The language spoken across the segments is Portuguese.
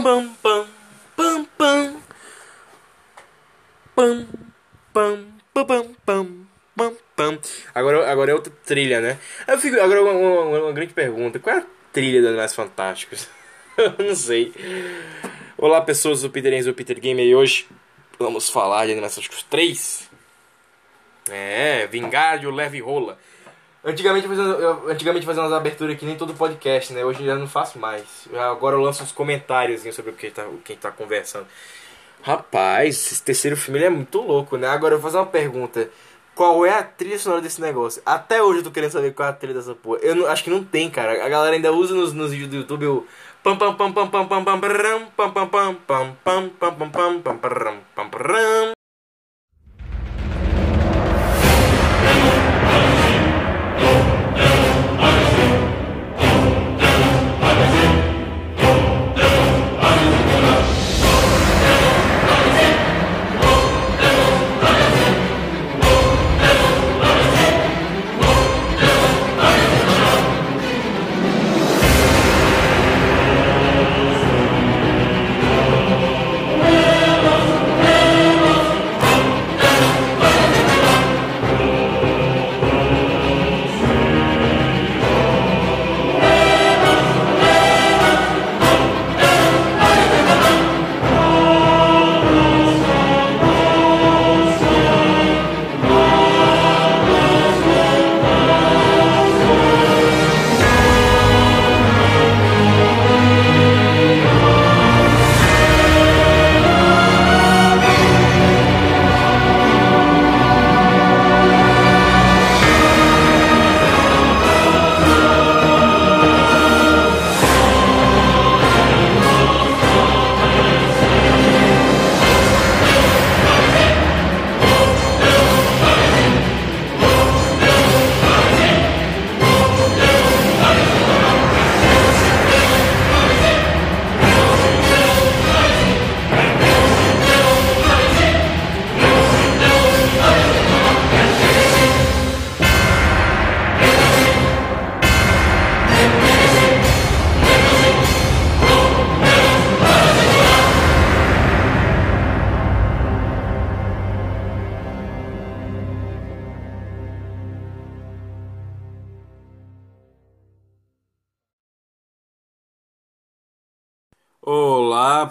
Pam, pam, pam, pam, pam. Pam, pam, pam, pam, pam. Pam, pam. Agora, agora é outra trilha, né? Eu fico, agora uma, uma, uma grande pergunta: qual é a trilha dos Animais Fantásticos? Eu não sei. Olá, pessoas do Peter Enzo Peter Gamer e hoje vamos falar de Animais Fantásticos 3. É, Vingar de o Leve Rola. Antigamente eu fazia, eu, antigamente fazia umas aberturas aqui nem todo podcast, né? Hoje já não faço mais. Agora eu lanço uns comentários sobre o que tá, quem tá conversando. Rapaz, esse terceiro filme é muito louco, né? Agora eu vou fazer uma pergunta. Qual é a trilha sonora desse negócio? Até hoje eu tô querendo saber qual é a trilha dessa porra. Eu não, acho que não tem, cara. A galera ainda usa nos, nos vídeos do YouTube o pam pam pam pam pam pam pam pam pam pam pam pam pam pam pam pam pam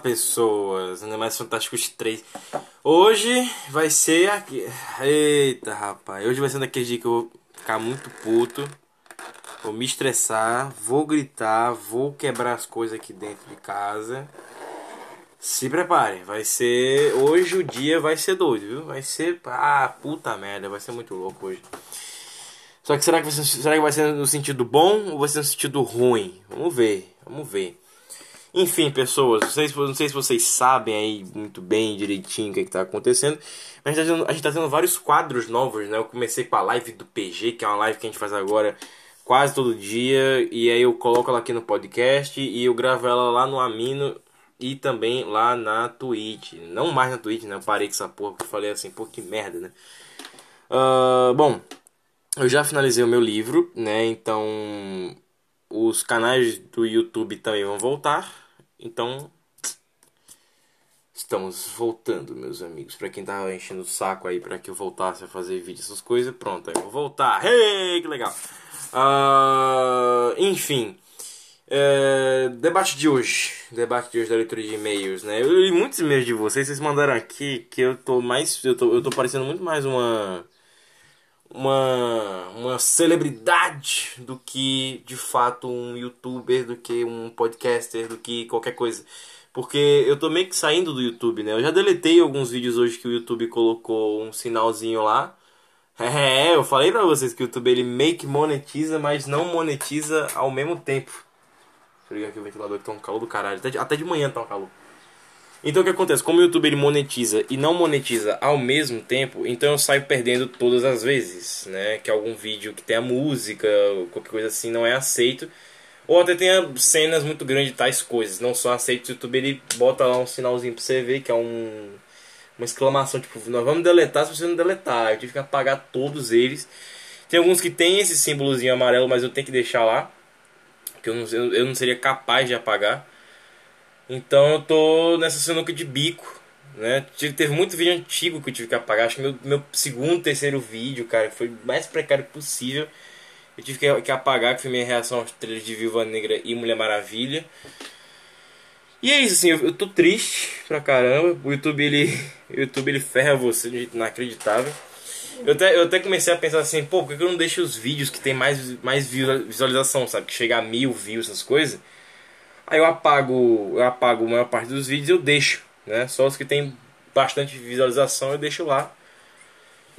pessoas! Animais Fantásticos 3. Hoje vai ser aqui. Eita, rapaz. Hoje vai ser daquele dia que eu vou ficar muito puto. Vou me estressar, vou gritar, vou quebrar as coisas aqui dentro de casa. Se prepare, vai ser. Hoje o dia vai ser doido, viu? Vai ser. Ah, puta merda, vai ser muito louco hoje. Só que será que vai ser, será que vai ser no sentido bom ou vai ser no sentido ruim? Vamos ver, vamos ver. Enfim, pessoas, sei, não sei se vocês sabem aí muito bem, direitinho o que, está acontecendo, mas a gente está tendo vários quadros novos, né? Eu comecei com a live do PG, que é uma live que a gente faz agora quase todo dia, e aí eu coloco ela aqui no podcast e eu gravo ela lá no Amino e também lá na Twitch. Não mais na Twitch, né? Eu parei com essa porra, porque falei assim, pô, que merda, né? Uh, bom, eu já finalizei o meu livro, né? Então os canais do YouTube também vão voltar. Então, estamos voltando, meus amigos. Para quem tava enchendo o saco aí para que eu voltasse a fazer vídeo essas coisas, pronto, eu vou voltar. Hey, que legal. Uh, enfim, é, debate de hoje, debate de hoje da leitura de e-mails, né? Eu li muitos e-mails de vocês, vocês mandaram aqui que eu tô mais, eu tô, eu tô parecendo muito mais uma uma, uma celebridade do que de fato um youtuber, do que um podcaster, do que qualquer coisa. Porque eu tô meio que saindo do YouTube, né? Eu já deletei alguns vídeos hoje que o YouTube colocou um sinalzinho lá. É, eu falei pra vocês que o YouTube ele meio que monetiza, mas não monetiza ao mesmo tempo. Deixa eu ligar aqui o ventilador que tá um calor do caralho. Até de, até de manhã tá um calor. Então o que acontece? Como o YouTube ele monetiza e não monetiza ao mesmo tempo, então eu saio perdendo todas as vezes, né? Que algum vídeo que tenha música, qualquer coisa assim, não é aceito. Ou até tenha cenas muito grandes de tais coisas, não são aceitos. O YouTube ele bota lá um sinalzinho pra você ver, que é um uma exclamação, tipo, nós vamos deletar se você não deletar. Eu tive que apagar todos eles. Tem alguns que tem esse símbolozinho amarelo, mas eu tenho que deixar lá. Que eu não, eu não seria capaz de apagar. Então eu tô nessa sinuca de bico. Né? Teve muito vídeo antigo que eu tive que apagar. Acho que meu, meu segundo, terceiro vídeo, cara, foi mais precário possível. Eu tive que, que apagar, que foi minha reação aos trailers de Viúva Negra e Mulher Maravilha. E é isso, assim, eu, eu tô triste pra caramba. O YouTube ele, o YouTube ele ferra você de jeito inacreditável. Eu até, eu até comecei a pensar assim, pô, por que eu não deixo os vídeos que tem mais, mais visualização, sabe? Que chega a mil views, essas coisas. Aí eu apago, eu apago a maior parte dos vídeos eu deixo, né? Só os que tem bastante visualização eu deixo lá.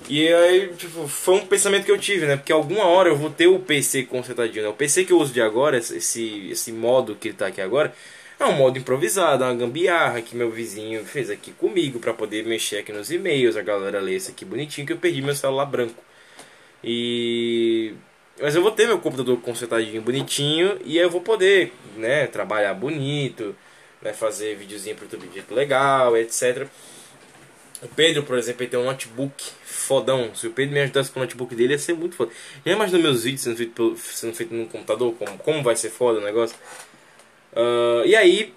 E aí, tipo, foi um pensamento que eu tive, né? Porque alguma hora eu vou ter o PC consertadinho, né? O PC que eu uso de agora, esse, esse modo que ele tá aqui agora, é um modo improvisado, uma gambiarra que meu vizinho fez aqui comigo para poder mexer aqui nos e-mails, a galera lê isso aqui bonitinho, que eu perdi meu celular branco. E mas eu vou ter meu computador consertadinho bonitinho e eu vou poder, né, trabalhar bonito, né, fazer videozinho pro YouTube jeito legal, etc. O Pedro, por exemplo, ele tem um notebook fodão. Se o Pedro me ajudasse com o notebook dele, ia ser muito foda. Já imaginou meus vídeos sendo feitos sendo feito no computador? Como, como vai ser foda o negócio? Uh, e aí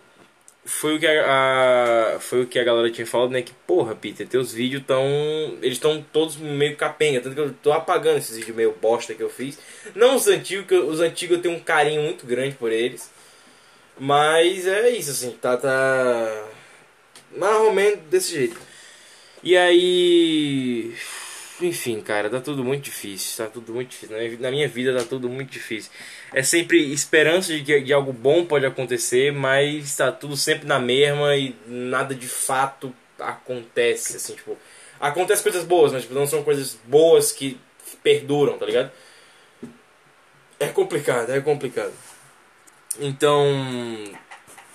foi o que a, a, foi o que a galera tinha falado, né? Que porra, Peter, teus vídeos estão. Eles estão todos meio capenga. Tanto que eu tô apagando esses vídeos meio bosta que eu fiz. Não os antigos, que os antigos eu tenho um carinho muito grande por eles. Mas é isso, assim, tá. tá mais ou menos desse jeito. E aí. Enfim, cara, tá tudo muito difícil. Tá tudo muito difícil. Na minha vida tá tudo muito difícil. É sempre esperança de que de algo bom pode acontecer, mas tá tudo sempre na mesma e nada de fato acontece. Assim, tipo, acontecem coisas boas, mas tipo, não são coisas boas que perduram, tá ligado? É complicado, é complicado. Então,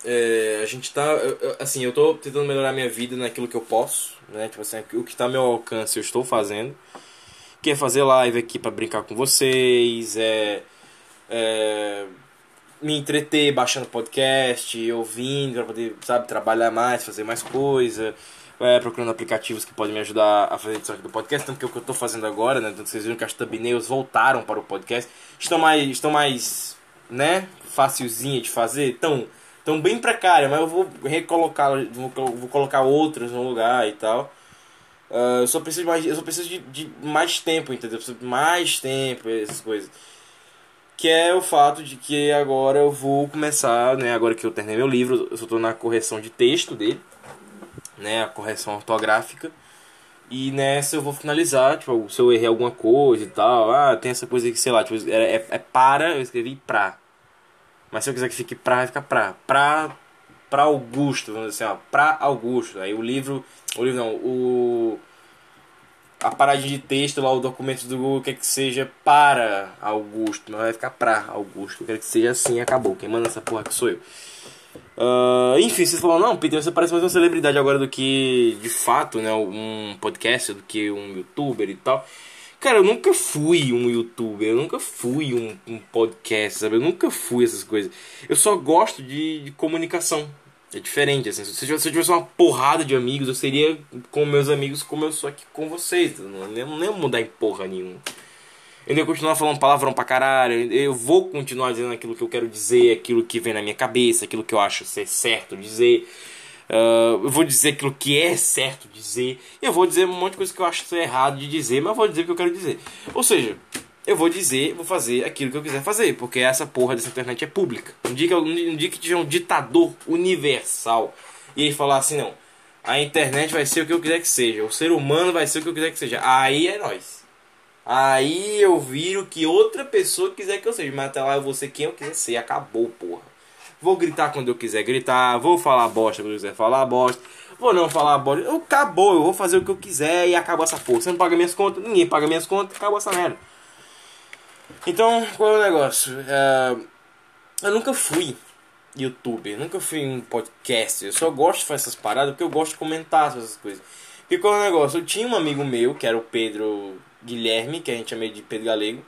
é, a gente tá. Assim, eu tô tentando melhorar minha vida naquilo que eu posso, né? Tipo assim, o que tá ao meu alcance eu estou fazendo. Que é fazer live aqui para brincar com vocês, é, é. me entreter baixando podcast, ouvindo, pra poder, sabe, trabalhar mais, fazer mais coisa. É, procurando aplicativos que podem me ajudar a fazer edição aqui do podcast, tanto que o que eu estou fazendo agora, né? Tanto vocês viram que as thumbnails voltaram para o podcast, estão mais, estão mais, né? Facilzinha de fazer, estão estão bem precárias, mas eu vou recolocar, vou, vou colocar outras no lugar e tal. Uh, eu só preciso de mais, eu só preciso de, de mais tempo, entendeu? Eu preciso de mais tempo, essas coisas. Que é o fato de que agora eu vou começar, né? Agora que eu terminei meu livro, eu só estou na correção de texto dele, né? A correção ortográfica. E nessa eu vou finalizar, tipo, se eu errei alguma coisa e tal, ah, tem essa coisa que, sei lá, tipo, é, é, é para, eu escrevi pra. Mas se eu quiser que fique pra, vai ficar pra. Pra, pra Augusto, vamos dizer assim, ó. Pra Augusto. Aí o livro. O livro não, o. A paradinha de texto lá, o documento do Google quer que seja para Augusto, mas vai ficar pra Augusto. Eu quero que seja assim acabou. Quem manda essa porra que sou eu. Uh, enfim, vocês falaram, não, Peter, você parece mais uma celebridade agora do que de fato, né? Um podcast, do que um youtuber e tal. Cara, eu nunca fui um youtuber, eu nunca fui um, um podcast, sabe? Eu nunca fui essas coisas. Eu só gosto de, de comunicação. É diferente, assim. Se eu, tivesse uma porrada de amigos, eu seria com meus amigos como eu sou aqui com vocês. Não, não ia mudar em porra nenhuma. Eu ia continuar falando palavrão pra caralho. Eu vou continuar dizendo aquilo que eu quero dizer, aquilo que vem na minha cabeça, aquilo que eu acho ser certo dizer. Uh, eu vou dizer aquilo que é certo dizer. E eu vou dizer um monte de coisa que eu acho ser errado de dizer, mas vou dizer o que eu quero dizer. Ou seja, eu vou dizer, vou fazer aquilo que eu quiser fazer, porque essa porra dessa internet é pública. Um dia que, um dia que tiver um ditador universal e ele falar assim, não, a internet vai ser o que eu quiser que seja, o ser humano vai ser o que eu quiser que seja, aí é nós. Aí eu viro que outra pessoa quiser que eu seja, mas até lá eu vou ser quem eu quiser ser, acabou, porra. Vou gritar quando eu quiser gritar. Vou falar bosta quando eu quiser falar bosta. Vou não falar bosta. Acabou, eu vou fazer o que eu quiser e acabou essa porra. Você não paga minhas contas, ninguém paga minhas contas, acabou essa merda. Então, qual é o negócio? É... Eu nunca fui youtuber, nunca fui um podcast. Eu só gosto de fazer essas paradas porque eu gosto de comentar essas coisas. Porque qual é o negócio? Eu tinha um amigo meu, que era o Pedro Guilherme, que a gente chama de Pedro Galego,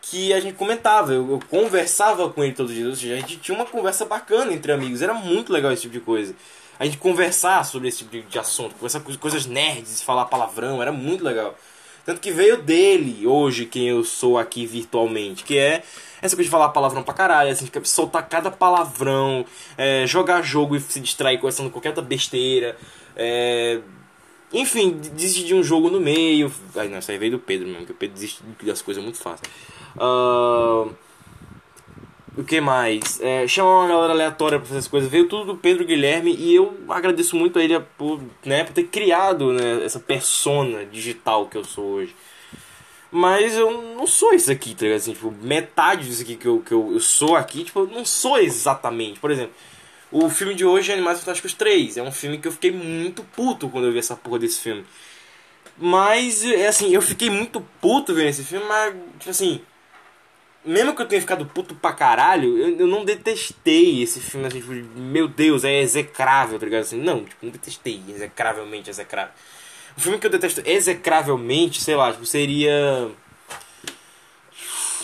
que a gente comentava, eu, eu, conversava com ele todos os dias, ou seja, a gente tinha uma conversa bacana entre amigos, era muito legal esse tipo de coisa. A gente conversar sobre esse tipo de assunto, conversar com coisas nerds, falar palavrão, era muito legal. Tanto que veio dele, hoje, quem eu sou aqui virtualmente, que é essa coisa de falar palavrão pra caralho, assim, soltar cada palavrão, é, jogar jogo e se distrair conversando qualquer outra besteira, é, enfim, desistir de um jogo no meio. Ai, não, isso aí veio do Pedro mesmo, que o Pedro desiste das coisas muito fácil. Uh, o que mais? É, chamar uma galera aleatória pra fazer as coisas. Veio tudo do Pedro Guilherme e eu agradeço muito a ele por, né, por ter criado né, essa persona digital que eu sou hoje. Mas eu não sou isso aqui, tá ligado? Assim, tipo, metade disso aqui que eu, que eu, eu sou aqui, tipo, eu não sou exatamente. Por exemplo, o filme de hoje é Animais Fantásticos 3. É um filme que eu fiquei muito puto quando eu vi essa porra desse filme. Mas, é assim, eu fiquei muito puto vendo esse filme, mas, tipo assim mesmo que eu tenha ficado puto pra caralho, eu, eu não detestei esse filme, assim, tipo, meu Deus, é execrável, tá ligado? Assim, não, tipo, não detestei execravelmente, execrável. O filme que eu detesto execravelmente, sei lá, tipo, seria.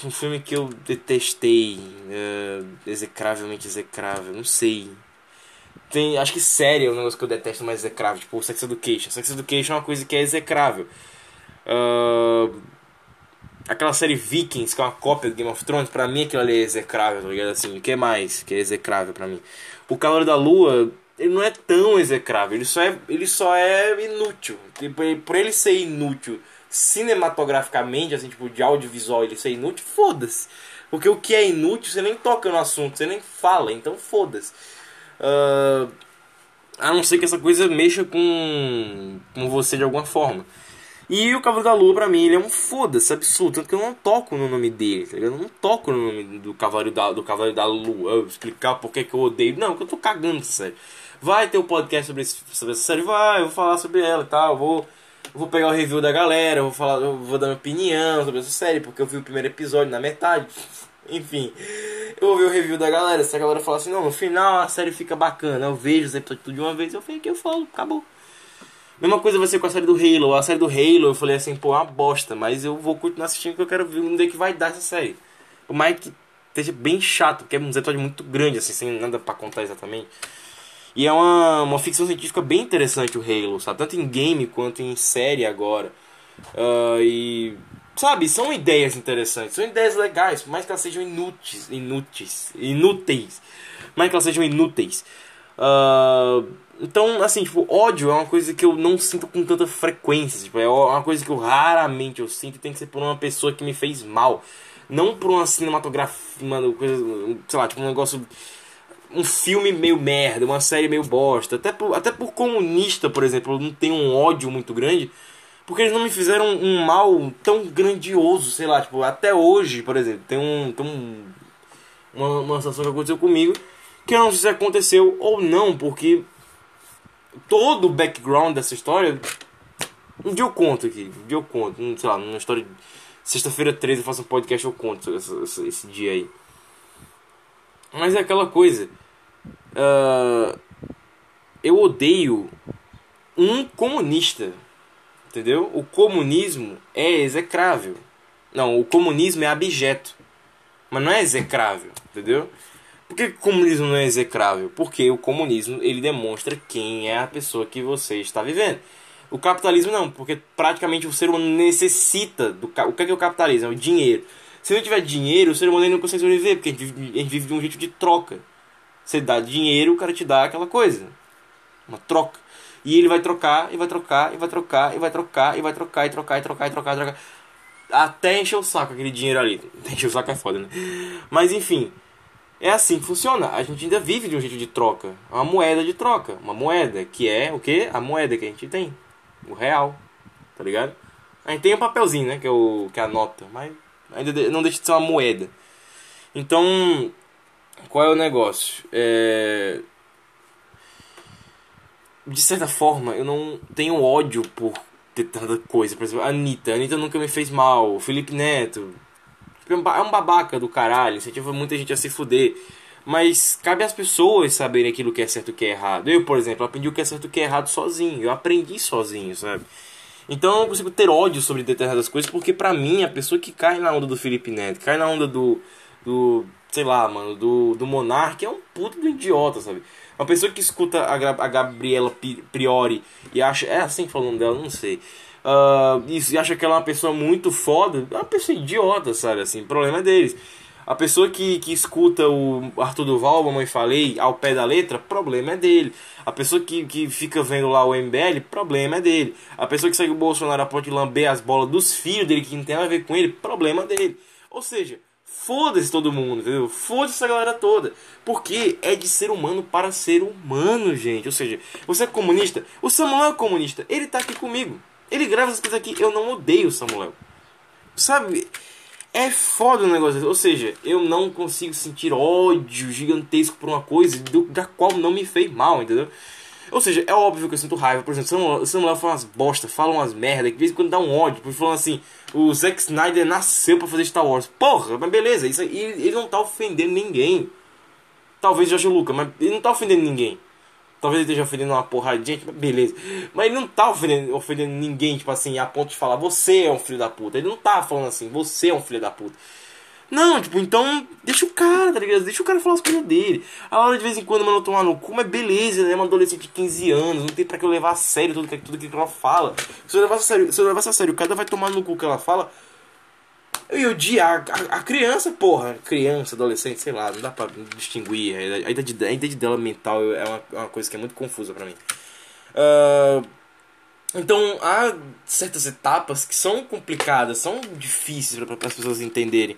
Um filme que eu detestei. Uh, execravelmente execrável, não sei. Tem, acho que série é um negócio que eu detesto mais execrável, tipo o Sex Education. Sex Education é uma coisa que é execrável. Uh, aquela série Vikings, que é uma cópia do Game of Thrones, pra mim aquilo ali é execrável, tá ligado? Assim, o que mais que é execrável pra mim? O Calor da Lua, ele não é tão execrável, ele só é, ele só é inútil. Tipo, por ele ser inútil cinematograficamente, assim, tipo, de audiovisual ele ser inútil, foda-se. Porque o que é inútil, você nem toca no assunto, você nem fala, então foda-se. Uh, a não ser que essa coisa mexa com, com você de alguma forma. E o Cavaleiro da Lua, pra mim, ele é um foda-se absurdo. Tanto que eu não toco no nome dele, tá ligado? Eu não toco no nome do Cavaleiro da, do Cavaleiro da Lua. Eu explicar por que eu odeio. Não, que eu tô cagando série. Vai ter um podcast sobre, esse, sobre essa série? Vai, eu vou falar sobre ela e tal. Vou, vou pegar o review da galera, vou, falar, vou dar minha opinião sobre essa série, porque eu vi o primeiro episódio na metade. Enfim, eu vou ver o review da galera. Se a galera falar assim, não, no final a série fica bacana, eu vejo os episódios tudo de uma vez, eu venho aqui eu falo, acabou. Mesma coisa vai ser com a série do Halo. A série do Halo eu falei assim, pô, uma bosta, mas eu vou continuar assistindo porque eu quero ver onde é que vai dar essa série. Por mais que esteja bem chato, porque é um episódio muito grande, assim, sem nada para contar exatamente. E é uma, uma ficção científica bem interessante o Halo, sabe? Tanto em game quanto em série agora. Uh, e. Sabe, são ideias interessantes, são ideias legais, por mais que elas sejam inúteis. Inúteis. Inúteis. Por mais que elas sejam inúteis. Uh, então, assim, tipo, ódio é uma coisa que eu não sinto com tanta frequência. Tipo, é uma coisa que eu raramente eu sinto e tem que ser por uma pessoa que me fez mal. Não por uma cinematografia, uma coisa, sei lá, tipo, um negócio. Um filme meio merda, uma série meio bosta. Até por, até por comunista, por exemplo, eu não tenho um ódio muito grande. Porque eles não me fizeram um mal tão grandioso, sei lá, tipo, até hoje, por exemplo, tem um. Tem um uma, uma situação que aconteceu comigo que eu não sei se aconteceu ou não, porque todo o background dessa história. Um dia eu conto aqui, um dia eu conto, sei lá, numa história. Sexta-feira 13 eu faço um podcast eu conto esse, esse dia aí. Mas é aquela coisa. Uh, eu odeio um comunista. Entendeu? O comunismo é execrável. Não, o comunismo é abjeto. Mas não é execrável, entendeu? Por que o comunismo não é execrável? Porque o comunismo ele demonstra quem é a pessoa que você está vivendo. O capitalismo não, porque praticamente o ser humano necessita do o que é, que é o capitalismo? É o dinheiro. Se não tiver dinheiro, o ser humano não consegue sobreviver, porque a gente, vive, a gente vive de um jeito de troca. Você dá dinheiro, o cara te dá aquela coisa. Uma troca. E ele vai trocar, e vai trocar, e vai trocar, e vai trocar, e vai trocar, e trocar, e trocar, e trocar, e trocar. Até encher o saco aquele dinheiro ali. Encher o saco é foda, né? Mas enfim. É assim que funciona. A gente ainda vive de um jeito de troca. É uma moeda de troca. Uma moeda que é o que? A moeda que a gente tem. O real. Tá ligado? A gente tem um papelzinho, né? Que é, o, que é a nota. Mas ainda não deixa de ser uma moeda. Então, qual é o negócio? É... De certa forma, eu não tenho ódio por ter tanta coisa. Por exemplo, a Anitta. A Anitta nunca me fez mal. O Felipe Neto é um babaca do caralho, incentiva muita gente a se fuder. Mas cabe às pessoas saberem aquilo que é certo e o que é errado. Eu, por exemplo, aprendi o que é certo e o que é errado sozinho. Eu aprendi sozinho, sabe? Então eu não consigo ter ódio sobre determinadas coisas, porque pra mim, a pessoa que cai na onda do Felipe Neto, cai na onda do. do sei lá, mano, do, do Monark, é um puto do idiota, sabe? Uma pessoa que escuta a, a Gabriela Priori e acha. É assim que fala o nome dela, não sei. Uh, e acha que ela é uma pessoa muito foda, é uma pessoa idiota, sabe? Assim, problema é deles. A pessoa que, que escuta o Arthur Duval, Mamãe Falei, ao pé da letra, problema é dele. A pessoa que, que fica vendo lá o MBL, problema é dele. A pessoa que segue o Bolsonaro a ponto de lamber as bolas dos filhos dele, que não tem nada a ver com ele, problema dele. Ou seja, foda-se todo mundo, entendeu? Foda-se essa galera toda. Porque é de ser humano para ser humano, gente. Ou seja, você é comunista, o Samuel é comunista, ele tá aqui comigo. Ele grava essas coisas aqui, eu não odeio o Samuel. Sabe? É foda o negócio. Ou seja, eu não consigo sentir ódio gigantesco por uma coisa do, da qual não me fez mal, entendeu? Ou seja, é óbvio que eu sinto raiva. Por exemplo, o Samuel fala umas bosta, fala umas merda, que de vez em quando dá um ódio. Por falando assim, o Zack Snyder nasceu para fazer Star Wars. Porra, mas beleza, isso aí, ele não tá ofendendo ninguém. Talvez Jorge Lucas, mas ele não tá ofendendo ninguém. Talvez ele esteja ofendendo uma porrada de gente, beleza. Mas ele não tá ofendendo, ofendendo ninguém, tipo assim, a ponto de falar, você é um filho da puta. Ele não tá falando assim, você é um filho da puta. Não, tipo, então, deixa o cara, tá ligado? Deixa o cara falar as coisas dele. A hora de vez em quando, mano, eu tomar no cu, mas beleza, né? Uma adolescente de 15 anos, não tem pra que eu levar a sério tudo que, tudo que ela fala. Se eu levasse a sério, se eu levasse a sério, cada vai tomar no cu que ela fala, eu ia odiar a, a, criança, porra. Criança, adolescente, sei lá, não dá pra distinguir. A idade, a idade dela mental é uma, é uma coisa que é muito confusa pra mim. Uh, então, há certas etapas que são complicadas, são difíceis para as pessoas entenderem.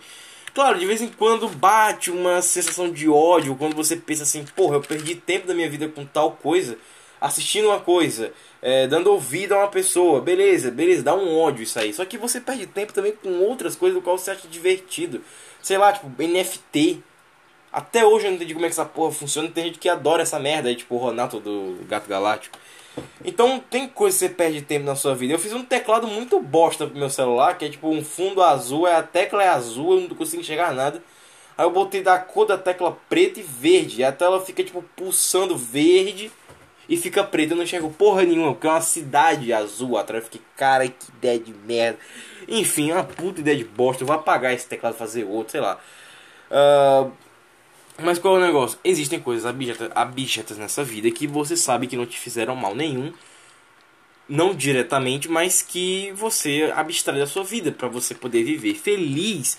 Claro, de vez em quando bate uma sensação de ódio quando você pensa assim, porra, eu perdi tempo da minha vida com tal coisa, assistindo uma coisa é, dando ouvido a uma pessoa. Beleza, beleza, dá um ódio isso aí. Só que você perde tempo também com outras coisas do qual você acha divertido. Sei lá, tipo, NFT. Até hoje eu não entendi como é que essa porra funciona. Tem gente que adora essa merda aí, tipo o Renato do Gato Galáctico. Então tem coisa que você perde tempo na sua vida. Eu fiz um teclado muito bosta pro meu celular, que é tipo um fundo azul, a tecla é azul, eu não consigo enxergar nada. Aí eu botei da cor da tecla preta e verde. A tela fica tipo pulsando verde e fica preto. Eu não enxergo porra nenhuma, porque é uma cidade azul atrás. Eu fiquei, cara, que ideia de merda. Enfim, é uma puta ideia de bosta. Eu vou apagar esse teclado e fazer outro, sei lá. Uh, mas qual é o negócio? Existem coisas abjetas, abjetas nessa vida que você sabe que não te fizeram mal nenhum. Não diretamente, mas que você abstrai da sua vida para você poder viver feliz.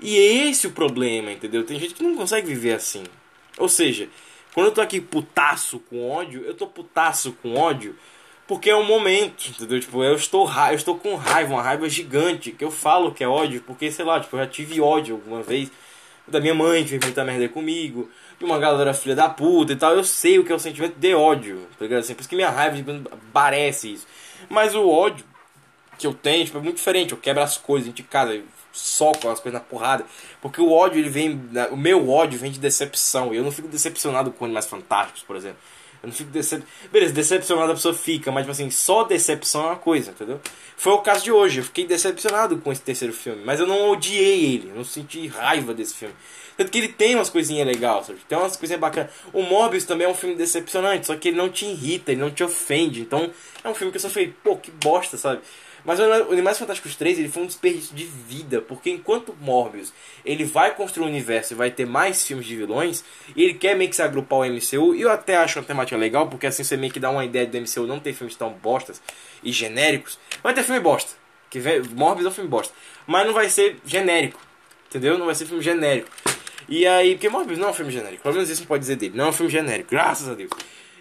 E é esse o problema, entendeu? Tem gente que não consegue viver assim. Ou seja, quando eu tô aqui putaço com ódio, eu tô putaço com ódio porque é um momento, entendeu? Tipo, eu estou, ra eu estou com raiva, uma raiva gigante, que eu falo que é ódio, porque, sei lá, tipo, eu já tive ódio alguma vez da minha mãe que fez muita merda comigo, de uma galera filha da puta e tal. Eu sei o que é o sentimento de ódio, tá ligado? Assim, por isso que minha raiva parece isso. Mas o ódio que eu tenho, tipo, é muito diferente. Eu quebro as coisas de casa, soco as coisas na porrada. Porque o ódio, ele vem. O meu ódio vem de decepção. Eu não fico decepcionado com Animais Fantásticos, por exemplo. Eu não fico decepcionado. Beleza, decepcionado a pessoa fica, mas tipo assim, só decepção é uma coisa, entendeu? Foi o caso de hoje. Eu fiquei decepcionado com esse terceiro filme. Mas eu não odiei ele. Eu não senti raiva desse filme. Tanto que ele tem umas coisinhas legais, sabe? Tem umas coisinhas bacanas. O Morbius também é um filme decepcionante, só que ele não te irrita, ele não te ofende. Então é um filme que eu só falei, pô, que bosta, sabe? Mas o Animais Fantásticos 3 ele foi um desperdício de vida, porque enquanto Morbius ele vai construir um universo e vai ter mais filmes de vilões, e ele quer meio que se agrupar ao MCU, e eu até acho uma temática legal, porque assim você meio que dá uma ideia do MCU não ter filmes tão bostas e genéricos. Vai ter filme bosta, que vem, Morbius é um filme bosta, mas não vai ser genérico, entendeu? Não vai ser filme genérico. E aí, porque Morbius não é um filme genérico, pelo menos isso pode dizer dele, não é um filme genérico, graças a Deus.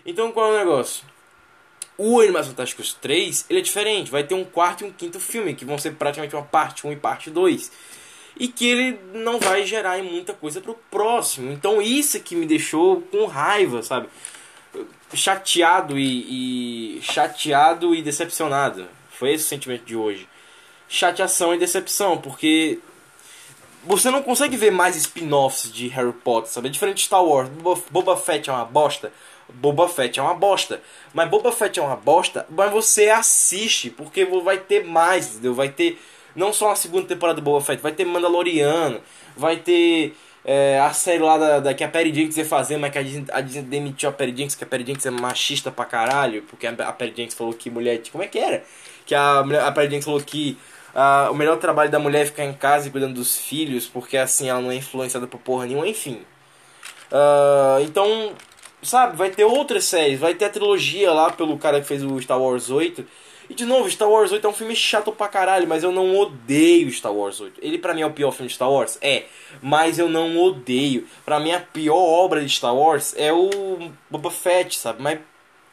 Então qual é o negócio? O Animais Fantásticos 3, ele é diferente. Vai ter um quarto e um quinto filme, que vão ser praticamente uma parte 1 e parte 2. E que ele não vai gerar muita coisa pro próximo. Então isso que me deixou com raiva, sabe? Chateado e, e chateado e decepcionado. Foi esse o sentimento de hoje. Chateação e decepção, porque você não consegue ver mais spin-offs de Harry Potter, sabe? É diferente de Star Wars. Boba Fett é uma bosta. Boba Fett é uma bosta. Mas Boba Fett é uma bosta, mas você assiste, porque vai ter mais, entendeu? Vai ter não só a segunda temporada do Boba Fett, vai ter Mandaloriano, vai ter É, a série lá da, da, que a Perry Jenkins ia fazer, mas que a Disney, a Disney demitiu a Perry Jenkins, que a Perry Jenkins é machista pra caralho, porque a, a Perry falou que mulher. Como é que era? Que a, a Perry falou que o melhor trabalho da mulher é ficar em casa e cuidando dos filhos, porque assim ela não é influenciada por porra nenhuma, enfim. Uh, então, sabe, vai ter outras séries, vai ter a trilogia lá pelo cara que fez o Star Wars 8. E de novo, Star Wars 8 é um filme chato pra caralho, mas eu não odeio Star Wars 8. Ele pra mim é o pior filme de Star Wars? É, mas eu não odeio. Pra mim a pior obra de Star Wars é o Boba Fett, sabe? Mas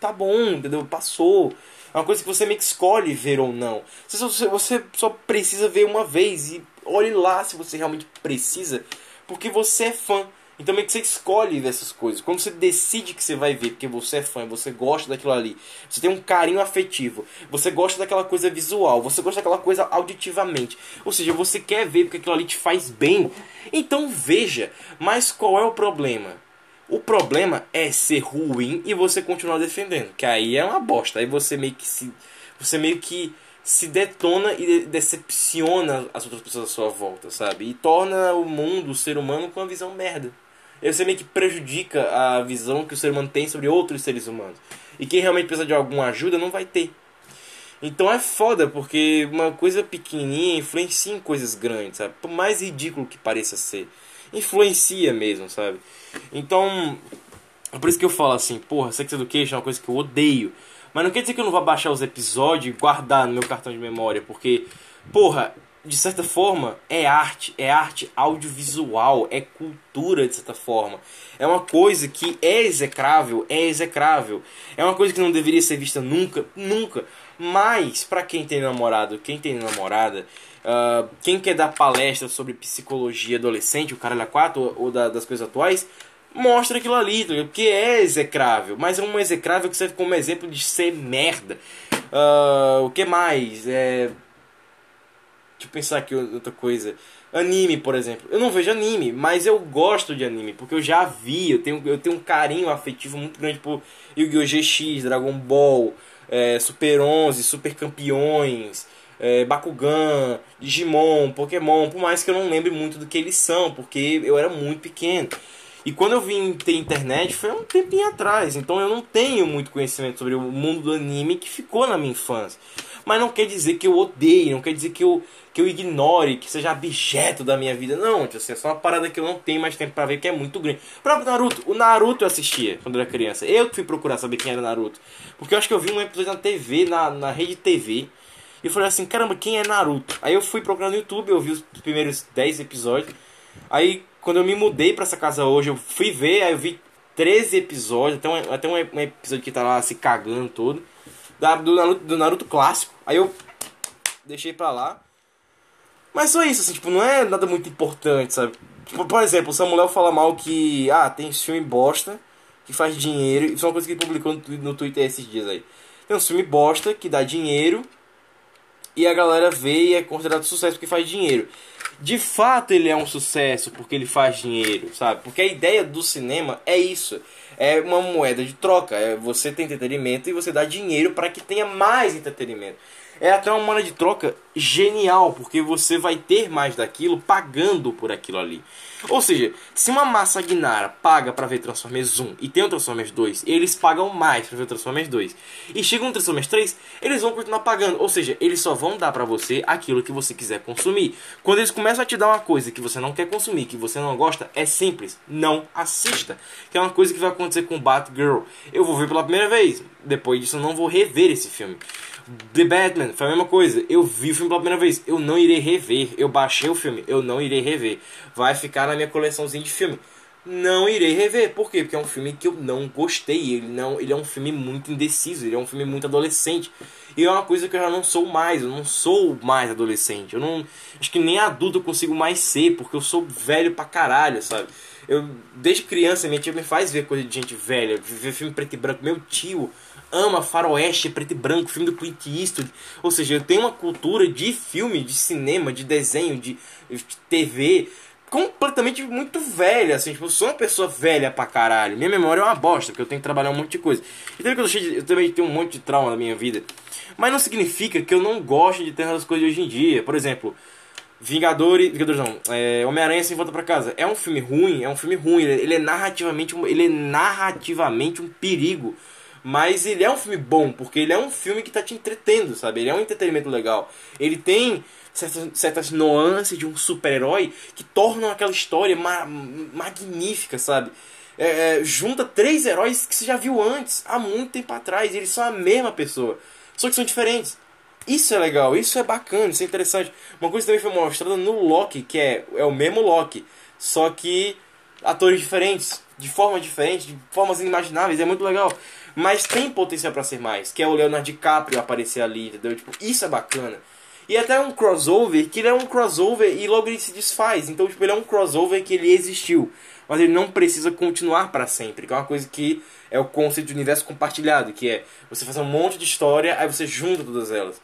tá bom, entendeu? Passou. É uma coisa que você meio que escolhe ver ou não. Você, você só precisa ver uma vez e olhe lá se você realmente precisa, porque você é fã. Então meio que você escolhe dessas coisas. Quando você decide que você vai ver, porque você é fã, você gosta daquilo ali, você tem um carinho afetivo, você gosta daquela coisa visual, você gosta daquela coisa auditivamente. Ou seja, você quer ver porque aquilo ali te faz bem. Então veja. Mas qual é o problema? O problema é ser ruim e você continuar defendendo. Que aí é uma bosta. Aí você meio que se. Você meio que se detona e decepciona as outras pessoas à sua volta, sabe? E torna o mundo, o ser humano, com uma visão merda. Você meio que prejudica a visão que o ser humano tem sobre outros seres humanos. E quem realmente precisa de alguma ajuda não vai ter. Então é foda, porque uma coisa pequenininha influencia em coisas grandes, sabe? Por mais ridículo que pareça ser. Influencia mesmo, sabe? Então, é por isso que eu falo assim, porra, Sex Education é uma coisa que eu odeio. Mas não quer dizer que eu não vou baixar os episódios e guardar no meu cartão de memória, porque, porra, de certa forma, é arte, é arte audiovisual, é cultura de certa forma. É uma coisa que é execrável, é execrável. É uma coisa que não deveria ser vista nunca, nunca. Mas, para quem tem namorado, quem tem namorada, uh, quem quer dar palestra sobre psicologia adolescente, o cara é 4 ou, ou da, das coisas atuais, mostra aquilo ali, tá porque é execrável. Mas é um execrável que serve como exemplo de ser merda. Uh, o que mais? É Deixa eu pensar aqui outra coisa. Anime, por exemplo. Eu não vejo anime, mas eu gosto de anime, porque eu já vi, eu tenho, eu tenho um carinho afetivo muito grande por Yu-Gi-Oh! GX, Dragon Ball, é, Super 11, Super Campeões, é, Bakugan, Digimon, Pokémon, por mais que eu não lembre muito do que eles são, porque eu era muito pequeno. E quando eu vim ter internet foi um tempinho atrás, então eu não tenho muito conhecimento sobre o mundo do anime que ficou na minha infância. Mas não quer dizer que eu odeie, não quer dizer que eu, que eu ignore, que seja objeto da minha vida. Não, tipo assim, é só uma parada que eu não tenho mais tempo para ver, que é muito grande. O próprio Naruto, o Naruto eu assistia quando eu era criança. Eu fui procurar saber quem era Naruto. Porque eu acho que eu vi um episódio na TV, na, na rede TV. E eu falei assim, caramba, quem é Naruto? Aí eu fui procurar no YouTube, eu vi os primeiros 10 episódios. Aí quando eu me mudei para essa casa hoje, eu fui ver, aí eu vi 13 episódios, até um, até um episódio que tá lá se cagando todo do Naruto, do Naruto clássico. Aí eu deixei pra lá. Mas só isso, assim, tipo, não é nada muito importante, sabe? Tipo, por exemplo, o Samuel fala mal que, ah, tem filme bosta que faz dinheiro. Isso é uma coisa que ele publicou no, Twitter esses dias aí. Tem um filme bosta que dá dinheiro e a galera vê e é considerado sucesso porque faz dinheiro. De fato ele é um sucesso porque ele faz dinheiro, sabe? Porque a ideia do cinema é isso é uma moeda de troca. É você tem entretenimento e você dá dinheiro para que tenha mais entretenimento. É até uma moeda de troca genial, porque você vai ter mais daquilo pagando por aquilo ali. Ou seja, se uma massa Guinara paga para ver Transformers 1 e tem o Transformers 2, eles pagam mais para ver Transformers 2. E chega um Transformers 3, eles vão continuar pagando. Ou seja, eles só vão dar para você aquilo que você quiser consumir. Quando eles começam a te dar uma coisa que você não quer consumir, que você não gosta, é simples, não assista. Que é uma coisa que vai acontecer com Batgirl. Eu vou ver pela primeira vez, depois disso eu não vou rever esse filme. The Batman foi a mesma coisa. Eu vi o filme pela primeira vez. Eu não irei rever. Eu baixei o filme. Eu não irei rever. Vai ficar na minha coleçãozinha de filme. Não irei rever. Por quê? Porque é um filme que eu não gostei. Ele, não, ele é um filme muito indeciso. Ele é um filme muito adolescente. E é uma coisa que eu já não sou mais. Eu não sou mais adolescente. Eu não. Acho que nem adulto eu consigo mais ser. Porque eu sou velho pra caralho, sabe? Eu, desde criança, minha tia me faz ver coisa de gente velha. Ver filme preto e branco. Meu tio ama faroeste, preto e branco, filme do Clint Eastwood. Ou seja, eu tenho uma cultura de filme, de cinema, de desenho, de, de TV completamente muito velha, assim, tipo, eu sou uma pessoa velha pra caralho. Minha memória é uma bosta, porque eu tenho que trabalhar um monte de coisa. Então eu, de, eu também tenho um monte de trauma na minha vida. Mas não significa que eu não gosto de ter as coisas hoje em dia. Por exemplo, Vingadores, Vingadores não, é, Homem-Aranha sem volta para casa. É um filme ruim, é um filme ruim, ele é narrativamente, ele é narrativamente um perigo. Mas ele é um filme bom, porque ele é um filme que tá te entretendo, sabe? Ele é um entretenimento legal. Ele tem certas, certas nuances de um super-herói que tornam aquela história ma magnífica, sabe? É, é, junta três heróis que você já viu antes, há muito tempo atrás, e eles são a mesma pessoa, só que são diferentes. Isso é legal, isso é bacana, isso é interessante. Uma coisa também foi mostrada no Loki, que é, é o mesmo Loki, só que atores diferentes, de forma diferente, de formas inimagináveis, é muito legal. Mas tem potencial para ser mais, que é o Leonardo DiCaprio aparecer ali, entendeu? Tipo, isso é bacana. E até um crossover, que ele é um crossover e logo ele se desfaz. Então, tipo, ele é um crossover que ele existiu. Mas ele não precisa continuar para sempre. Que é uma coisa que é o conceito de universo compartilhado. Que é você fazer um monte de história, aí você junta todas elas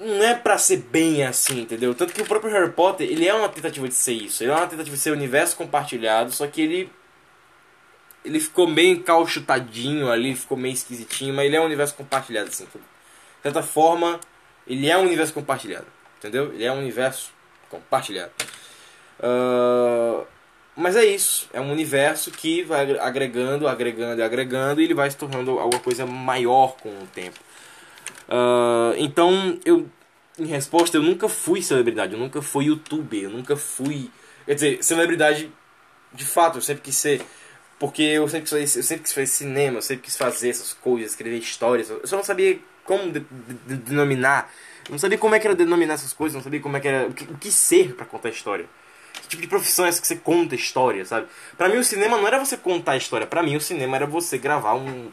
não é pra ser bem assim, entendeu? Tanto que o próprio Harry Potter, ele é uma tentativa de ser isso. Ele é uma tentativa de ser universo compartilhado, só que ele ele ficou meio encauchutadinho ali, ficou meio esquisitinho, mas ele é um universo compartilhado assim. De certa forma, ele é um universo compartilhado, entendeu? Ele é um universo compartilhado. Uh, mas é isso, é um universo que vai agregando, agregando e agregando e ele vai se tornando alguma coisa maior com o tempo. Uh, então, eu, em resposta, eu nunca fui celebridade, eu nunca fui youtuber, eu nunca fui. Quer dizer, celebridade de fato, eu sempre quis ser. Porque eu sempre quis, eu sempre quis fazer cinema, eu sempre quis fazer essas coisas, escrever histórias. Eu só não sabia como de, de, de, denominar. Eu não sabia como é que era denominar essas coisas, não sabia como é que era. O que, o que ser para contar história. Que tipo de profissão é essa que você conta história, sabe? Pra mim o cinema não era você contar história, pra mim o cinema era você gravar um.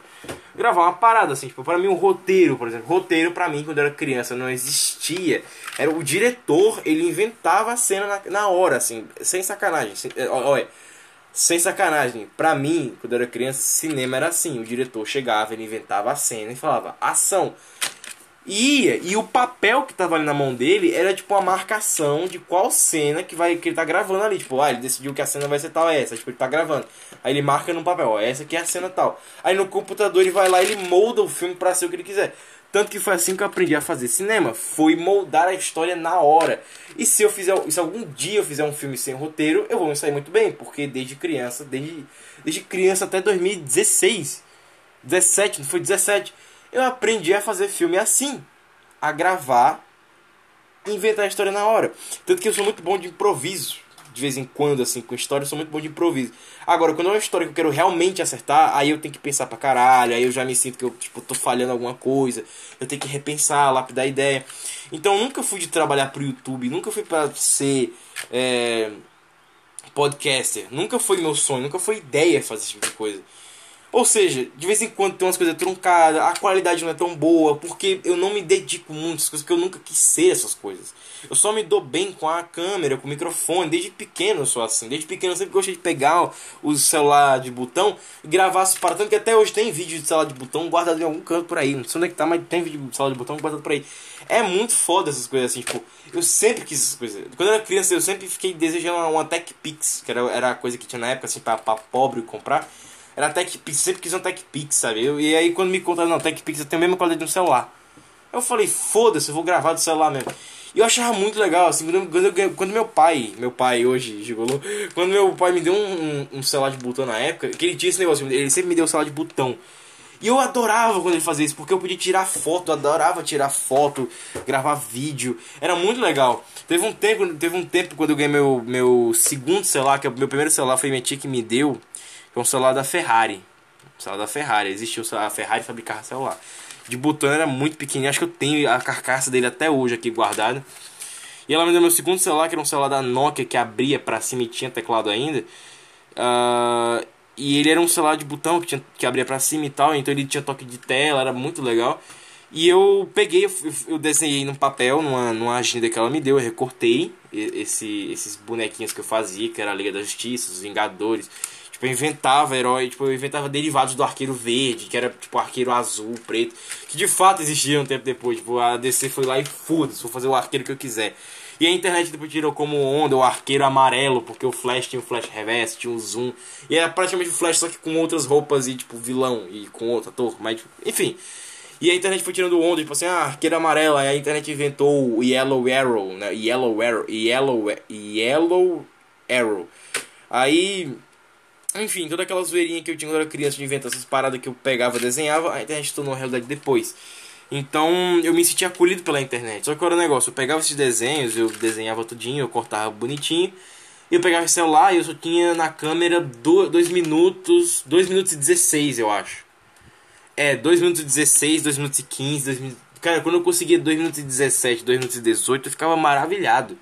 gravar uma parada, assim, tipo, pra mim um roteiro, por exemplo. Roteiro pra mim, quando eu era criança, não existia. Era o diretor, ele inventava a cena na, na hora, assim, sem sacanagem. Sem, é, olha, sem sacanagem. Pra mim, quando eu era criança, cinema era assim. O diretor chegava, ele inventava a cena e falava, ação ia. E o papel que tava ali na mão dele era tipo uma marcação de qual cena que vai que ele tá gravando ali. Tipo, ah, ele decidiu que a cena vai ser tal, é essa. Tipo, ele tá gravando. Aí ele marca no papel, ó, essa aqui é a cena tal. Aí no computador ele vai lá e ele molda o filme para ser o que ele quiser. Tanto que foi assim que eu aprendi a fazer cinema. Foi moldar a história na hora. E se eu fizer. Se algum dia eu fizer um filme sem roteiro, eu vou me sair muito bem. Porque desde criança, desde, desde criança até 2016. 17, não foi 17 eu aprendi a fazer filme assim, a gravar inventar a história na hora. Tanto que eu sou muito bom de improviso. De vez em quando, assim, com história, eu sou muito bom de improviso. Agora, quando é uma história que eu quero realmente acertar, aí eu tenho que pensar pra caralho, aí eu já me sinto que eu, tipo, tô falhando alguma coisa, eu tenho que repensar, lapidar a ideia. Então, nunca fui de trabalhar pro YouTube, nunca fui pra ser é, podcaster, nunca foi meu sonho, nunca foi ideia fazer esse tipo de coisa. Ou seja, de vez em quando tem umas coisas truncadas, a qualidade não é tão boa, porque eu não me dedico muito às coisas, porque eu nunca quis ser essas coisas. Eu só me dou bem com a câmera, com o microfone, desde pequeno eu sou assim. Desde pequeno eu sempre gostei de pegar o celular de botão e gravar as paradas. Tanto que até hoje tem vídeo de celular de botão guardado em algum canto por aí. Não sei onde é que tá, mas tem vídeo de celular de botão guardado por aí. É muito foda essas coisas assim, tipo, eu sempre quis essas coisas. Quando eu era criança, eu sempre fiquei desejando uma Tech Pix, que era, era a coisa que tinha na época, assim, pra, pra pobre comprar. Era TechPix, sempre quis um TechPix, sabe? Eu, e aí quando me contaram, não, TechPix tem a mesma qualidade de um celular. Eu falei, foda-se, eu vou gravar do celular mesmo. E eu achava muito legal, assim, quando, quando meu pai, meu pai hoje, gigolou, quando meu pai me deu um, um, um, celular de botão na época, que ele tinha esse negócio, ele sempre me deu um celular de botão. E eu adorava quando ele fazia isso, porque eu podia tirar foto, adorava tirar foto, gravar vídeo, era muito legal. Teve um tempo, teve um tempo quando eu ganhei meu, meu segundo celular, que é o meu primeiro celular foi minha tia que me deu, é um celular da Ferrari. Um celular da Ferrari. Existiu a Ferrari fabricar celular. De botão era muito pequenininho. Acho que eu tenho a carcaça dele até hoje aqui guardada. E ela me deu meu segundo celular, que era um celular da Nokia que abria pra cima e tinha teclado ainda. Uh, e ele era um celular de botão que, tinha, que abria pra cima e tal. Então ele tinha toque de tela, era muito legal. E eu peguei, eu, desenhei num papel, numa, numa agenda que ela me deu, eu recortei esse, esses bonequinhos que eu fazia, que era a Liga da Justiça, os Vingadores. Tipo, eu inventava herói, tipo, eu inventava derivados do arqueiro verde, que era tipo arqueiro azul, preto, que de fato existia um tempo depois. Tipo, a DC foi lá e foda-se, vou fazer o arqueiro que eu quiser. E a internet depois tirou como onda o arqueiro amarelo, porque o Flash tinha o Flash reverso, tinha o zoom. E era praticamente o Flash, só que com outras roupas e tipo vilão e com outro ator. Mas, enfim. E a internet foi tirando onda, tipo assim, ah, arqueiro amarelo. Aí a internet inventou o Yellow Arrow, né? Yellow Arrow, Yellow, Yellow Arrow. Aí, enfim, toda aquela zoeirinha que eu tinha quando era criança de inventar essas paradas que eu pegava desenhava, a internet tornou realidade depois. Então eu me sentia acolhido pela internet. Só que era o negócio, eu pegava esses desenhos, eu desenhava tudinho, eu cortava bonitinho. E eu pegava o celular e eu só tinha na câmera 2 minutos, 2 minutos e 16, eu acho. É, 2 minutos e 16, 2 minutos e 15, 2 minutos... Cara, quando eu conseguia 2 minutos e 17, 2 minutos e 18, eu ficava maravilhado.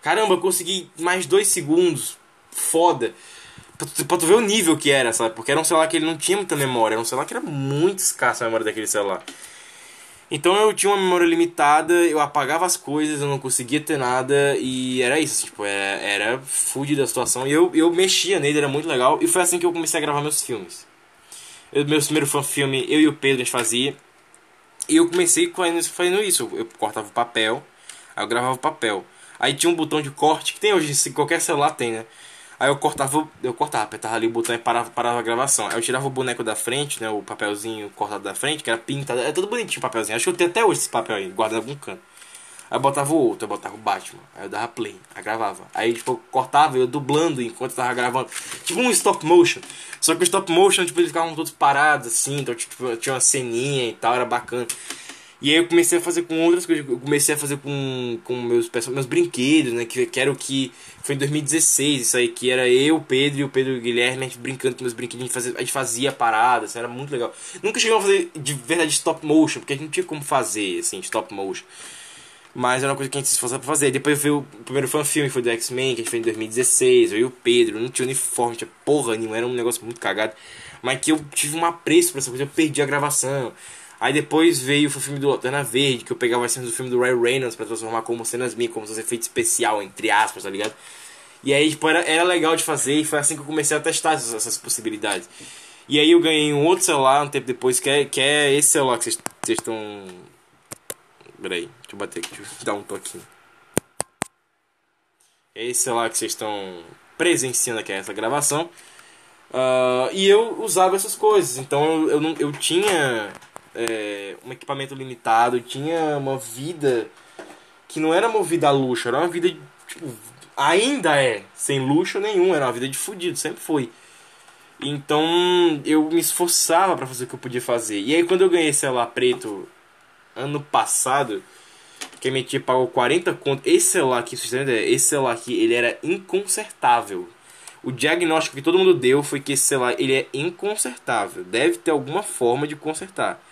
Caramba, eu consegui mais 2 segundos. Foda. Pra tu, pra tu ver o nível que era, sabe? Porque era um celular que ele não tinha muita memória. Era um celular que era muito escasso a memória daquele celular. Então eu tinha uma memória limitada, eu apagava as coisas, eu não conseguia ter nada e era isso, tipo, era, era fudido da situação. E eu, eu mexia nele, era muito legal. E foi assim que eu comecei a gravar meus filmes meu primeiro fan filme, eu e o Pedro, a gente fazia. E eu comecei fazendo isso. Eu cortava o papel, aí eu gravava o papel. Aí tinha um botão de corte, que tem hoje, qualquer celular tem, né? Aí eu cortava, eu cortava, apertava ali o botão e parava, parava a gravação. Aí eu tirava o boneco da frente, né? O papelzinho cortado da frente, que era pintado. É todo bonitinho o papelzinho. Acho que eu tenho até hoje esse papel aí, guardado em algum canto. Aí eu botava o outro, eu botava o Batman. Aí eu dava play, aí gravava. Aí, tipo, eu cortava, eu dublando enquanto eu tava gravando. Tipo um stop motion. Só que o stop motion, tipo, eles ficavam todos parados, assim. Então, tipo, tinha uma ceninha e tal, era bacana. E aí eu comecei a fazer com outras coisas. Eu comecei a fazer com, com meus, meus brinquedos, né? Que, que era o que... Foi em 2016 isso aí, que era eu, o Pedro e o Pedro Guilherme, a gente brincando com meus brinquedos. A gente fazia, a gente fazia paradas, assim, era muito legal. Nunca chegamos a fazer de verdade stop motion, porque a gente não tinha como fazer, assim, stop motion. Mas era uma coisa que a gente se esforçava pra fazer. Depois veio o primeiro filme, foi do X-Men, que a gente fez em 2016. Eu e o Pedro, não tinha uniforme, não tinha porra nenhuma, era um negócio muito cagado. Mas que eu tive um apreço pra essa coisa, eu perdi a gravação. Aí depois veio o filme do Lanterna Verde, que eu pegava as cenas do filme do Ray Reynolds pra transformar como cenas minhas, como se fosse efeito especial, entre aspas, tá ligado? E aí, tipo, era, era legal de fazer e foi assim que eu comecei a testar essas, essas possibilidades. E aí eu ganhei um outro celular um tempo depois, que é, que é esse celular que vocês estão Peraí, deixa eu bater aqui, deixa eu dar um toquinho. É esse celular que vocês estão presenciando aqui essa gravação. Uh, e eu usava essas coisas, então eu, eu, eu tinha é, um equipamento limitado, tinha uma vida que não era movida a luxo, era uma vida, tipo, ainda é, sem luxo nenhum, era uma vida de fudido, sempre foi. Então eu me esforçava para fazer o que eu podia fazer. E aí quando eu ganhei celular preto ano passado, que a minha tia pagou 40 conto. Esse celular aqui, vocês ideia, esse celular aqui, ele era inconsertável. O diagnóstico que todo mundo deu foi que esse celular ele é inconsertável. Deve ter alguma forma de consertar.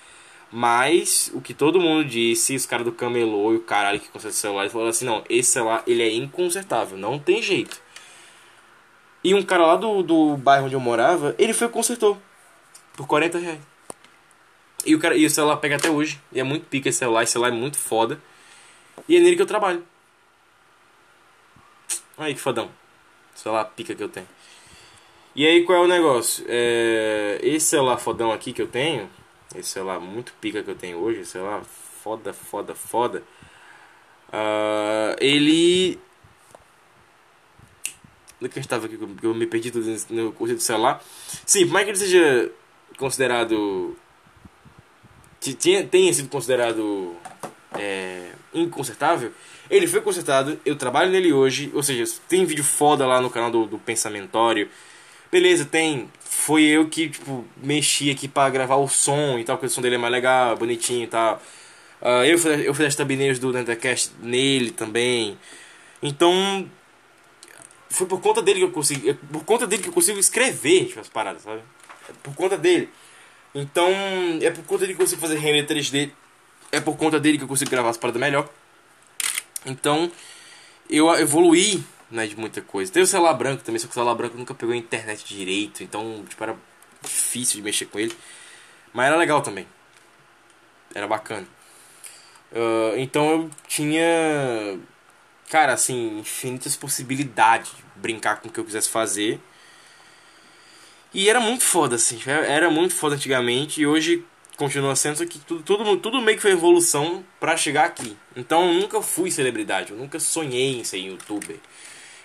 Mas o que todo mundo disse, os caras do camelô e o caralho que conserta celular, falaram assim, não, esse celular ele é inconsertável, não tem jeito. E um cara lá do, do bairro onde eu morava, ele foi e consertou. Por 40 reais. E o, cara, e o celular pega até hoje. E é muito pica esse celular. Esse celular é muito foda. E é nele que eu trabalho. Aí que fodão. Celular pica que eu tenho. E aí qual é o negócio? É, esse celular fodão aqui que eu tenho. Esse celular muito pica que eu tenho hoje. Esse celular foda, foda, foda. Uh, ele. Do que eu estava aqui, que eu me perdi tudo no curso do celular. Sim, por mais que ele seja considerado tenha sido considerado é, inconsertável, ele foi consertado, eu trabalho nele hoje, ou seja, tem vídeo foda lá no canal do, do Pensamentório. Beleza, tem. Foi eu que, tipo, mexi aqui pra gravar o som e tal, porque o som dele é mais legal, bonitinho e tal. Uh, eu, fiz, eu fiz as thumbnails do Nethercast nele também. Então, foi por conta dele que eu consigo. É por conta dele que eu consigo escrever tipo, as paradas, sabe? É por conta dele. Então, é por conta dele que eu consigo fazer render 3D. É por conta dele que eu consigo gravar as paradas melhor. Então, eu evoluí né, de muita coisa. Tem o celular branco também, só que o celular branco nunca pegou a internet direito. Então, tipo, era difícil de mexer com ele. Mas era legal também. Era bacana. Uh, então eu tinha, cara, assim, infinitas possibilidades de brincar com o que eu quisesse fazer. E era muito foda, assim. Era muito foda antigamente e hoje continua sendo, só que tudo, tudo, tudo meio que foi evolução para chegar aqui. Então eu nunca fui celebridade, eu nunca sonhei em ser youtuber.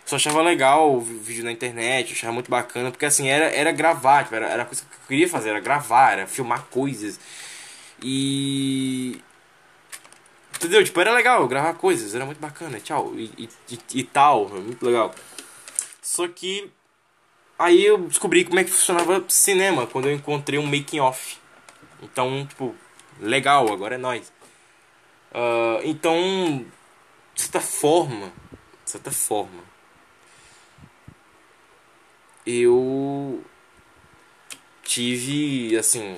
Só achava legal o vídeo na internet, achava muito bacana, porque assim, era, era gravar, tipo, era, era a coisa que eu queria fazer, era gravar, era filmar coisas. E. Entendeu? Tipo, era legal gravar coisas, era muito bacana, tchau. E, e, e, tal, muito legal. Só que. Aí eu descobri como é que funcionava cinema quando eu encontrei um making off. Então, tipo, legal, agora é nóis. Uh, então, de certa forma, de certa forma, eu tive, assim,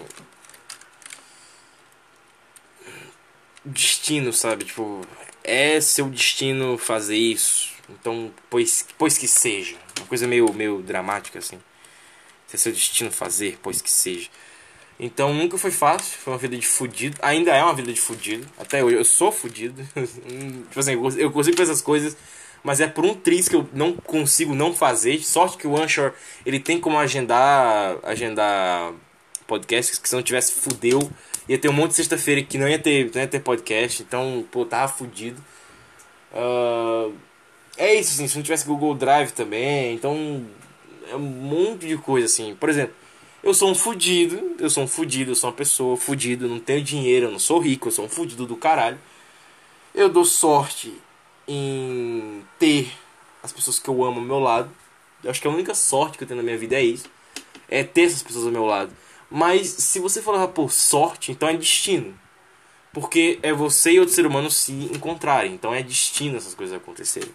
destino, sabe? Tipo, é seu destino fazer isso. Então, pois, pois que seja. Uma coisa meio, meio dramática, assim. É seu destino fazer, pois que seja. Então nunca foi fácil, foi uma vida de fudido. Ainda é uma vida de fudido. Até hoje eu sou fudido. tipo assim, eu consigo fazer essas coisas, mas é por um triz que eu não consigo não fazer. Sorte que o Anchor ele tem como agendar agendar podcasts que se não tivesse fudeu. Ia ter um monte de sexta-feira que não ia, ter, não ia ter podcast. Então, pô, tava fudido. Uh, é isso, assim, se não tivesse Google Drive também. Então, é um monte de coisa, assim. Por exemplo, eu sou um fudido, eu sou um fudido, eu sou uma pessoa fudida, não tenho dinheiro, eu não sou rico, eu sou um fudido do caralho. Eu dou sorte em ter as pessoas que eu amo ao meu lado. Eu acho que a única sorte que eu tenho na minha vida é isso. É ter essas pessoas ao meu lado. Mas se você for levar por sorte, então é destino. Porque é você e outro ser humano se encontrarem. Então é destino essas coisas acontecerem.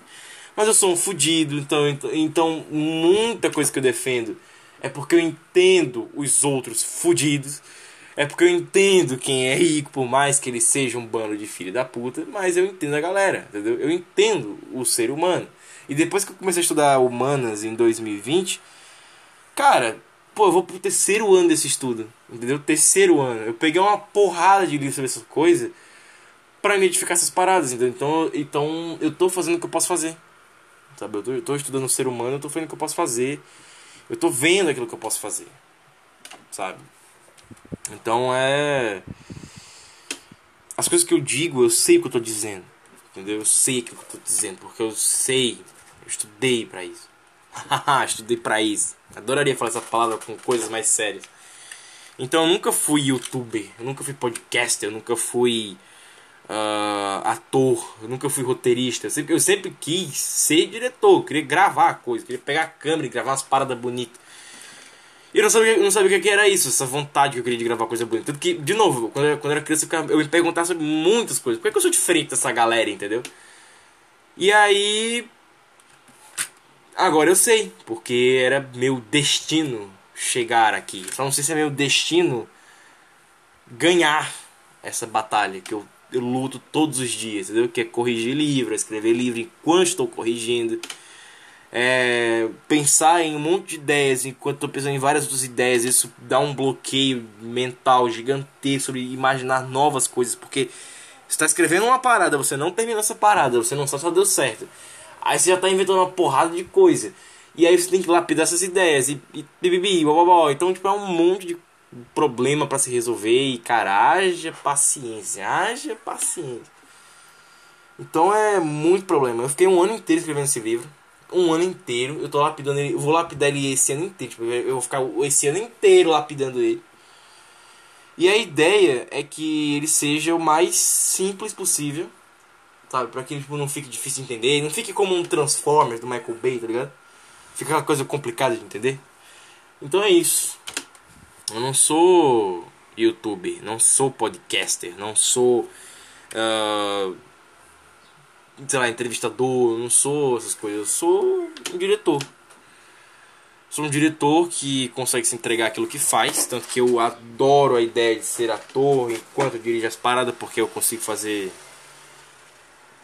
Mas eu sou um fudido, então, então muita coisa que eu defendo é porque eu entendo os outros fudidos. É porque eu entendo quem é rico, por mais que ele seja um bando de filho da puta, mas eu entendo a galera, entendeu? Eu entendo o ser humano. E depois que eu comecei a estudar humanas em 2020, cara, pô, eu vou pro terceiro ano desse estudo, entendeu? Terceiro ano. Eu peguei uma porrada de livros sobre essas coisas para identificar essas paradas, entendeu? Então, então eu tô fazendo o que eu posso fazer. Sabe? Eu tô, eu tô estudando o ser humano, eu tô fazendo o que eu posso fazer. Eu tô vendo aquilo que eu posso fazer. Sabe? Então é. As coisas que eu digo, eu sei o que eu tô dizendo. Entendeu? Eu sei o que eu tô dizendo, porque eu sei. Eu estudei para isso. estudei para isso. Adoraria falar essa palavra com coisas mais sérias. Então eu nunca fui youtuber, eu nunca fui podcaster, eu nunca fui uh, ator, eu nunca fui roteirista. Eu sempre, eu sempre quis ser diretor, queria gravar coisas, queria pegar a câmera e gravar umas paradas bonitas. E eu não sabia, eu não sabia o que era isso, essa vontade que eu queria de gravar coisa bonita. Tanto que, de novo, quando eu, quando eu era criança, eu me perguntava sobre muitas coisas. Por que eu sou diferente dessa galera, entendeu? E aí. Agora eu sei, porque era meu destino chegar aqui. Só não sei se é meu destino ganhar essa batalha que eu eu luto todos os dias, entendeu? Que é corrigir livro, escrever livro enquanto estou corrigindo. É, pensar em um monte de ideias enquanto estou pensando em várias outras ideias, isso dá um bloqueio mental gigantesco sobre imaginar novas coisas, porque você está escrevendo uma parada, você não terminou essa parada, você não sabe se deu certo. Aí você já está inventando uma porrada de coisa. E aí você tem que lapidar essas ideias e, e, e, e, e Então, tipo, é um monte de problema para se resolver e, cara, haja paciência, haja paciência. Então é muito problema. Eu fiquei um ano inteiro escrevendo esse livro. Um ano inteiro. Eu tô lapidando ele. Eu vou lapidar ele esse ano inteiro. Tipo, eu vou ficar esse ano inteiro lapidando ele. E a ideia é que ele seja o mais simples possível. Sabe? Pra que tipo, não fique difícil de entender. Não fique como um Transformers do Michael Bay, tá ligado? Fica aquela coisa complicada de entender. Então é isso. Eu não sou youtuber, não sou podcaster, não sou. Uh, sei lá, entrevistador, não sou essas coisas. Eu sou um diretor. Sou um diretor que consegue se entregar aquilo que faz, tanto que eu adoro a ideia de ser ator enquanto eu dirijo as paradas, porque eu consigo fazer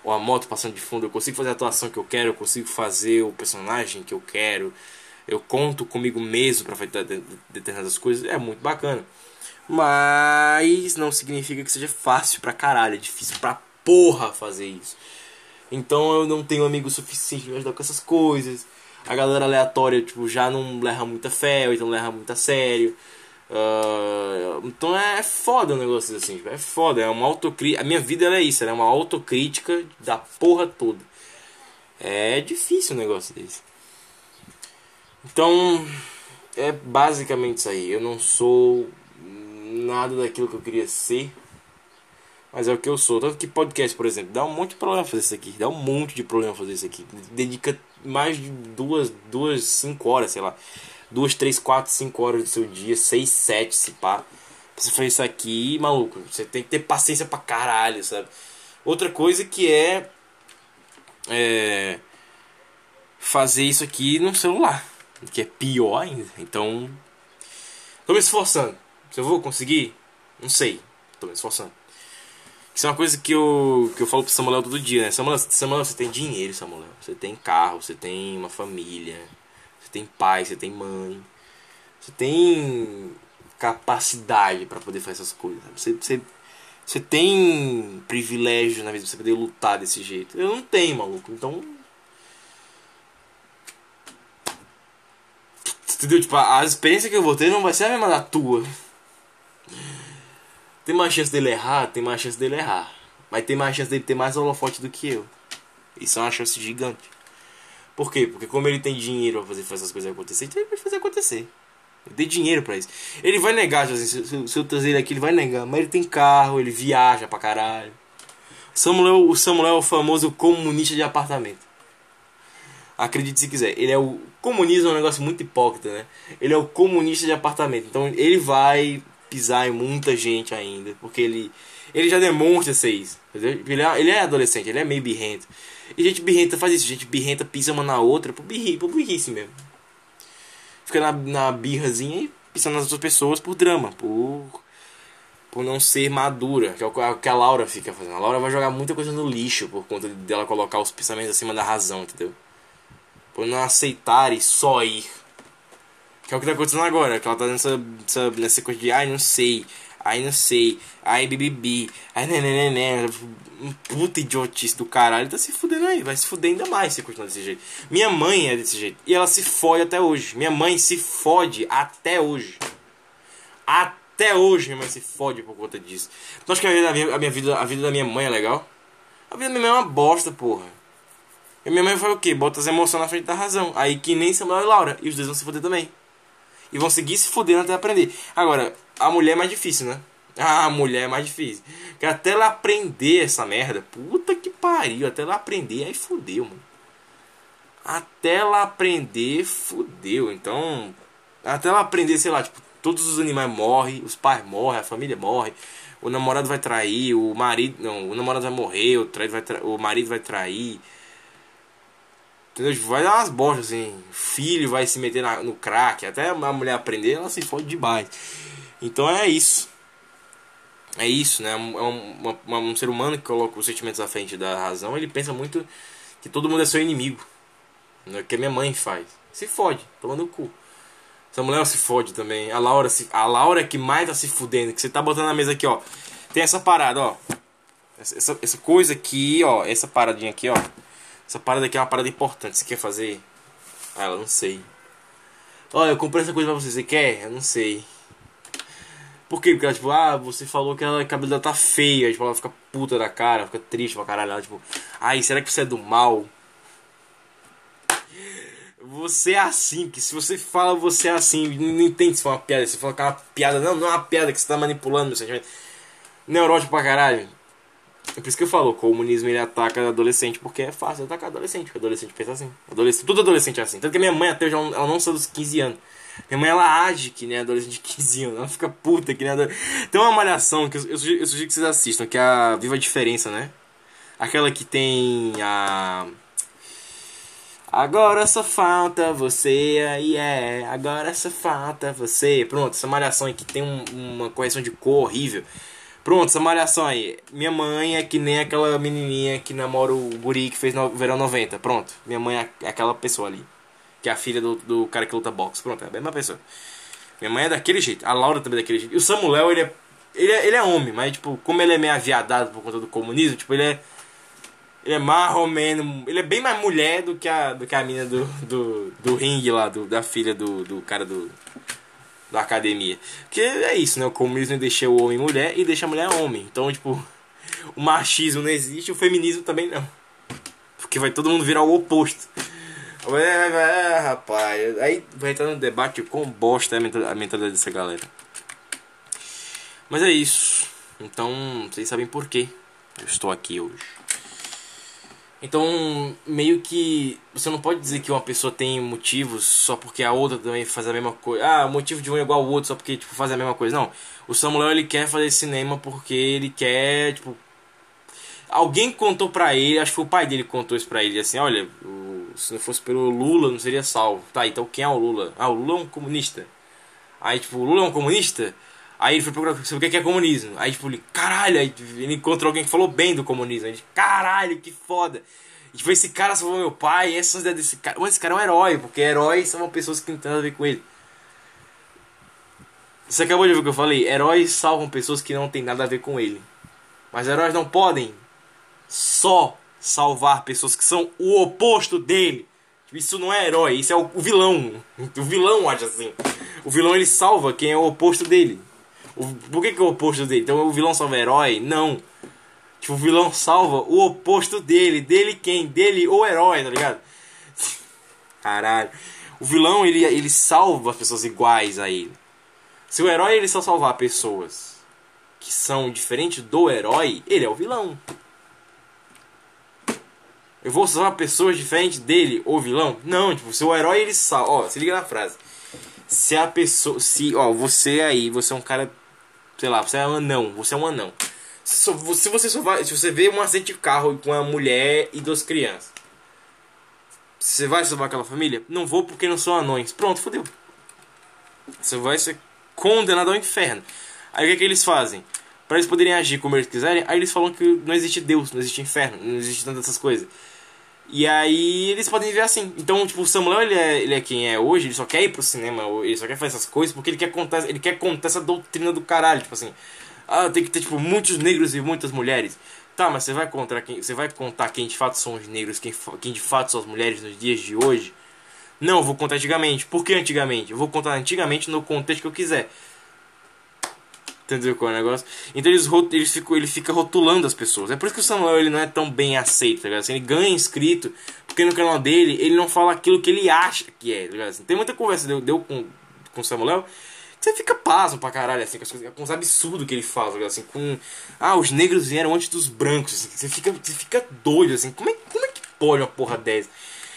ou a moto passando de fundo, eu consigo fazer a atuação que eu quero, eu consigo fazer o personagem que eu quero, eu conto comigo mesmo para fazer determinadas coisas, é muito bacana. Mas não significa que seja fácil pra caralho, é difícil pra porra fazer isso. Então eu não tenho amigo suficiente pra me ajudar com essas coisas. A galera aleatória, tipo, já não leva muita fé, ou então leva muito a sério. Uh, então é foda o um negócio assim, tipo, é foda, é uma autocrítica. A minha vida é isso, é uma autocrítica da porra toda. É difícil um negócio desse. Então, é basicamente isso aí. Eu não sou nada daquilo que eu queria ser. Mas é o que eu sou. Tanto que podcast, por exemplo, dá um monte de problema fazer isso aqui. Dá um monte de problema fazer isso aqui. Dedica mais de duas, duas, cinco horas, sei lá. Duas, três, quatro, cinco horas do seu dia. Seis, sete, se pá. Pra você fazer isso aqui, maluco. Você tem que ter paciência pra caralho, sabe? Outra coisa que é. É. Fazer isso aqui no celular. Que é pior ainda. Então. Tô me esforçando. Se eu vou conseguir? Não sei. Tô me esforçando. Isso é uma coisa que eu, que eu falo pro Samuel todo dia, né? Samuel, Samuel, você tem dinheiro, Samuel. Você tem carro, você tem uma família. Você tem pai, você tem mãe. Você tem capacidade para poder fazer essas coisas. Você, você, você tem privilégio na vida de você poder lutar desse jeito. Eu não tenho, maluco. Então. Entendeu? Tipo, a experiência que eu vou ter não vai ser a mesma da tua. Tem mais chance dele errar? Tem mais chance dele errar. Mas tem mais chance dele ter mais holofote do que eu. Isso é uma chance gigante. Por quê? Porque como ele tem dinheiro pra fazer, fazer essas coisas acontecer, então ele vai fazer acontecer. Ele tem dinheiro pra isso. Ele vai negar, assim, se, se eu trazer ele aqui, ele vai negar. Mas ele tem carro, ele viaja pra caralho. Samuel, o Samuel é o famoso comunista de apartamento. Acredite se quiser. Ele é o. Comunismo é um negócio muito hipócrita, né? Ele é o comunista de apartamento. Então ele vai pisar em muita gente ainda, porque ele ele já demonstra ser isso. Ele é, ele é adolescente, ele é meio birrento. E gente birrenta faz isso, gente birrenta pisa uma na outra por, birri, por birrice mesmo. Fica na, na birrazinha e pisando nas outras pessoas por drama, por, por não ser madura, que é o que a Laura fica fazendo. A Laura vai jogar muita coisa no lixo por conta dela colocar os pensamentos acima da razão, entendeu? Por não aceitar e só ir. Que é o que tá acontecendo agora, que ela tá nessa, nessa, nessa coisa de ai não sei, ai não sei, ai bibibi, ai nenenene, puta idiotice do caralho, tá se fudendo aí, vai se fuder ainda mais se continuar desse jeito. Minha mãe é desse jeito, e ela se fode até hoje. Minha mãe se fode até hoje. Até hoje minha mãe se fode por conta disso. Tu acha que a minha, a minha, vida, a vida da minha mãe é legal? A vida da minha mãe é uma bosta, porra. E minha mãe faz o quê? Bota as emoções na frente da razão. Aí que nem Samuel e Laura. E os dois vão se fuder também e vão seguir se fudendo até aprender. Agora, a mulher é mais difícil, né? Ah, a mulher é mais difícil. Porque até ela aprender essa merda, puta que pariu, até ela aprender, aí fudeu, mano. Até ela aprender, fudeu. Então, até ela aprender, sei lá, tipo, todos os animais morrem, os pais morrem, a família morre, o namorado vai trair, o marido, não, o namorado vai morrer, o, vai tra... o marido vai trair Entendeu? Vai dar umas bostas assim. Filho vai se meter na, no crack. Até a mulher aprender, ela se fode demais. Então é isso. É isso, né? É um, uma, um ser humano que coloca os sentimentos à frente da razão. Ele pensa muito que todo mundo é seu inimigo. É o que a minha mãe faz. Se fode, tomando o cu. Essa mulher se fode também. A Laura, se, a Laura é que mais tá se fudendo. Que você tá botando na mesa aqui, ó. Tem essa parada, ó. Essa, essa, essa coisa aqui, ó. Essa paradinha aqui, ó. Essa parada aqui é uma parada importante. Você quer fazer? Ah, ela não sei. Olha, eu comprei essa coisa pra você. Você quer? Eu não sei. Por quê? Porque ela, tipo, ah, você falou que ela, a cabelo dela tá feia. Tipo, ela fica puta da cara, fica triste pra caralho. Ela, tipo, ai, será que você é do mal? Você é assim, que se você fala você é assim, não entende se for uma piada. Se for uma piada, não, não é uma piada que você tá manipulando meu sentimento. Neurótico pra caralho. É por isso que eu falo, o comunismo ele ataca adolescente porque é fácil atacar adolescente, porque adolescente pensa assim. Adolescente, tudo adolescente é assim. Tanto que minha mãe até hoje ela não saiu dos 15 anos. Minha mãe ela age que nem adolescente de 15 anos, ela fica puta que nem adolescente. Tem uma malhação que eu, eu, sugiro, eu sugiro que vocês assistam, que é a Viva a Diferença, né? Aquela que tem a. Agora só falta você aí é. Agora só falta você. Pronto, essa malhação aí que tem um, uma correção de cor horrível. Pronto, essa malhação aí. Minha mãe é que nem aquela menininha que namora o guri que fez no verão 90. Pronto. Minha mãe é aquela pessoa ali. Que é a filha do, do cara que luta boxe. Pronto, é a mesma pessoa. Minha mãe é daquele jeito. A Laura também é daquele jeito. E o Samuel, ele é. Ele é, ele é homem, mas tipo, como ele é meio aviadado por conta do comunismo, tipo, ele é. Ele é mais ou menos. Ele é bem mais mulher do que a, do que a mina do, do, do ringue lá, do, da filha do, do cara do da academia. Porque é isso, né? O comunismo deixa o homem mulher e deixa a mulher homem. Então, tipo, o machismo não existe, o feminismo também não. Porque vai todo mundo virar o oposto. É, rapaz, aí vai entrar no debate com bosta a mentalidade dessa galera. Mas é isso. Então, vocês sabem por quê eu estou aqui hoje. Então, meio que você não pode dizer que uma pessoa tem motivos só porque a outra também faz a mesma coisa. Ah, o motivo de um é igual ao outro só porque tipo faz a mesma coisa. Não. O Samuel ele quer fazer cinema porque ele quer, tipo, alguém contou pra ele, acho que foi o pai dele contou isso pra ele, assim, olha, se não fosse pelo Lula não seria salvo. Tá, então quem é o Lula? Ah, o Lula é um comunista. Aí, tipo, o Lula é um comunista? Aí ele foi procurar sobre o que é comunismo. Aí, tipo, ele, caralho, aí ele encontrou alguém que falou bem do comunismo. Aí caralho, que foda. E, tipo, esse cara salvou meu pai, essas ideias desse cara. Mas esse cara é um herói, porque heróis são pessoas que não têm nada a ver com ele. Você acabou de ver o que eu falei? Heróis salvam pessoas que não têm nada a ver com ele. Mas heróis não podem só salvar pessoas que são o oposto dele. Isso não é herói, isso é o vilão. O vilão age assim. O vilão ele salva quem é o oposto dele. O, por que, que é o oposto dele? Então o vilão salva herói? Não. Tipo, o vilão salva o oposto dele. Dele quem? Dele o herói, tá ligado? Caralho. O vilão ele, ele salva as pessoas iguais a ele. Se o herói ele só salvar pessoas que são diferentes do herói, ele é o vilão. Eu vou salvar pessoas diferentes dele, o vilão? Não, tipo, se o herói ele salva. Ó, se liga na frase. Se a pessoa. Se, ó, você aí, você é um cara sei lá, você é um anão, você é um anão. Se você só vai, se você vê um acidente de carro com uma mulher e duas crianças, você vai salvar aquela família? Não vou porque não são anões. Pronto, fodeu. Você vai ser condenado ao inferno. Aí o que, é que eles fazem? Para eles poderem agir como eles quiserem, aí eles falam que não existe Deus, não existe inferno, não existe tantas essas coisas. E aí eles podem ver assim. Então, tipo, o Samuel, ele é, ele é quem é hoje, ele só quer ir pro cinema, ele só quer fazer essas coisas porque ele quer contar, ele quer contar essa doutrina do caralho, tipo assim. Ah, tem que ter, tipo, muitos negros e muitas mulheres. Tá, mas você vai contar quem, você vai contar quem de fato são os negros, quem, quem de fato são as mulheres nos dias de hoje? Não, vou contar antigamente. Por que antigamente? Eu vou contar antigamente no contexto que eu quiser. Entendeu qual é o negócio? Então eles, eles ficam, ele fica rotulando as pessoas. É por isso que o Samuel ele não é tão bem aceito, tá ligado? Assim, ele ganha inscrito, porque no canal dele ele não fala aquilo que ele acha que é, tá ligado? Assim, tem muita conversa deu, deu com, com o Samuel você fica pasmo pra caralho, assim, com, as coisas, com os absurdos que ele fala, tá assim, com. Ah, os negros vieram antes dos brancos, assim, você fica, você fica doido, assim, como é, como é que pode uma porra dessa?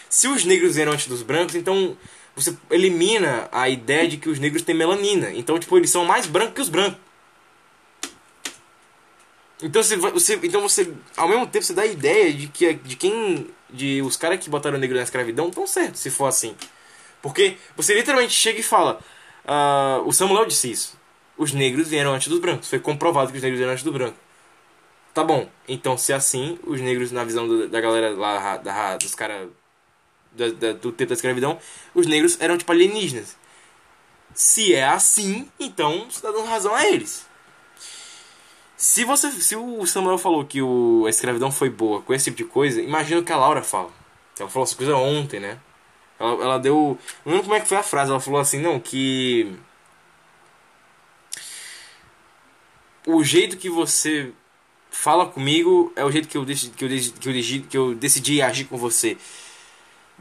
Se os negros vieram antes dos brancos, então você elimina a ideia de que os negros têm melanina. Então, tipo, eles são mais brancos que os brancos. Então você, você, então você, ao mesmo tempo, você dá a ideia de que de quem, de os caras que botaram o negro na escravidão estão certos, se for assim. Porque você literalmente chega e fala, uh, o Samuel disse isso. Os negros vieram antes dos brancos. Foi comprovado que os negros vieram antes do branco. Tá bom. Então, se é assim, os negros, na visão do, da galera lá, da, dos caras do tempo da escravidão, os negros eram tipo alienígenas. Se é assim, então você tá dando razão a eles. Se você, se o Samuel falou que o, a escravidão foi boa com esse tipo de coisa, imagina o que a Laura fala. Ela falou essa coisa ontem, né? Ela, ela deu. Não lembro como é que foi a frase. Ela falou assim, não, que. O jeito que você fala comigo é o jeito que eu, decidi, que eu, decidi, que eu, decidi, que eu decidi agir com você.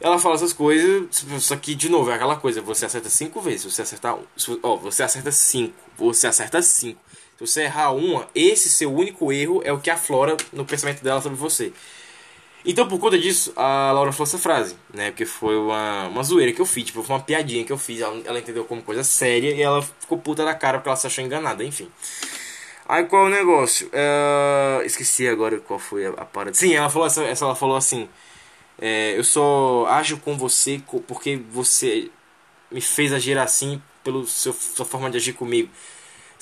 Ela fala essas coisas, só que, de novo, é aquela coisa: você acerta cinco vezes. Você acertar. Ó, você acerta cinco. Você acerta cinco. Se você errar uma, esse seu único erro é o que aflora no pensamento dela sobre você. Então, por conta disso, a Laura falou essa frase, né? Porque foi uma, uma zoeira que eu fiz, tipo, foi uma piadinha que eu fiz. Ela, ela entendeu como coisa séria e ela ficou puta da cara porque ela se achou enganada, enfim. Aí qual é o negócio? Uh, esqueci agora qual foi a, a parada. Sim, ela falou, essa, ela falou assim: é, Eu só ajo com você porque você me fez agir assim pela sua forma de agir comigo.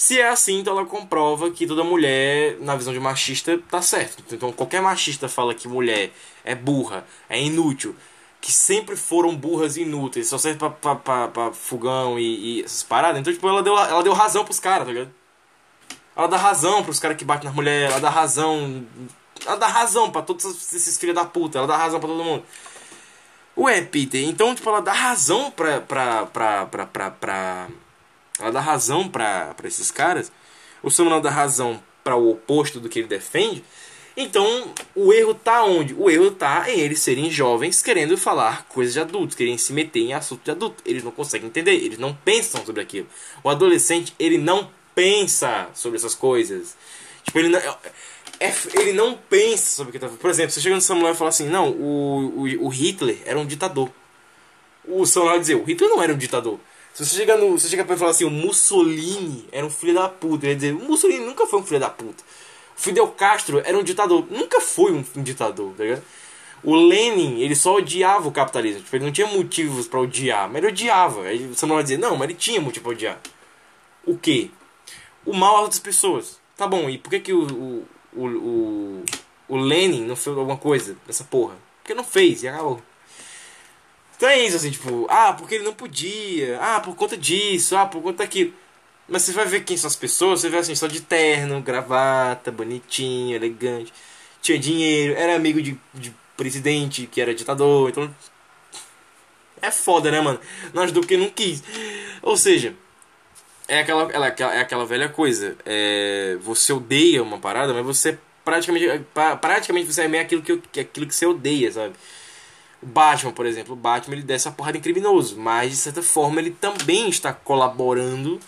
Se é assim, então ela comprova que toda mulher, na visão de machista, tá certo. Então qualquer machista fala que mulher é burra, é inútil, que sempre foram burras inúteis, só serve pra, pra, pra, pra fogão e, e, essas paradas. Então, tipo, ela deu, ela deu razão pros caras, tá ligado? Ela dá razão pros caras que batem na mulher, ela dá razão. Ela dá razão pra todos esses filhos da puta, ela dá razão pra todo mundo. Ué, Peter, então, tipo, ela dá razão pra. pra. pra. pra. pra, pra ela dá razão para esses caras, o Samuel dá razão para o oposto do que ele defende, então o erro tá onde? O erro tá em eles serem jovens querendo falar coisas de adultos, querendo se meter em assunto de adulto. Eles não conseguem entender, eles não pensam sobre aquilo. O adolescente, ele não pensa sobre essas coisas. Tipo, ele não, é, ele não pensa sobre o que tá Por exemplo, você chega no Samuel e fala assim: não, o, o, o Hitler era um ditador. O Samuel vai dizer: o Hitler não era um ditador. Se você chega, no, você chega pra ele falar assim: o Mussolini era um filho da puta, ele vai dizer: o Mussolini nunca foi um filho da puta. Fidel Castro era um ditador, nunca foi um, um ditador, tá ligado? O Lenin, ele só odiava o capitalismo. Tipo, ele não tinha motivos para odiar, mas ele odiava. Aí você não vai dizer, não, mas ele tinha motivo pra odiar. O quê? O mal às outras pessoas. Tá bom, e por que, que o, o, o, o, o Lenin não fez alguma coisa dessa porra? Porque não fez e acabou. Então é isso, assim, tipo, ah, porque ele não podia, ah, por conta disso, ah, por conta daquilo. Mas você vai ver quem são as pessoas, você vê assim, só de terno, gravata, bonitinho, elegante, tinha dinheiro, era amigo de, de presidente que era ditador, então. É foda, né, mano? Não ajudou porque não quis. Ou seja, é aquela, ela, é aquela velha coisa. É, você odeia uma parada, mas você praticamente. Praticamente você é meio aquilo que, aquilo que você odeia, sabe? O Batman, por exemplo, o Batman ele desce a porrada em criminoso, mas de certa forma ele também está colaborando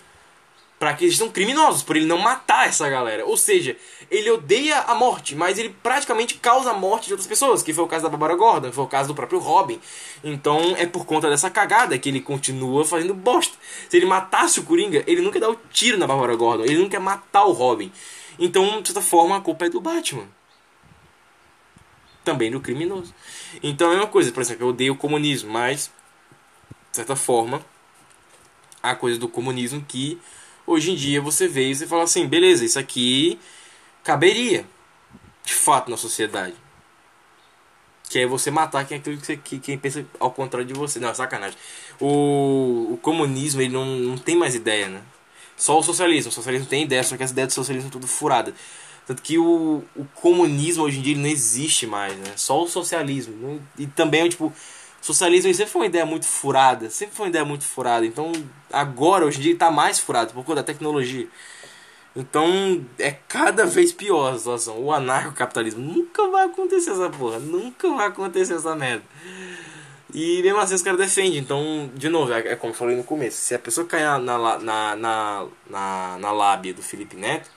para que eles sejam criminosos, por ele não matar essa galera. Ou seja, ele odeia a morte, mas ele praticamente causa a morte de outras pessoas, que foi o caso da Barbara Gordon, que foi o caso do próprio Robin. Então é por conta dessa cagada que ele continua fazendo bosta. Se ele matasse o Coringa, ele nunca dá o tiro na Barbara Gordon, ele nunca quer matar o Robin. Então, de certa forma, a culpa é do Batman. Também do criminoso. Então é uma coisa, por exemplo, eu odeio o comunismo, mas, de certa forma, a coisa do comunismo que Hoje em dia você vê e você fala assim, beleza, isso aqui caberia de fato na sociedade. Que é você matar quem, aquilo que você, quem pensa ao contrário de você. Não, é sacanagem. O, o comunismo ele não, não tem mais ideia, né? Só o socialismo. O socialismo tem ideia, só que as ideias do socialismo são tudo furada. Tanto que o, o comunismo hoje em dia não existe mais, né? Só o socialismo. E também, tipo, socialismo sempre foi uma ideia muito furada, sempre foi uma ideia muito furada. Então, agora, hoje em dia, está mais furado por conta da tecnologia. Então, é cada vez pior a situação. O anarcocapitalismo nunca vai acontecer essa porra, nunca vai acontecer essa merda. E mesmo assim os caras defendem. Então, de novo, é, é como eu falei no começo: se a pessoa cair na, na, na, na, na lábia do Felipe Neto,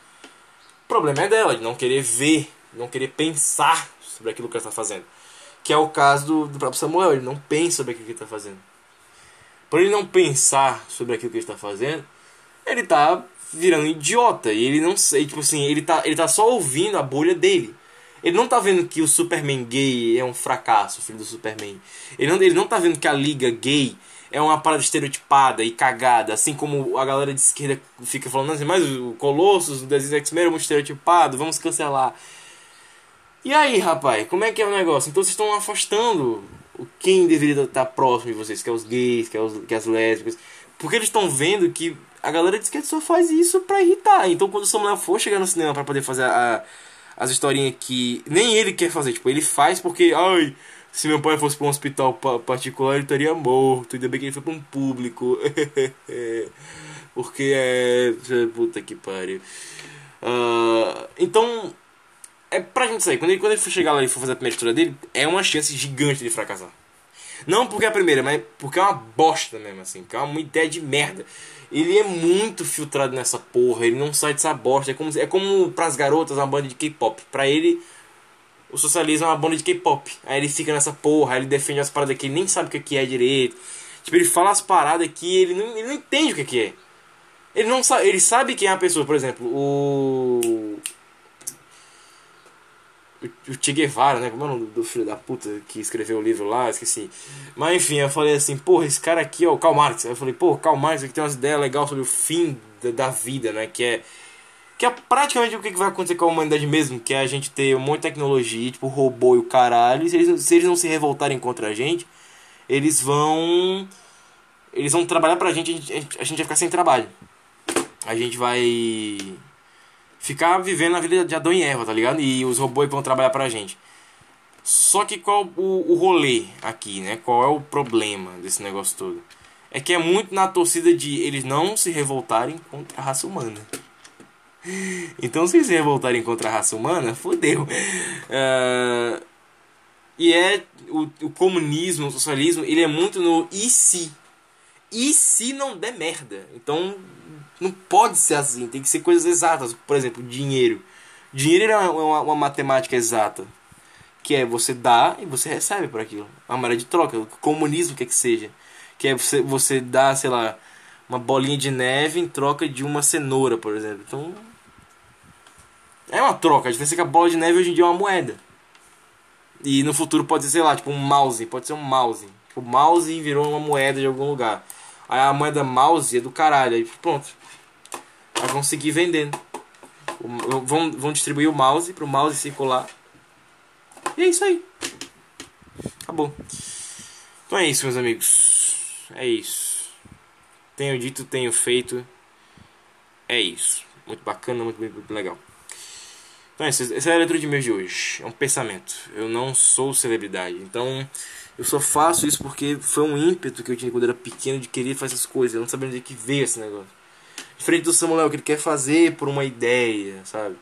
o problema é dela, de não querer ver, não querer pensar sobre aquilo que ela está fazendo. Que é o caso do, do próprio Samuel, ele não pensa sobre aquilo que ele está fazendo. Por ele não pensar sobre aquilo que ele está fazendo, ele está virando idiota. E ele não sei, tipo assim, ele tá, ele tá só ouvindo a bolha dele. Ele não tá vendo que o Superman gay é um fracasso, filho do Superman. Ele não, ele não tá vendo que a liga gay é uma parada estereotipada e cagada, assim como a galera de esquerda fica falando assim, mas o Colossus, o desenho X-Men é muito estereotipado, vamos cancelar. E aí, rapaz, como é que é o negócio? Então vocês estão afastando quem deveria estar próximo de vocês, que é os gays, que é, os, que é as lésbicas. Porque eles estão vendo que a galera diz que só faz isso pra irritar. Então quando o Samuel for chegar no cinema para poder fazer a, as historinhas que nem ele quer fazer, tipo, ele faz porque, ai, se meu pai fosse para um hospital particular ele estaria morto. Ainda bem que ele foi para um público. porque é. Puta que pariu. Uh, então é pra gente sair. Quando ele, quando ele for chegar lá e for fazer a primeira história dele, é uma chance gigante de fracassar. Não porque é a primeira, mas porque é uma bosta mesmo, assim. Que é uma ideia de merda. Ele é muito filtrado nessa porra, ele não sai dessa bosta. É como, é como pras garotas uma banda de K-pop. Pra ele, o socialismo é uma banda de K-pop. Aí ele fica nessa porra, aí ele defende as paradas que ele nem sabe o que é direito. Tipo, ele fala as paradas que ele não, ele não entende o que é. Ele não sabe, ele sabe quem é a pessoa, por exemplo, o o Che Guevara, né? Como é o nome do filho da puta que escreveu o livro lá? Esqueci. Mas enfim, eu falei assim, porra, esse cara aqui, ó, o Karl Marx. Eu falei, pô, Karl Marx aqui tem umas ideias legais sobre o fim da, da, vida, né? Que é. Que é praticamente o que vai acontecer com a humanidade mesmo, que é a gente ter um monte de tecnologia, tipo robô e o caralho, e se eles, se eles não se revoltarem contra a gente, eles vão. Eles vão trabalhar pra gente, a gente, a gente vai ficar sem trabalho. A gente vai ficar vivendo a vida de Adão e Eva, tá ligado? E os robôs vão trabalhar pra gente. Só que qual o, o rolê aqui, né? Qual é o problema desse negócio todo? É que é muito na torcida de eles não se revoltarem contra a raça humana. Então, se eles revoltarem contra a raça humana, fodeu. Uh, e é o, o comunismo, o socialismo, ele é muito no e se? E se não der merda? Então, não pode ser assim, tem que ser coisas exatas. Por exemplo, dinheiro. Dinheiro é uma, uma, matemática exata. Que é você dá e você recebe por aquilo. Uma maneira de troca. O comunismo quer que seja. Que é você, você dá, sei lá, uma bolinha de neve em troca de uma cenoura, por exemplo. Então. É uma troca. A diferença é que a bola de neve hoje em dia é uma moeda. E no futuro pode ser, sei lá, tipo um mouse. Pode ser um mouse. Tipo, mouse virou uma moeda de algum lugar. Aí a moeda mouse é do caralho. Aí pronto. Aí vão seguir vendendo. Vão, vão distribuir o mouse para o mouse circular. E é isso aí. Acabou. Então é isso, meus amigos. É isso. Tenho dito, tenho feito. É isso. Muito bacana, muito, muito, muito legal. Então, essa, essa é a letra de e-mail de hoje. É um pensamento. Eu não sou celebridade. Então, eu só faço isso porque foi um ímpeto que eu tinha quando era pequeno de querer fazer essas coisas. Eu não sabia onde é que veio esse negócio. Diferente do Samuel, que ele quer fazer por uma ideia, sabe?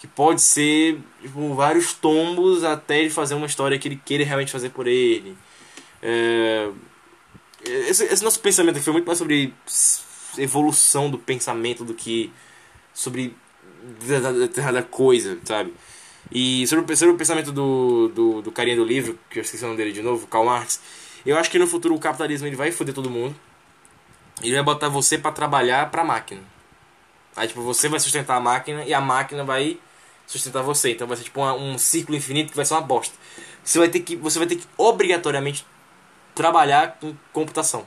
Que pode ser tipo, vários tombos até ele fazer uma história que ele queira realmente fazer por ele. É... Esse, esse nosso pensamento aqui foi muito mais sobre evolução do pensamento do que sobre determinada coisa, sabe? E sobre, sobre o pensamento do, do, do carinha do livro, que eu esqueci o nome dele de novo, Karl Marx, eu acho que no futuro o capitalismo ele vai foder todo mundo. Ele vai botar você para trabalhar pra máquina. Aí, tipo, você vai sustentar a máquina e a máquina vai sustentar você. Então vai ser tipo uma, um círculo infinito que vai ser uma bosta. Você vai ter que, você vai ter que obrigatoriamente trabalhar com computação.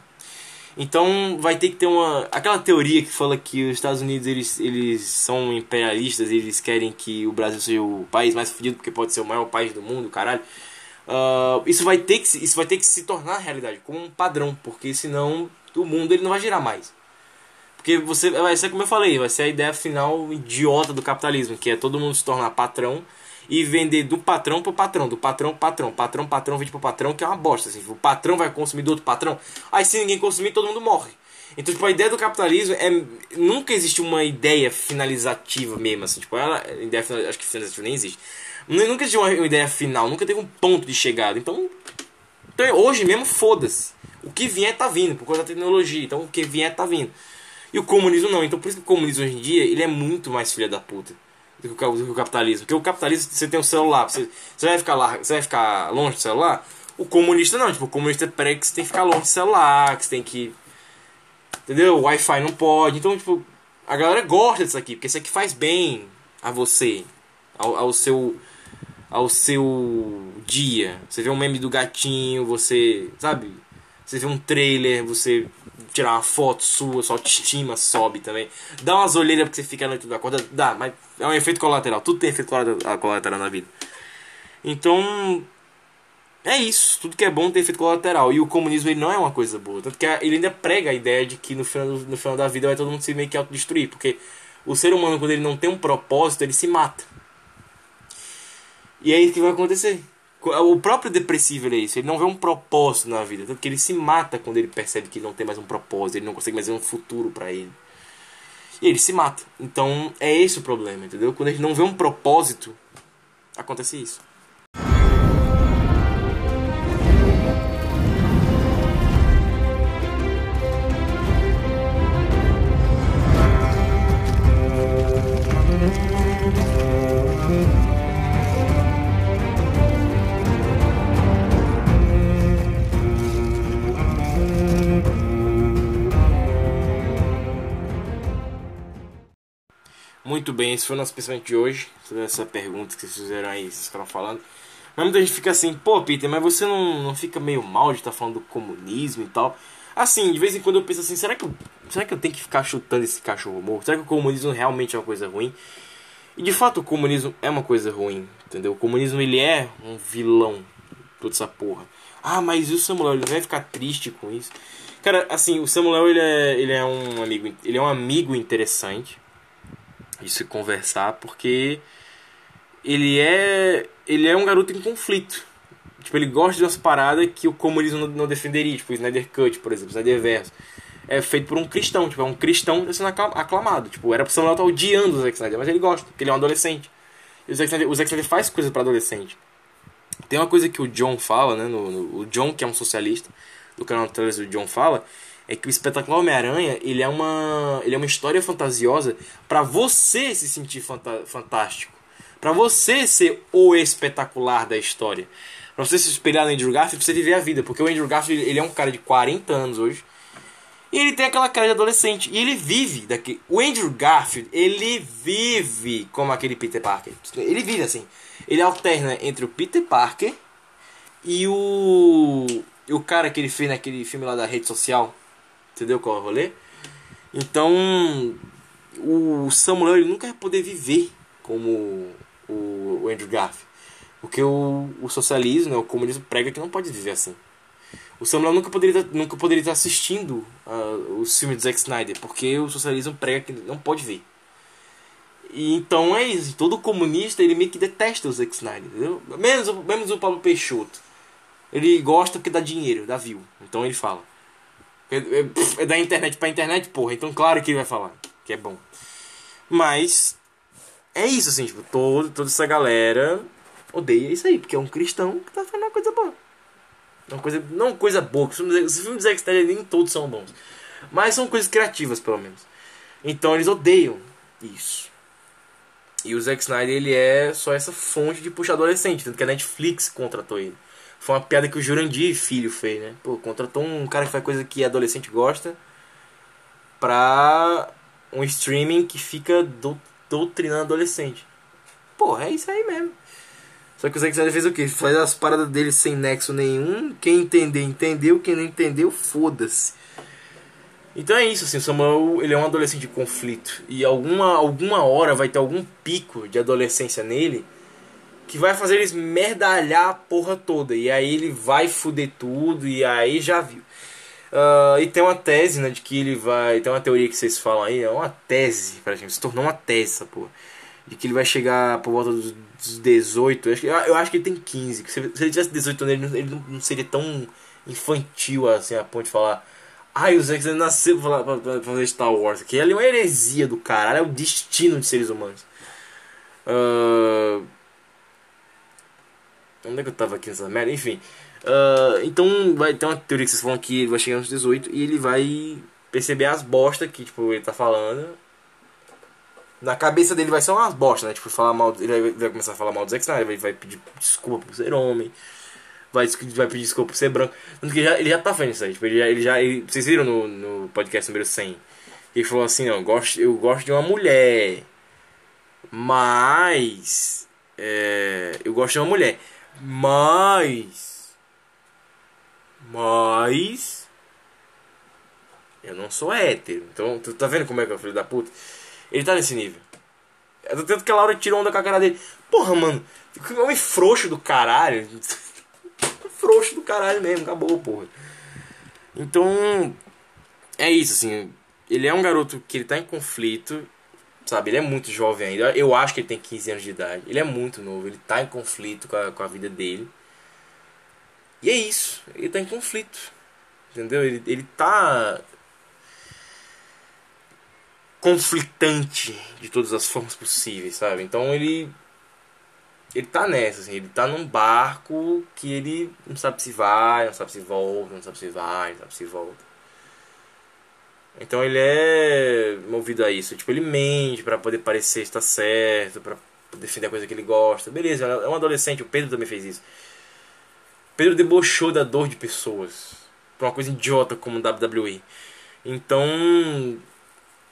Então vai ter que ter uma. Aquela teoria que fala que os Estados Unidos eles, eles são imperialistas, eles querem que o Brasil seja o país mais fodido porque pode ser o maior país do mundo, caralho. Uh, isso, vai ter que, isso vai ter que se tornar realidade, como um padrão, porque senão o mundo ele não vai girar mais. Porque você vai ser como eu falei, vai ser a ideia final idiota do capitalismo, que é todo mundo se tornar patrão e vender do patrão pro patrão, do patrão pro patrão, patrão, patrão, vende pro patrão, que é uma bosta. Assim. O patrão vai consumir do outro patrão, aí se ninguém consumir, todo mundo morre. Então, tipo, a ideia do capitalismo é. Nunca existe uma ideia finalizativa mesmo, assim. Tipo, ela. Ideia, acho que finalizativa nem existe. Nunca existe uma, uma ideia final, nunca teve um ponto de chegada. Então, então hoje mesmo, foda-se. O que vier tá vindo, por causa da tecnologia. Então, o que vier tá vindo. E o comunismo não. Então, por isso que o comunismo hoje em dia, ele é muito mais filha da puta do que o capitalismo. Porque o capitalismo, você tem um celular, você, você, vai ficar lá, você vai ficar longe do celular. O comunista não, tipo, o comunista prega que você tem que ficar longe do celular, que você tem que. Entendeu? O Wi-Fi não pode. Então, tipo, a galera gosta disso aqui, porque isso aqui faz bem a você, ao, ao seu ao seu dia. Você vê um meme do gatinho, você, sabe? Você vê um trailer, você tirar uma foto sua, sua autoestima sobe também. Dá umas olheiras porque você fica noite da corda, dá, mas é um efeito colateral. Tudo tem efeito colateral na vida. Então, é isso. Tudo que é bom tem efeito colateral. E o comunismo ele não é uma coisa boa. Tanto que ele ainda prega a ideia de que no final, no final da vida vai todo mundo se meio que autodestruir. Porque o ser humano, quando ele não tem um propósito, ele se mata. E é isso que vai acontecer. O próprio depressivo é isso, ele não vê um propósito na vida, tanto que ele se mata quando ele percebe que não tem mais um propósito, ele não consegue mais ver um futuro para ele. E ele se mata. Então é esse o problema, entendeu? Quando a gente não vê um propósito, acontece isso. Muito bem, esse foi o nosso pensamento de hoje. Toda essa pergunta que vocês fizeram aí, vocês ficaram falando. Mas muita gente fica assim, pô, Peter, mas você não, não fica meio mal de estar tá falando do comunismo e tal? Assim, de vez em quando eu penso assim, será que eu, será que eu tenho que ficar chutando esse cachorro morto? Será que o comunismo realmente é uma coisa ruim? E de fato o comunismo é uma coisa ruim, entendeu? O comunismo ele é um vilão, toda essa porra. Ah, mas e o Samuel, ele vai ficar triste com isso? Cara, assim, o Samuel ele é, ele é um amigo, ele é um amigo interessante de se conversar, porque ele é ele é um garoto em conflito. Tipo, ele gosta de umas paradas que o comunismo não, defenderia, tipo o Snyder Cut, por exemplo, o Snyder Verso. É feito por um cristão, tipo, é um cristão sendo aclamado. Tipo, era pro Samuel estar odiando o Zack Snyder, mas ele gosta, porque ele é um adolescente. E o Zack Snyder, o Zack Snyder faz coisas para adolescente. Tem uma coisa que o John fala, né, no, no, o John, que é um socialista, do canal de televisão o John fala, é que o espetacular Homem-Aranha, ele é uma ele é uma história fantasiosa para você se sentir fanta fantástico, para você ser o espetacular da história. Pra você se espelhar no Andrew Garfield, pra você viver a vida, porque o Andrew Garfield, ele é um cara de 40 anos hoje. E ele tem aquela cara de adolescente. E ele vive daqui. O Andrew Garfield, ele vive como aquele Peter Parker. Ele vive assim. Ele alterna entre o Peter Parker e o. E o cara que ele fez naquele filme lá da rede social. Entendeu qual é o rolê? Então. O Samuel ele nunca vai poder viver como o Andrew Garfield. Porque o, o socialismo, né, o comunismo prega que não pode viver assim. O Samuel nunca poderia, nunca poderia estar assistindo uh, os filmes do Zack Snyder, porque o socialismo prega que não pode ver. E então é isso, todo comunista ele meio que detesta o Zack Snyder? Menos, menos o Paulo Peixoto. Ele gosta porque dá dinheiro, dá view. Então ele fala. É, é, é da internet pra internet, porra. Então claro que ele vai falar. Que é bom. Mas. É isso, assim, tipo, todo, toda essa galera odeia isso aí, porque é um cristão que tá fazendo uma coisa boa. Uma coisa, não coisa boa, os filmes, do Zack Snyder nem todos são bons. Mas são coisas criativas, pelo menos. Então eles odeiam isso. E o Zack Snyder, ele é só essa fonte de puxa adolescente. Tanto que a Netflix contratou ele. Foi uma piada que o Jurandir Filho fez, né? Pô, contratou um cara que faz coisa que adolescente gosta pra um streaming que fica doutrinando adolescente. Porra, é isso aí mesmo. Só que o Zack Snyder fez o quê? Faz as paradas dele sem nexo nenhum. Quem entender, entendeu. Quem não entendeu, foda-se. Então é isso, assim, o Samuel ele é um adolescente de conflito. E alguma, alguma hora vai ter algum pico de adolescência nele que vai fazer eles merdalhar a porra toda. E aí ele vai fuder tudo, e aí já viu. Uh, e tem uma tese, né, de que ele vai. Tem uma teoria que vocês falam aí, é uma tese, pra gente, se tornou uma tese essa porra. De que ele vai chegar por volta dos 18. Eu acho que, eu acho que ele tem 15. Se, ele tivesse 18 anos, ele, não, seria tão infantil assim a ponto de falar. Ai, o Zack Snyder nasceu pra, fazer Star Wars. Que ele é uma heresia do caralho, é o destino de seres humanos. Uh... Onde é que eu tava aqui nessa merda? Enfim. Uh, então vai ter uma teoria que vocês falam que ele vai chegar nos 18 e ele vai perceber as bostas que tipo, ele tá falando na cabeça dele vai ser umas bosta, né? Tipo, falar mal, ele vai, começar a falar mal do Zack Snyder, ele vai pedir desculpa por ser homem, vai, vai pedir desculpa por ser branco. Tanto que ele já, ele já tá fazendo isso aí. Tipo, ele já. Ele já ele, vocês viram no, no podcast número 100? Ele falou assim: não, eu gosto, eu gosto de uma mulher, mas. É, eu gosto de uma mulher, mas. Mas. Eu não sou hétero. Então, tu tá vendo como é que é o filho da puta? Ele tá nesse nível. É tanto que a Laura tirou onda com a cara dele. Porra, mano. Que homem frouxo do caralho. frouxo do caralho mesmo. Acabou, porra. Então. É isso, assim. Ele é um garoto que ele tá em conflito. Sabe? Ele é muito jovem ainda. Eu acho que ele tem 15 anos de idade. Ele é muito novo. Ele tá em conflito com a, com a vida dele. E é isso. Ele tá em conflito. Entendeu? Ele, ele tá conflitante de todas as formas possíveis, sabe? Então ele ele tá nessa, assim, ele tá num barco que ele não sabe se vai, não sabe se volta, não sabe se vai, não sabe se volta. Então ele é movido a isso, tipo, ele mente para poder parecer estar certo, para defender a coisa que ele gosta. Beleza, é um adolescente, o Pedro também fez isso. Pedro debochou da dor de pessoas por uma coisa idiota como WWE. Então,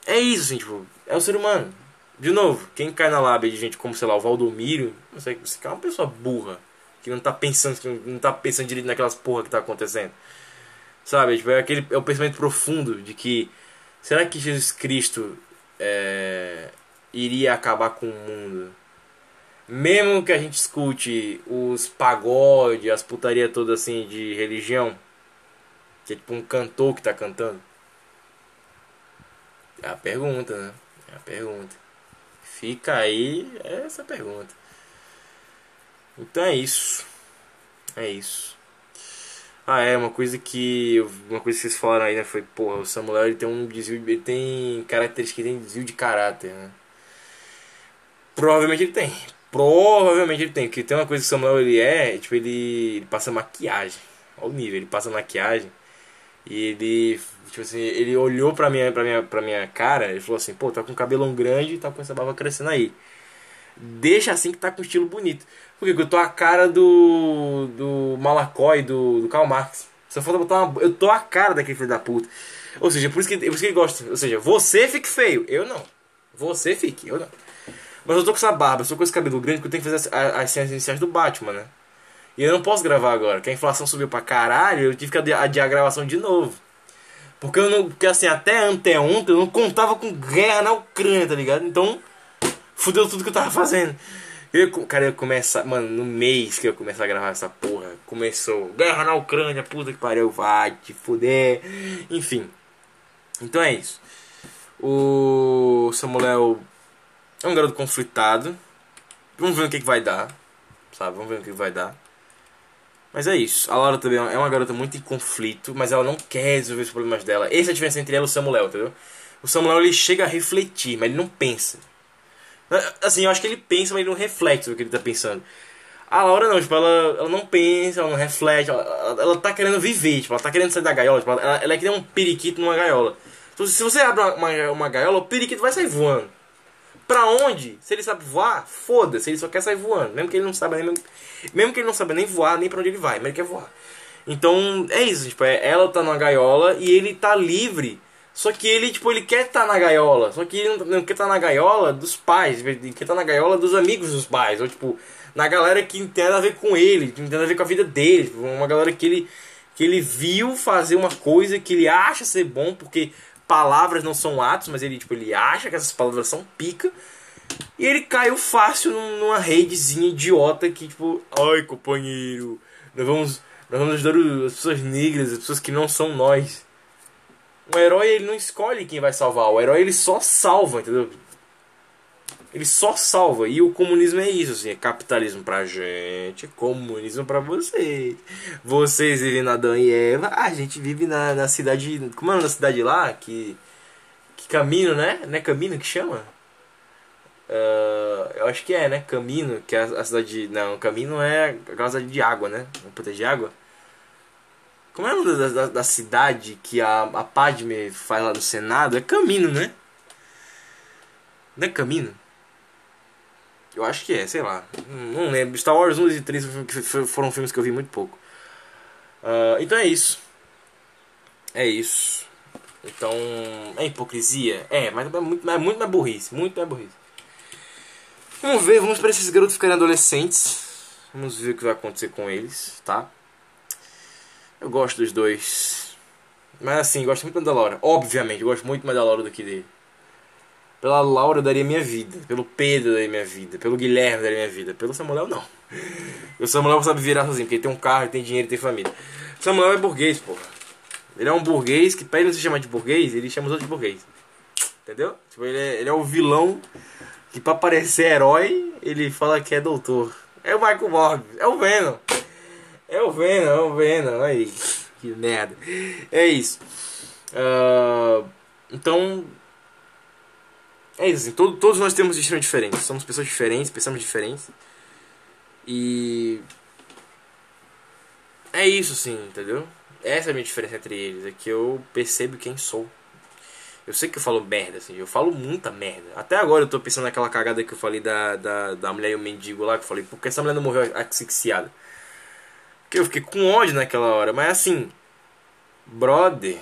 é isso, assim, tipo, é o ser humano. De novo, quem cai na lábia de gente como, sei lá, o Valdomiro, não sei, você é uma pessoa burra, que não tá pensando, que não tá pensando direito naquelas porra que tá acontecendo. Sabe, tipo, é, aquele, é o pensamento profundo de que, será que Jesus Cristo é, iria acabar com o mundo? Mesmo que a gente escute os pagodes, as putaria toda assim de religião, que é tipo um cantor que tá cantando. É a pergunta, né? É a pergunta. Fica aí essa pergunta. Então é isso. É isso. Ah, é, uma coisa que. Uma coisa que vocês falaram aí, né? Foi, porra, o Samuel ele tem um desvio. Ele tem características, ele tem desvio de caráter, né? Provavelmente ele tem. Provavelmente ele tem. Porque tem uma coisa que o Samuel ele é, tipo, ele, ele passa maquiagem. Olha o nível, ele passa maquiagem. E ele, tipo assim, ele olhou pra minha, pra minha, pra minha cara e falou assim: pô, tá com o cabelão grande e tá com essa barba crescendo aí. Deixa assim que tá com estilo bonito. Porque eu tô a cara do. do Malacói, do, do Karl Marx. Só falta botar uma. Eu tô a cara daquele filho da puta. Ou seja, por isso que, por isso que ele gosta. Ou seja, você fique feio, eu não. Você fique, eu não. Mas eu tô com essa barba, eu tô com esse cabelo grande que eu tenho que fazer as, as cenas iniciais do Batman, né? E eu não posso gravar agora, que a inflação subiu pra caralho, eu tive que adiar a gravação de novo. Porque eu não. Porque assim, até anteontem eu não contava com guerra na Ucrânia, tá ligado? Então, fudeu tudo que eu tava fazendo. Eu, cara, eu começar. Mano, no mês que eu começar a gravar essa porra, começou. Guerra na Ucrânia, puta que pariu, vai te fuder. Enfim. Então é isso. O Samuel é um garoto conflitado. Vamos ver o que, que vai dar. Sabe? Vamos ver o que, que vai dar. Mas é isso. A Laura também é uma garota muito em conflito, mas ela não quer resolver os problemas dela. Essa é a diferença entre ela e o Samuel, entendeu? O Samuel ele chega a refletir, mas ele não pensa. Assim, eu acho que ele pensa, mas ele não reflete o que ele tá pensando. A Laura não, tipo, ela, ela não pensa, ela não reflete, ela, ela, ela tá querendo viver, tipo, ela tá querendo sair da gaiola, tipo, ela, ela é que nem um periquito numa gaiola. Então, se você abre uma, uma, gaiola, o periquito vai sair voando. Pra onde? Se ele sabe voar, foda-se, ele só quer sair voando. Mesmo que ele não saiba nem. Mesmo, que ele não saiba nem voar, nem pra onde ele vai, mas ele quer voar. Então, é isso, tipo, é, ela tá numa gaiola e ele tá livre. Só que ele, tipo, ele quer estar tá na gaiola. Só que ele não, quer estar tá na gaiola dos pais, ele quer estar tá na gaiola dos amigos dos pais. Ou, tipo, na galera que tem nada a ver com ele, que tem nada a ver com a vida dele. Tipo, uma galera que ele, que ele viu fazer uma coisa que ele acha ser bom, porque palavras não são atos, mas ele, tipo, ele acha que essas palavras são pica. E ele caiu fácil numa redezinha idiota que, tipo, ai companheiro, nós vamos, nós vamos ajudar as pessoas negras, as pessoas que não são nós. O herói ele não escolhe quem vai salvar, o herói ele só salva, entendeu? Ele só salva. E o comunismo é isso, assim, é capitalismo pra gente, comunismo pra vocês. Vocês vivem na Adão e Eva, a gente vive na, na cidade. Como é na cidade lá? Que. Que caminho, né? Não é caminho que chama? Uh, eu acho que é, né? Camino, que é a, a cidade. Não, Camino é aquela cidade de água, né? Uma puta de água. Como é o nome da, da, da, cidade que a, a Padme faz lá no Senado? É Camino, né? Não é Camino? Eu acho que é, sei lá. Não lembro. Star Wars 1 e 3 foram filmes que eu vi muito pouco. Uh, então é isso. É isso. Então. É hipocrisia? É, mas é muito, é muito mais burrice. Muito mais burrice. Vamos ver, vamos para esses garotos ficarem adolescentes. Vamos ver o que vai acontecer com eles, tá? Eu gosto dos dois. Mas assim, gosto muito mais da Laura. Obviamente, gosto muito mais da Laura do que dele. Pela Laura eu daria minha vida. Pelo Pedro eu daria minha vida. Pelo Guilherme eu daria minha vida. Pelo Samuel não. O Samuel sabe virar sozinho, porque ele tem um carro, ele tem dinheiro, tem família. O Samuel é burguês, porra. Ele é um burguês que, pra ele não se chamar de burguês, ele chama os outros de burguês. Entendeu? Tipo, ele é, ele é o vilão que pra parecer herói, ele fala que é doutor. É o Michael Morbius. É o Venom. É o Venom, é o Venom. Aí, que merda. É isso. Uh, então, é isso, assim, todo, todos nós temos destinos diferentes. Somos pessoas diferentes, pensamos diferentes. E. É isso, assim, entendeu? Essa é a minha diferença entre eles. É que eu percebo quem sou. Eu sei que eu falo merda, assim, eu falo muita merda. Até agora eu tô pensando naquela cagada que eu falei da, da, da mulher e o mendigo lá, que eu falei, por que essa mulher não morreu asfixiada? Porque eu fiquei com ódio naquela hora. Mas assim, brother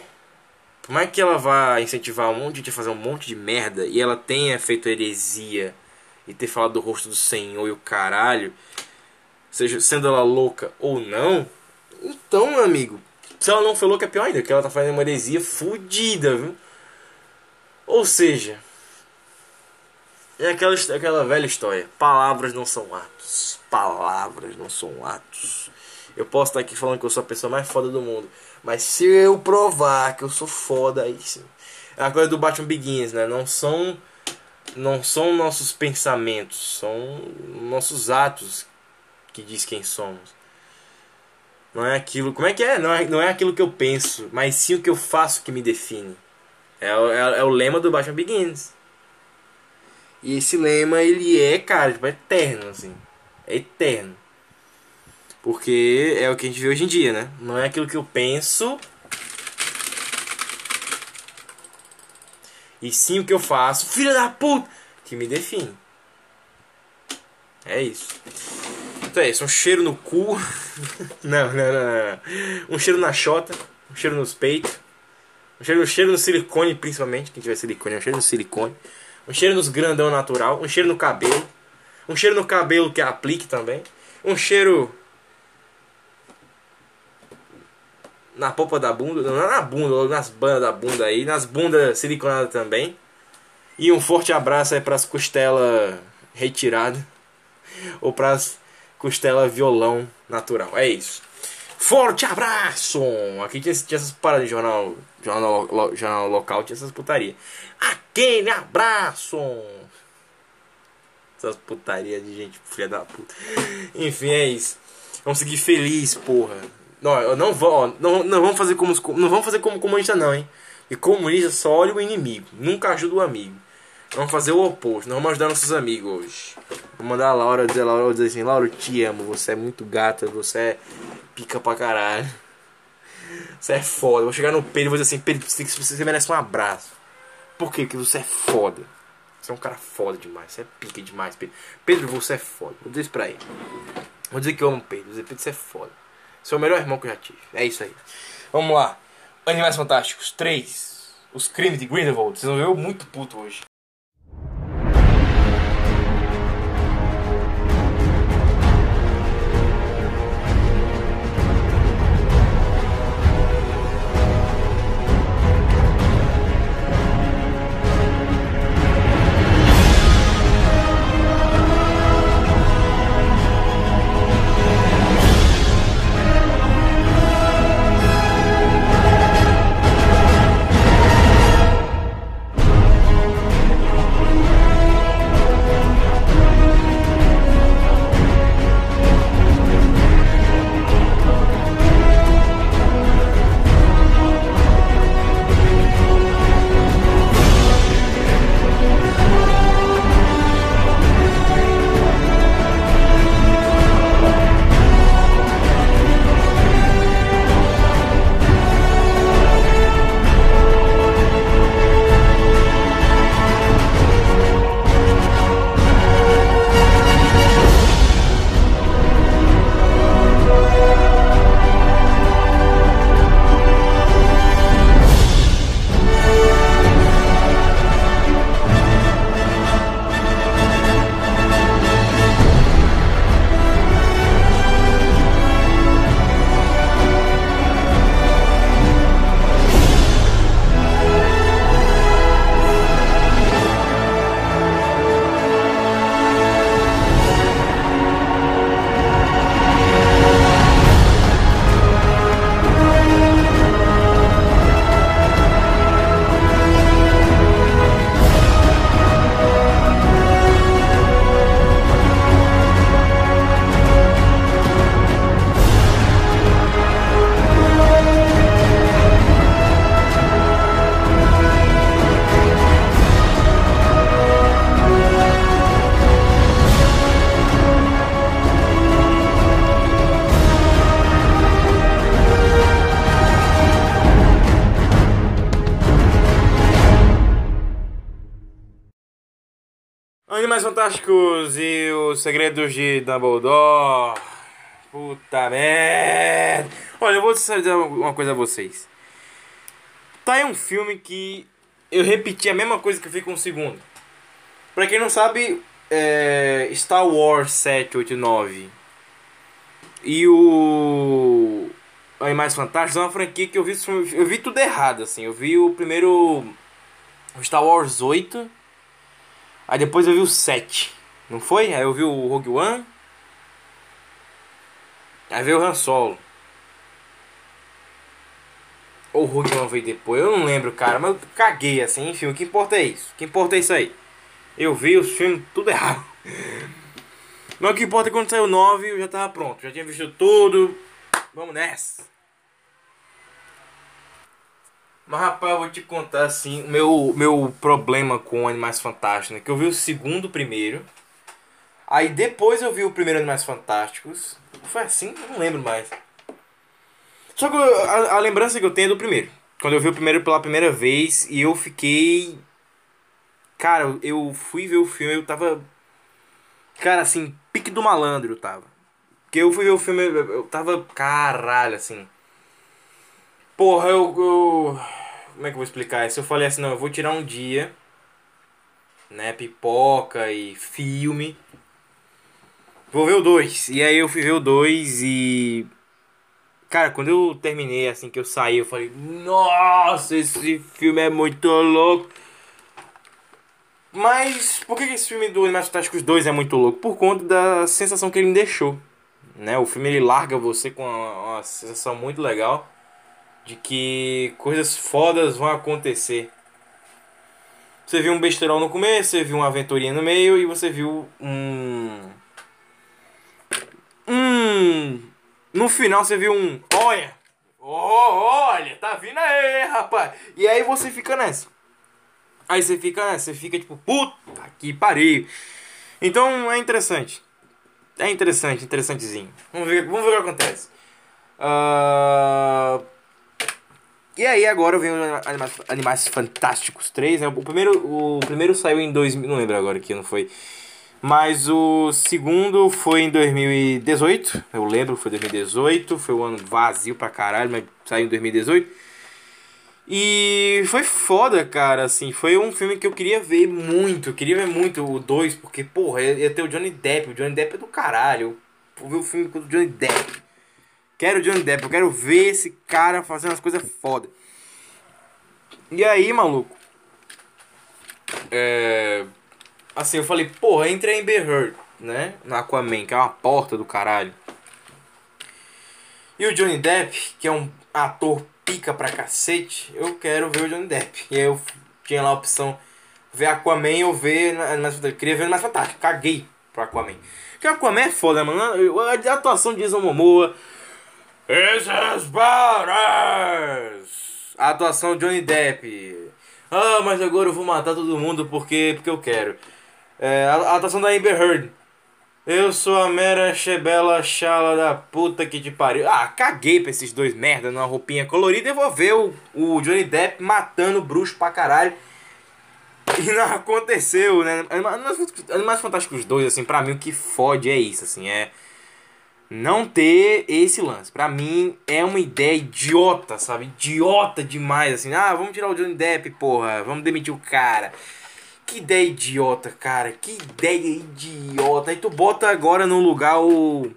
por mais que ela vá incentivar um monte de gente a fazer um monte de merda e ela tenha feito heresia e ter falado do rosto do Senhor e o caralho, seja sendo ela louca ou não, então, meu amigo, se ela não foi louca é pior ainda, que ela tá fazendo uma heresia fodida, viu? Ou seja, é aquela, aquela velha história: palavras não são atos, palavras não são atos. Eu posso estar aqui falando que eu sou a pessoa mais foda do mundo. Mas se eu provar que eu sou foda, aí sim. É a coisa do Batman Begins, né? Não são. Não são nossos pensamentos, são nossos atos que diz quem somos. Não é aquilo. Como é que é? Não é, não é aquilo que eu penso, mas sim o que eu faço que me define. É, é, é o lema do Batman Begins. E esse lema, ele é, cara, tipo, eterno, assim. É eterno. Porque é o que a gente vê hoje em dia, né? Não é aquilo que eu penso. E sim o que eu faço, filha da puta, que me define. É isso. Então é isso, um cheiro no cu. não, não, não, não. Um cheiro na chota, um cheiro nos peitos. Um cheiro, um cheiro no silicone, principalmente, quem tiver silicone, é um cheiro no silicone. Um cheiro nos grandão natural, um cheiro no cabelo. Um cheiro no cabelo que aplique também. Um cheiro na polpa da bunda, não na bunda, nas bandas da bunda aí, nas bundas siliconadas também. E um forte abraço aí pras costelas retiradas ou pras costelas violão natural. É isso. Forte abraço! Aqui tinha, tinha essas paradas de jornal, jornal, lo, jornal local, tinha essas putaria. Aquele abraço! Essas putaria de gente filha da puta. Enfim, é isso. Vamos seguir feliz, porra. Não, não, vou, não, não vamos fazer como não vamos fazer como comunista não, hein? E comunista só olha o inimigo, nunca ajuda o amigo. Vamos fazer o oposto, não vamos ajudar nossos amigos hoje. Vou mandar a Laura dizer, Laura dizer assim, Laura, eu te amo, você é muito gata, você é pica pra caralho. Você é foda. vou chegar no Pedro e vou dizer assim, Pedro, você, você merece um abraço. Por quê? Porque você é foda. Você é um cara foda demais, você é pica demais, Pedro. Pedro, você é foda. Vou dizer isso pra ele. Vou dizer que eu amo Pedro, vou dizer, Pedro, você é foda. Seu melhor irmão que eu já tive. É isso aí. Vamos lá. Animais Fantásticos 3. Os crimes de Grindelwald. Vocês vão ver eu muito puto hoje. Fantásticos e os Segredos de Dumbledore. Puta merda. Olha, eu vou dizer uma coisa a vocês. Tá aí um filme que eu repeti a mesma coisa que eu fiz com o segundo. Pra quem não sabe, é Star Wars 789 e o Animais Fantásticos é uma franquia que eu vi, eu vi tudo errado, assim. Eu vi o primeiro Star Wars 8 Aí depois eu vi o 7. Não foi? Aí eu vi o Rogue One. Aí veio o Han Solo. Ou o Rogue One veio depois. Eu não lembro, cara. Mas eu caguei assim. Enfim, o que importa é isso. O que importa é isso aí. Eu vi os filmes tudo errado. Mas o que importa é quando saiu o 9 eu já tava pronto. Já tinha visto tudo. Vamos nessa. Mas rapaz, eu vou te contar assim, o meu, meu problema com Animais Fantásticos, né? Que eu vi o segundo primeiro. Aí depois eu vi o primeiro Animais Fantásticos. Foi assim? Eu não lembro mais. Só que a, a lembrança que eu tenho é do primeiro. Quando eu vi o primeiro pela primeira vez e eu fiquei cara, eu fui ver o filme, eu tava. Cara, assim, pique do malandro eu tava. Porque eu fui ver o filme, eu tava. Caralho, assim. Porra, eu, eu. Como é que eu vou explicar isso? Eu falei assim, não, eu vou tirar um dia. Né? Pipoca e filme. Vou ver o 2. E aí eu fui ver o 2 e. Cara, quando eu terminei, assim, que eu saí, eu falei, nossa, esse filme é muito louco. Mas por que esse filme do Animais Fantásticos 2 é muito louco? Por conta da sensação que ele me deixou. Né? O filme ele larga você com uma, uma sensação muito legal de que coisas fodas vão acontecer. Você viu um besterol no começo, você viu uma aventurinha no meio e você viu um. Um. No final você viu um. Olha! Oh, olha, tá vindo aí, rapaz! E aí você fica nessa. Aí você fica nessa, você fica tipo, puta que pariu. Então é interessante. É interessante, interessantezinho. Vamos ver, vamos ver o que acontece. Uh... E aí agora vem Animais, Animais Fantásticos 3, né? O primeiro, o primeiro saiu em 2000, não lembro agora que não foi. Mas o segundo foi em 2018, eu lembro, foi 2018, foi um ano vazio pra caralho, mas saiu em 2018. E foi foda, cara, assim, foi um filme que eu queria ver muito, eu queria ver muito o 2, porque, porra, ia ter o Johnny Depp, o Johnny Depp é do caralho, eu ver o filme com o Johnny Depp. Quero o Johnny Depp, eu quero ver esse cara fazendo as coisas foda. E aí, maluco. É. Assim, eu falei, porra, entra em Heard, né? No Aquaman, que é uma porta do caralho. E o Johnny Depp, que é um ator pica pra cacete, eu quero ver o Johnny Depp. E aí eu tinha lá a opção ver Aquaman ou ver Animais Fantásticos. Queria ver mais Fantástico, caguei pro Aquaman. Porque Aquaman é foda, mano. A atuação de Jason Momoa esses Brothers! A atuação de Johnny Depp. Ah, mas agora eu vou matar todo mundo porque, porque eu quero. É, a, a atuação da Amber Heard. Eu sou a mera chebela chala da puta que te pariu. Ah, caguei pra esses dois merda numa roupinha colorida e vou ver o, o Johnny Depp matando bruxo pra caralho. E não aconteceu, né? Animais Fantásticos 2, assim, pra mim o que fode é isso, assim, é não ter esse lance. Pra mim é uma ideia idiota, sabe? Idiota demais, assim. Ah, vamos tirar o Johnny Depp, porra. Vamos demitir o cara. Que ideia idiota, cara. Que ideia idiota. Aí tu bota agora no lugar o.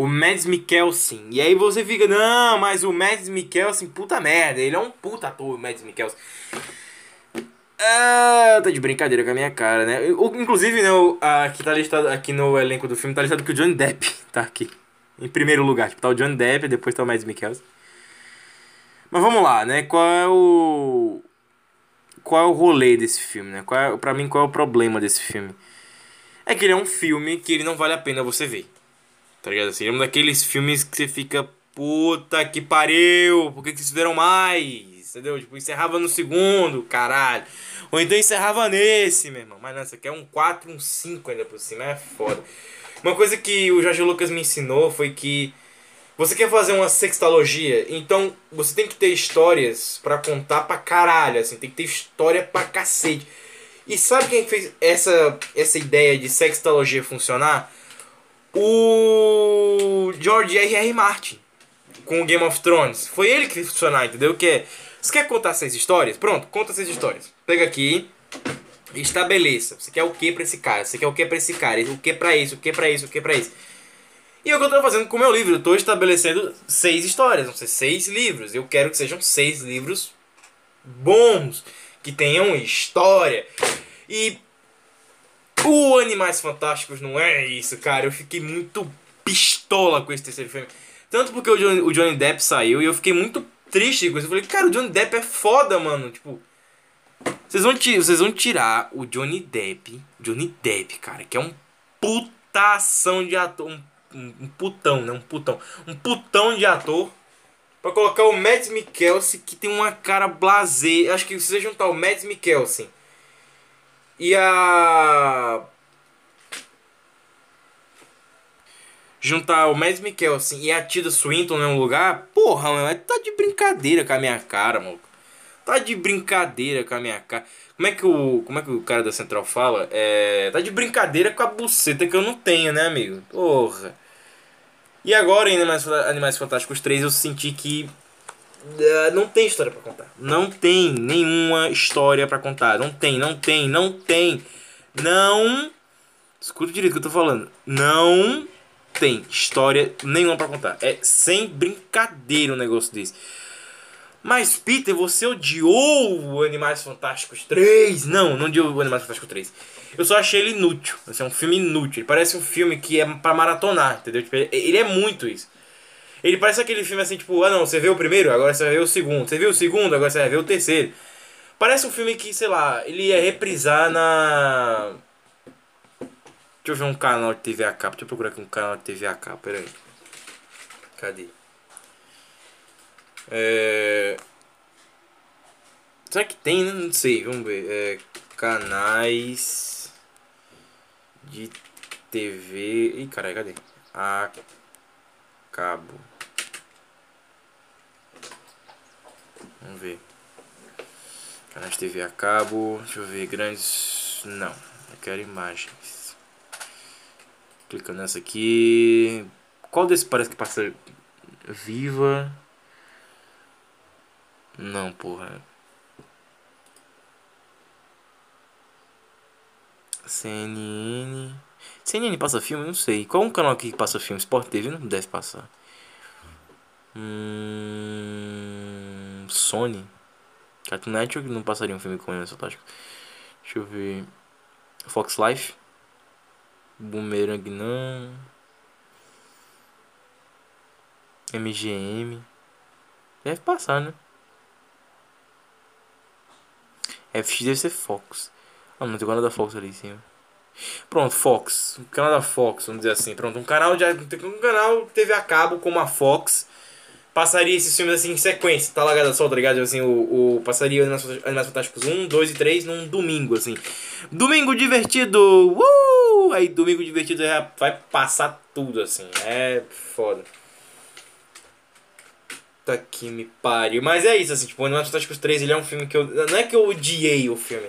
o Mads Mikkelsen. E aí você fica, não, mas o Mads Mikkelsen, puta merda, ele é um puta ator, o Mads Mikkelsen. Ah, tá de brincadeira com a minha cara, né? Inclusive, né, aqui tá listado, aqui no elenco do filme, tá listado que o Johnny Depp tá aqui. Em primeiro lugar, tipo, tá o Johnny Depp, depois tá o Mads Mikkelsen. Mas vamos lá, né? Qual é o qual é o rolê desse filme, né? Qual é, pra mim, qual é o problema desse filme? É que ele é um filme que ele não vale a pena você ver. Tá ligado? Assim, é um daqueles filmes que você fica, puta que pariu, por que, que vocês fizeram mais? Entendeu? Tipo, encerrava no segundo, caralho. Ou então encerrava nesse, meu irmão. Mas não, isso aqui é um 4, um 5 ainda por cima, é foda. Uma coisa que o Jorge Lucas me ensinou foi que você quer fazer uma sextalogia, então você tem que ter histórias para contar pra caralho, assim, tem que ter história pra cacete. E sabe quem fez essa, essa ideia de sextalogia funcionar? O George R.R. Martin com o Game of Thrones. Foi ele que fez funcionar, entendeu? Que é, você quer contar essas histórias? Pronto, conta essas histórias. Pega aqui, estabeleça. Você quer o que para esse cara? Você quer o que para esse cara? O que para isso? O que para isso? O que para isso? E é o que eu tô fazendo com o meu livro. Eu tô estabelecendo seis histórias, vão ser seis livros. Eu quero que sejam seis livros bons, que tenham história. E o Animais Fantásticos não é isso, cara. Eu fiquei muito pistola com esse terceiro filme. Tanto porque o Johnny, o Johnny Depp saiu e eu fiquei muito triste com isso. Eu falei, cara, o Johnny Depp é foda, mano. Tipo, vocês vão, vocês vão tirar o Johnny Depp. Johnny Depp, cara, que é um putação de ator. Um, um, putão, né? Um putão. Um putão de ator. Pra colocar o Mads Mikkelsen, que tem uma cara blazer. Acho que se você juntar o Mads Mikkelsen e a. juntar o Mads Mikkelsen e a Tilda Swinton no mesmo lugar, porra, mano, tá de brincadeira com a minha cara, mano. Tá de brincadeira com a minha cara. Como é que o, como é que o cara da Central fala? É, tá de brincadeira com a buceta que eu não tenho, né, amigo? Porra. E agora em Animais, Animais Fantásticos 3 eu senti que não tem história para contar. Não tem nenhuma história para contar. Não tem, não tem, não tem. Não. Escuta direito o que eu tô falando. Não tem história nenhuma para contar. É sem brincadeira um negócio desse. Mas, Peter, você odiou o Animais Fantásticos 3? Não, não odiou o Animais Fantásticos 3. Eu só achei ele inútil. É um filme inútil. Ele parece um filme que é pra maratonar, entendeu? Tipo, ele é muito isso. Ele parece aquele filme assim, tipo, ah não, você vê o primeiro, agora você vai ver o segundo. Você viu o segundo, agora você vai ver o terceiro. Parece um filme que, sei lá, ele ia reprisar na. Deixa eu ver um canal de TV a cabo. Deixa eu procurar aqui um canal de TV a cabo, peraí. Cadê? É... Será que tem? Né? Não sei, vamos ver. É, canais de TV. Ih, caralho, cadê? A cabo. Vamos ver. Canais TV a cabo. Deixa eu ver. Grandes. Não. Eu quero imagens. Clicando nessa aqui. Qual desse parece que passa viva? Não, porra. CNN. CNN passa filme? Não sei. Qual um canal aqui que passa filme? Sport TV não deve passar. Hum, Sony. Cartoon Network não passaria um filme com ele, fantástico. Deixa eu ver. Fox Life. Boomerang não. MGM. Deve passar, né? FX deve ser Fox. Ah, não tem canal da Fox ali em cima. Pronto, Fox. Um canal da Fox, vamos dizer assim. Pronto, um canal de um canal TV a cabo como a Fox passaria esses filmes assim em sequência, tá ligado só, tá ligado? Assim, o, o passaria Animais Fantásticos 1, 2 e 3 num domingo, assim. Domingo divertido! Uh! Aí domingo divertido já vai passar tudo, assim. É foda. Puta que me pariu. Mas é isso, assim, tipo, Animais Fantásticos 3 ele é um filme que eu. Não é que eu odiei o filme.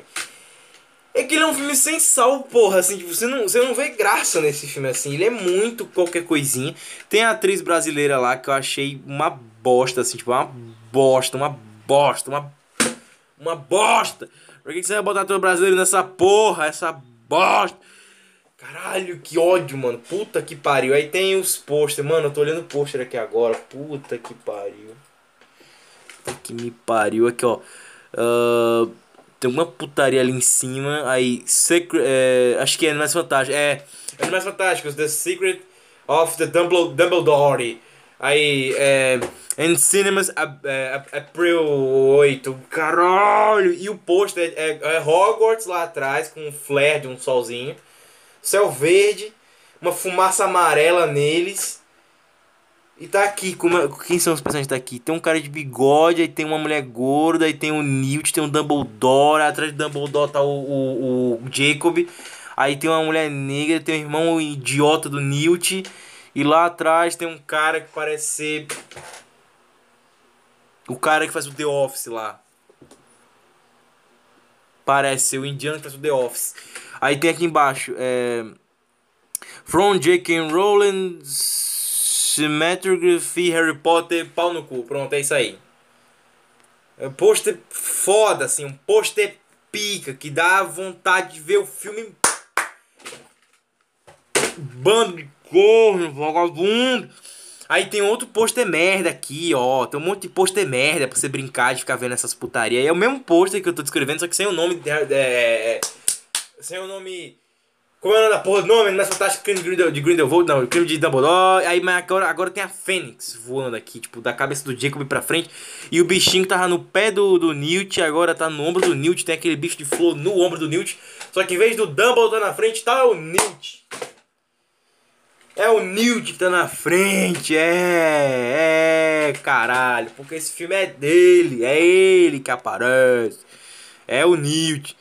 É que ele é um filme sem sal, porra, assim, tipo, você não, você não vê graça nesse filme, assim, ele é muito qualquer coisinha. Tem a atriz brasileira lá que eu achei uma bosta, assim, tipo, uma bosta, uma bosta, uma, uma bosta. Por que você vai botar ator brasileiro nessa porra, essa bosta? Caralho, que ódio, mano. Puta que pariu. Aí tem os pôster. Mano, eu tô olhando o pôster aqui agora. Puta que pariu. Puta que me pariu. Aqui, ó. Uh, tem uma putaria ali em cima. Aí, Secret, é, acho que é Animais Fantásticos. É, Animais Fantásticos. The Secret of the Dumbledore. Aí, é. And Cinemas é, April 8. Caralho! E o pôster é, é, é Hogwarts lá atrás, com um flare de um solzinho céu verde, uma fumaça amarela neles. E tá aqui, como, é, quem são os personagens que tá aqui? Tem um cara de bigode, aí tem uma mulher gorda, aí tem o Newt, tem o Dumbledore, atrás do Dumbledore tá o, o, o Jacob. Aí tem uma mulher negra, tem um irmão idiota do Newt. E lá atrás tem um cara que parece ser. O cara que faz o The Office lá. Parece ser o indiano que faz o The Office. Aí tem aqui embaixo, é... From J.K. Rowling, Cinematography, Harry Potter, pau no cu. Pronto, é isso aí. É um pôster foda, assim, um pôster pica, que dá vontade de ver o filme. Bando de corno, vagabundo. Aí tem outro pôster merda aqui, ó. Tem um monte de pôster merda pra você brincar de ficar vendo essas putarias. É o mesmo pôster que eu tô descrevendo, só que sem o nome. É, é, sem o nome. Como é o da porra nome? Não é fantástico crime de Grindelwald, de Grindelwald, não, crime de Dumbledore. Aí, mas agora, agora tem a Fênix voando aqui, tipo, da cabeça do Jacob pra frente. E o bichinho tava no pé do, do Newt, agora tá no ombro do Newt. Tem aquele bicho de flor no ombro do Newt. Só que em vez do Dumbledore na frente, tá o Newt. É o Newt que tá na frente, é, é, caralho, porque esse filme é dele, é ele que aparece, é o Newt.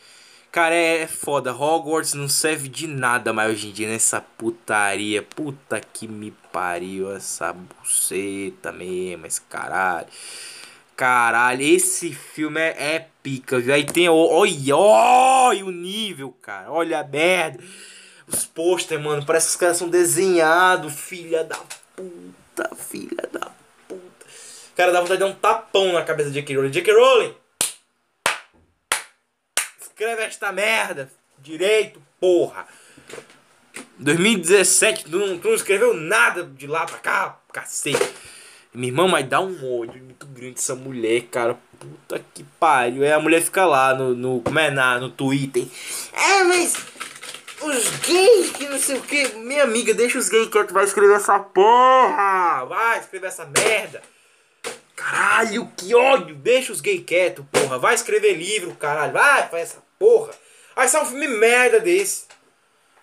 Cara, é foda. Hogwarts não serve de nada mais hoje em dia nessa putaria. Puta que me pariu essa buceta mesmo, esse caralho. Caralho, esse filme é, é pica, viu? Aí tem. Olha, olha o nível, cara. Olha a merda. Os pôster, mano. Parece que os caras são desenhados, filha da puta, filha da puta. Cara, dá vontade de dar um tapão na cabeça de J.K. Rowling. J.K. Rowling! Escreve esta merda direito, porra. 2017, tu não, tu não escreveu nada de lá pra cá, cacete. Minha irmã, mas dá um ódio muito grande essa mulher, cara. Puta que pariu. Aí a mulher fica lá no, no como é, na, no Twitter. É, mas os gays que não sei o que. Minha amiga, deixa os gays quietos, vai escrever essa porra. Vai escrever essa merda. Caralho, que ódio. Deixa os gays quietos, porra. Vai escrever livro, caralho. Vai, faz essa porra. Aí sai um filme merda desse.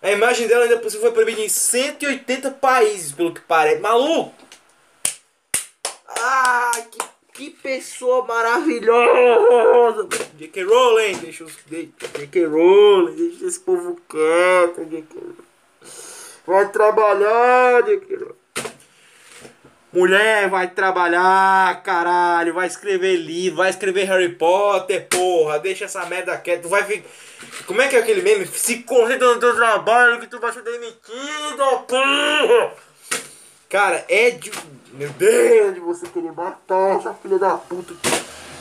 A imagem dela ainda possível foi proibida em 180 países, pelo que parece. Maluco! Ai, que, que pessoa maravilhosa! J.K. Rowling, deixa os. J.K. Rowling, deixa esse povo quieto, J.K. Vai trabalhar, J.K. Rowling. Mulher, vai trabalhar, caralho. Vai escrever livro, vai escrever Harry Potter, porra. Deixa essa merda quieta. Tu vai ficar. Como é que é aquele meme? Se concentra no teu trabalho que tu vai ser demitida, porra! Cara, é de. Meu Deus, de você querer matar essa filha da puta.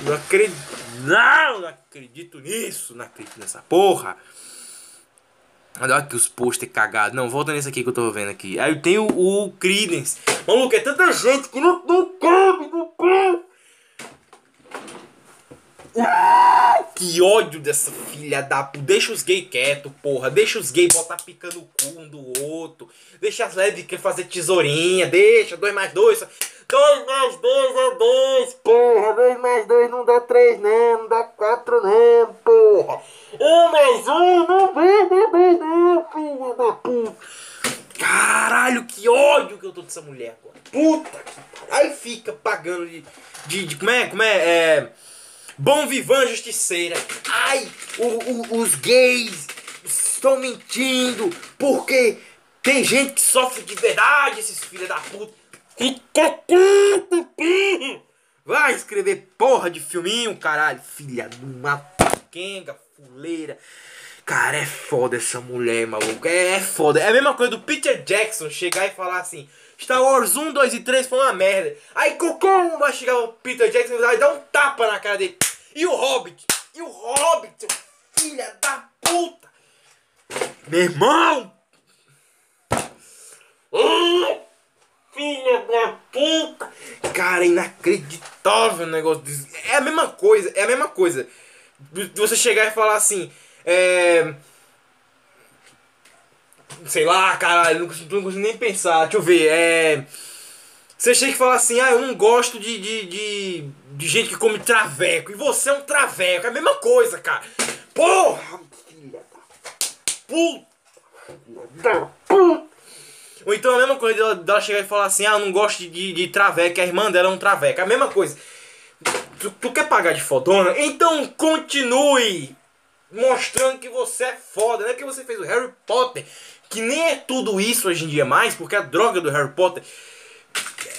Eu não acredito. Não, não acredito nisso. Não acredito nessa porra. Olha aqui os pôster cagados. Não, volta nesse aqui que eu tô vendo aqui. Aí tem o, o Credence. Maluco, é tanta gente que não, não cabe, não cabe. Que ódio dessa filha da puta. Deixa os gays quietos, porra. Deixa os gays botar pica no cu um do outro. Deixa as lésbicas fazer tesourinha. Deixa, dois mais dois. Dois mais dois é dois, porra. Dois mais dois não dá três, nem. Não dá quatro, nem, porra. Um mais um não vem, nem dois, nem, filha da puta. Caralho, que ódio que eu tô dessa mulher agora. Puta que Aí fica pagando de, de, de. Como é? Como é? É. Bom vivan justiceira. Ai, o, o, os gays estão mentindo porque tem gente que sofre de verdade, esses filhos da puta. Vai escrever porra de filminho, caralho. Filha de uma quenga, fuleira. Cara, é foda essa mulher, maluco. É, é foda. É a mesma coisa do Peter Jackson chegar e falar assim: Star Wars 1, 2 e 3 foi uma merda. Aí como vai chegar o Peter Jackson e dar um tapa na cara dele? E o Hobbit? E o Hobbit? Filha da puta! Meu irmão! Filha da puta! Cara, é inacreditável o negócio. É a mesma coisa, é a mesma coisa. Você chegar e falar assim, é. Sei lá, caralho, não consigo, não consigo nem pensar. Deixa eu ver, é. Você chega e fala assim, ah, eu não gosto de, de, de, de, gente que come traveco. E você é um traveco. É a mesma coisa, cara. Porra! Da puta! Ou então a mesma coisa dela, dela chegar e falar assim, ah, eu não gosto de, de, de traveco. A irmã dela é um traveco. É a mesma coisa. Tu, tu quer pagar de fodona? Então continue mostrando que você é foda. Não é que você fez o Harry Potter, que nem é tudo isso hoje em dia mais, porque a droga do Harry Potter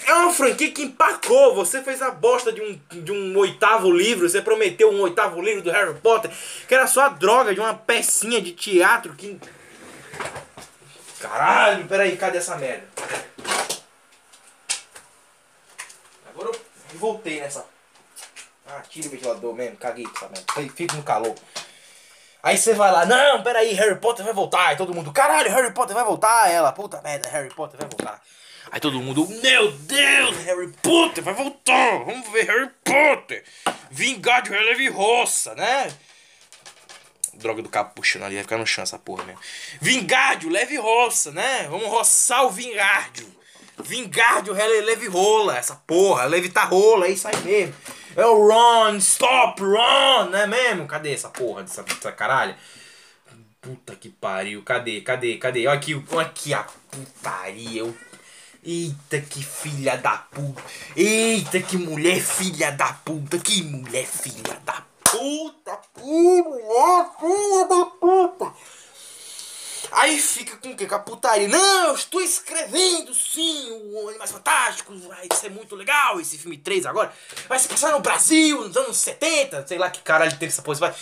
é uma franquia que empacou. Você fez a bosta de um, de um oitavo livro. Você prometeu um oitavo livro do Harry Potter. Que era só a droga de uma pecinha de teatro que. Caralho, peraí, cadê essa merda? Agora eu voltei nessa. Ah, tira o ventilador mesmo, caguei com essa merda. Fica no calor. Aí você vai lá, não, peraí, Harry Potter vai voltar. E todo mundo, caralho, Harry Potter vai voltar. Ela, puta merda, Harry Potter vai voltar. Aí todo mundo, meu Deus, Harry Potter vai voltar, vamos ver Harry Potter. Vingar de Leviosa, né? Droga do capucho ali, vai ficar no chão essa porra mesmo. Vingardio, leve roça, né? Vamos roçar o Vingardio. Vingardio, leve rola, essa porra, leve tá rola, é isso aí mesmo. É o Ron, stop, Ron, né mesmo? Cadê essa porra dessa, dessa caralho? Puta que pariu, cadê, cadê, cadê? Olha aqui, olha aqui a putaria, o Eita, que filha da puta. Eita, que mulher filha da puta. Que mulher filha da puta! Que mulher filha da puta! Aí fica com o quê? Com a putaria. Não, estou escrevendo sim o Animais Fantásticos. Vai ser muito legal esse filme 3 agora. Vai se passar no Brasil, nos anos 70. Sei lá que caralho teve essa porra. Vai...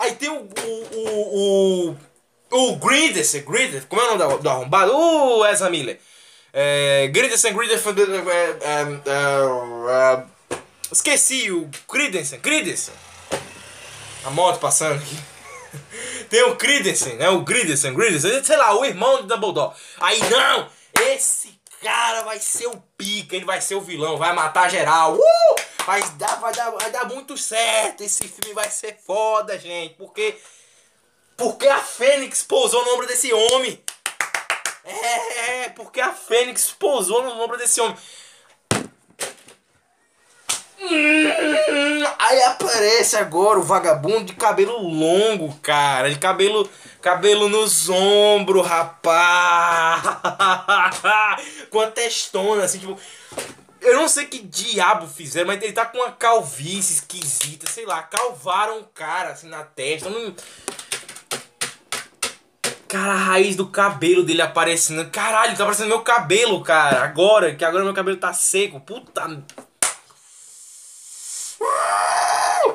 Aí tem o. O. O. O, o Griddes, Griddes, como é o nome do, do arrombado? O Ezra Miller. É, Griddes Griddes. É, é, é, esqueci o Credensen, Credensen. A moto passando aqui. Tem o Credensen, né? O Gridesen, Gridesen, sei lá, o irmão do Dumbledore. Aí não, esse cara vai ser o pica, ele vai ser o vilão, vai matar geral. Uh! Vai dar, vai dar, vai dar muito certo. Esse filme vai ser foda, gente, porque porque a Fênix pousou no ombro desse homem. É, porque a Fênix pousou no ombro desse homem. Aí aparece agora o vagabundo de cabelo longo, cara. De cabelo, cabelo nos ombros, rapaz. Com a testona, assim, tipo. Eu não sei que diabo fizeram, mas ele tá com uma calvície esquisita, sei lá. Calvaram o cara, assim, na testa. Não... Cara, a raiz do cabelo dele aparecendo. Caralho, tá aparecendo meu cabelo, cara. Agora, que agora meu cabelo tá seco. Puta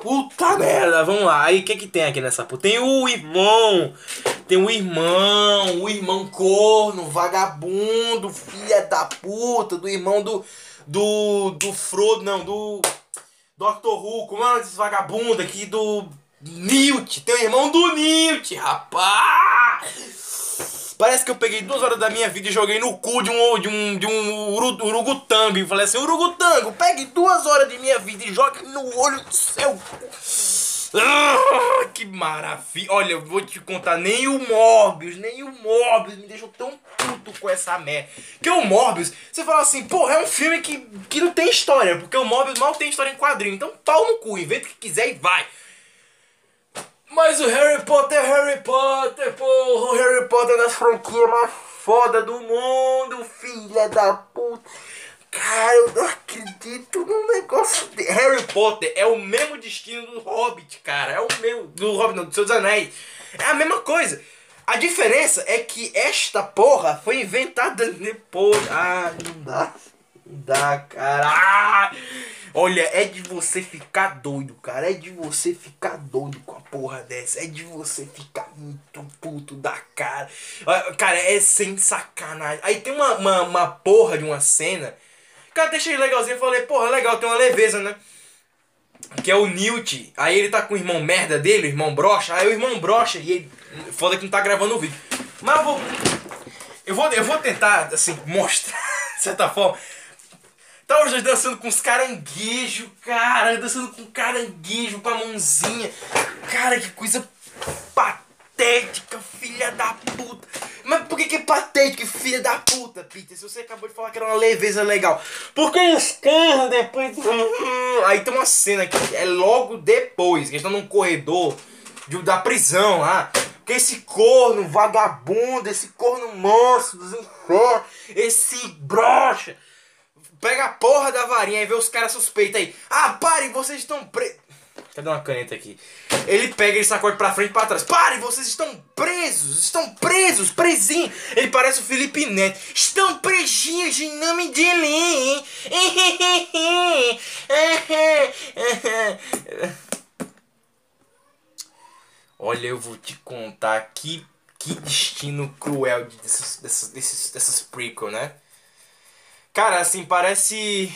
Puta merda, vamos lá. Aí o que que tem aqui nessa puta? Tem o irmão. Tem o irmão, o irmão corno, vagabundo, filha da puta, do irmão do. Do. Do Frodo, não, do. Doctor Who, como é esse vagabundo aqui do. Newt, tem o irmão do Newt, rapaz! Parece que eu peguei duas horas da minha vida e joguei no cu de um, de um, de um uru, urugutango. E falei assim, urugutango, pegue duas horas de minha vida e jogue no olho do seu ah, que maravilha. Olha, eu vou te contar, nem o Morbius, nem o Morbius me deixou tão puto com essa merda. Que o Morbius, você fala assim, porra, é um filme que, que não tem história, porque o Morbius mal tem história em quadrinho. Então pau no cu, inventa o que quiser e vai. Mas o Harry Potter é Harry Potter, porra. O Harry Potter é das franquias mais foda do mundo, filha da puta. Cara, eu não acredito num negócio de Harry Potter é o mesmo destino do Hobbit, cara. É o mesmo. Do Hobbit, não, do Seus Anéis. É a mesma coisa. A diferença é que esta porra foi inventada depois. Ah, não dá. Não dá, cara. Ah! Olha, é de você ficar doido, cara. É de você ficar doido com a porra dessa. É de você ficar muito puto da cara. Cara, é sem sacanagem. Aí tem uma, uma, uma porra de uma cena. Cara, deixei legalzinho. Eu falei, porra, legal, tem uma leveza, né? Que é o Newt. Aí ele tá com o irmão merda dele, o irmão brocha. Aí o irmão brocha e ele. Foda que não tá gravando o vídeo. Mas eu vou. Eu vou, eu vou tentar, assim, mostrar, de certa forma, Tá os dançando com os caranguejos, cara. Dançando com caranguejo, com a mãozinha. Cara, que coisa patética, filha da puta. Mas por que, que é patético, filha da puta, Peter? Se você acabou de falar que era uma leveza legal. Porque os carros depois. Aí tem uma cena que é logo depois, que eles estão num corredor de, da prisão lá. Que esse corno vagabundo, esse corno monstro infernos, esse brocha Pega a porra da varinha e vê os caras suspeitos aí. Ah, parem, vocês estão presos. Cadê uma caneta aqui? Ele pega e sacode pra frente e pra trás. Parem, vocês estão presos! Estão presos, presinhos! Ele parece o Felipe Neto. Estão presinhos em nome de hein? Olha, eu vou te contar que, que destino cruel desses, desses, dessas prequel, né? Cara, assim, parece.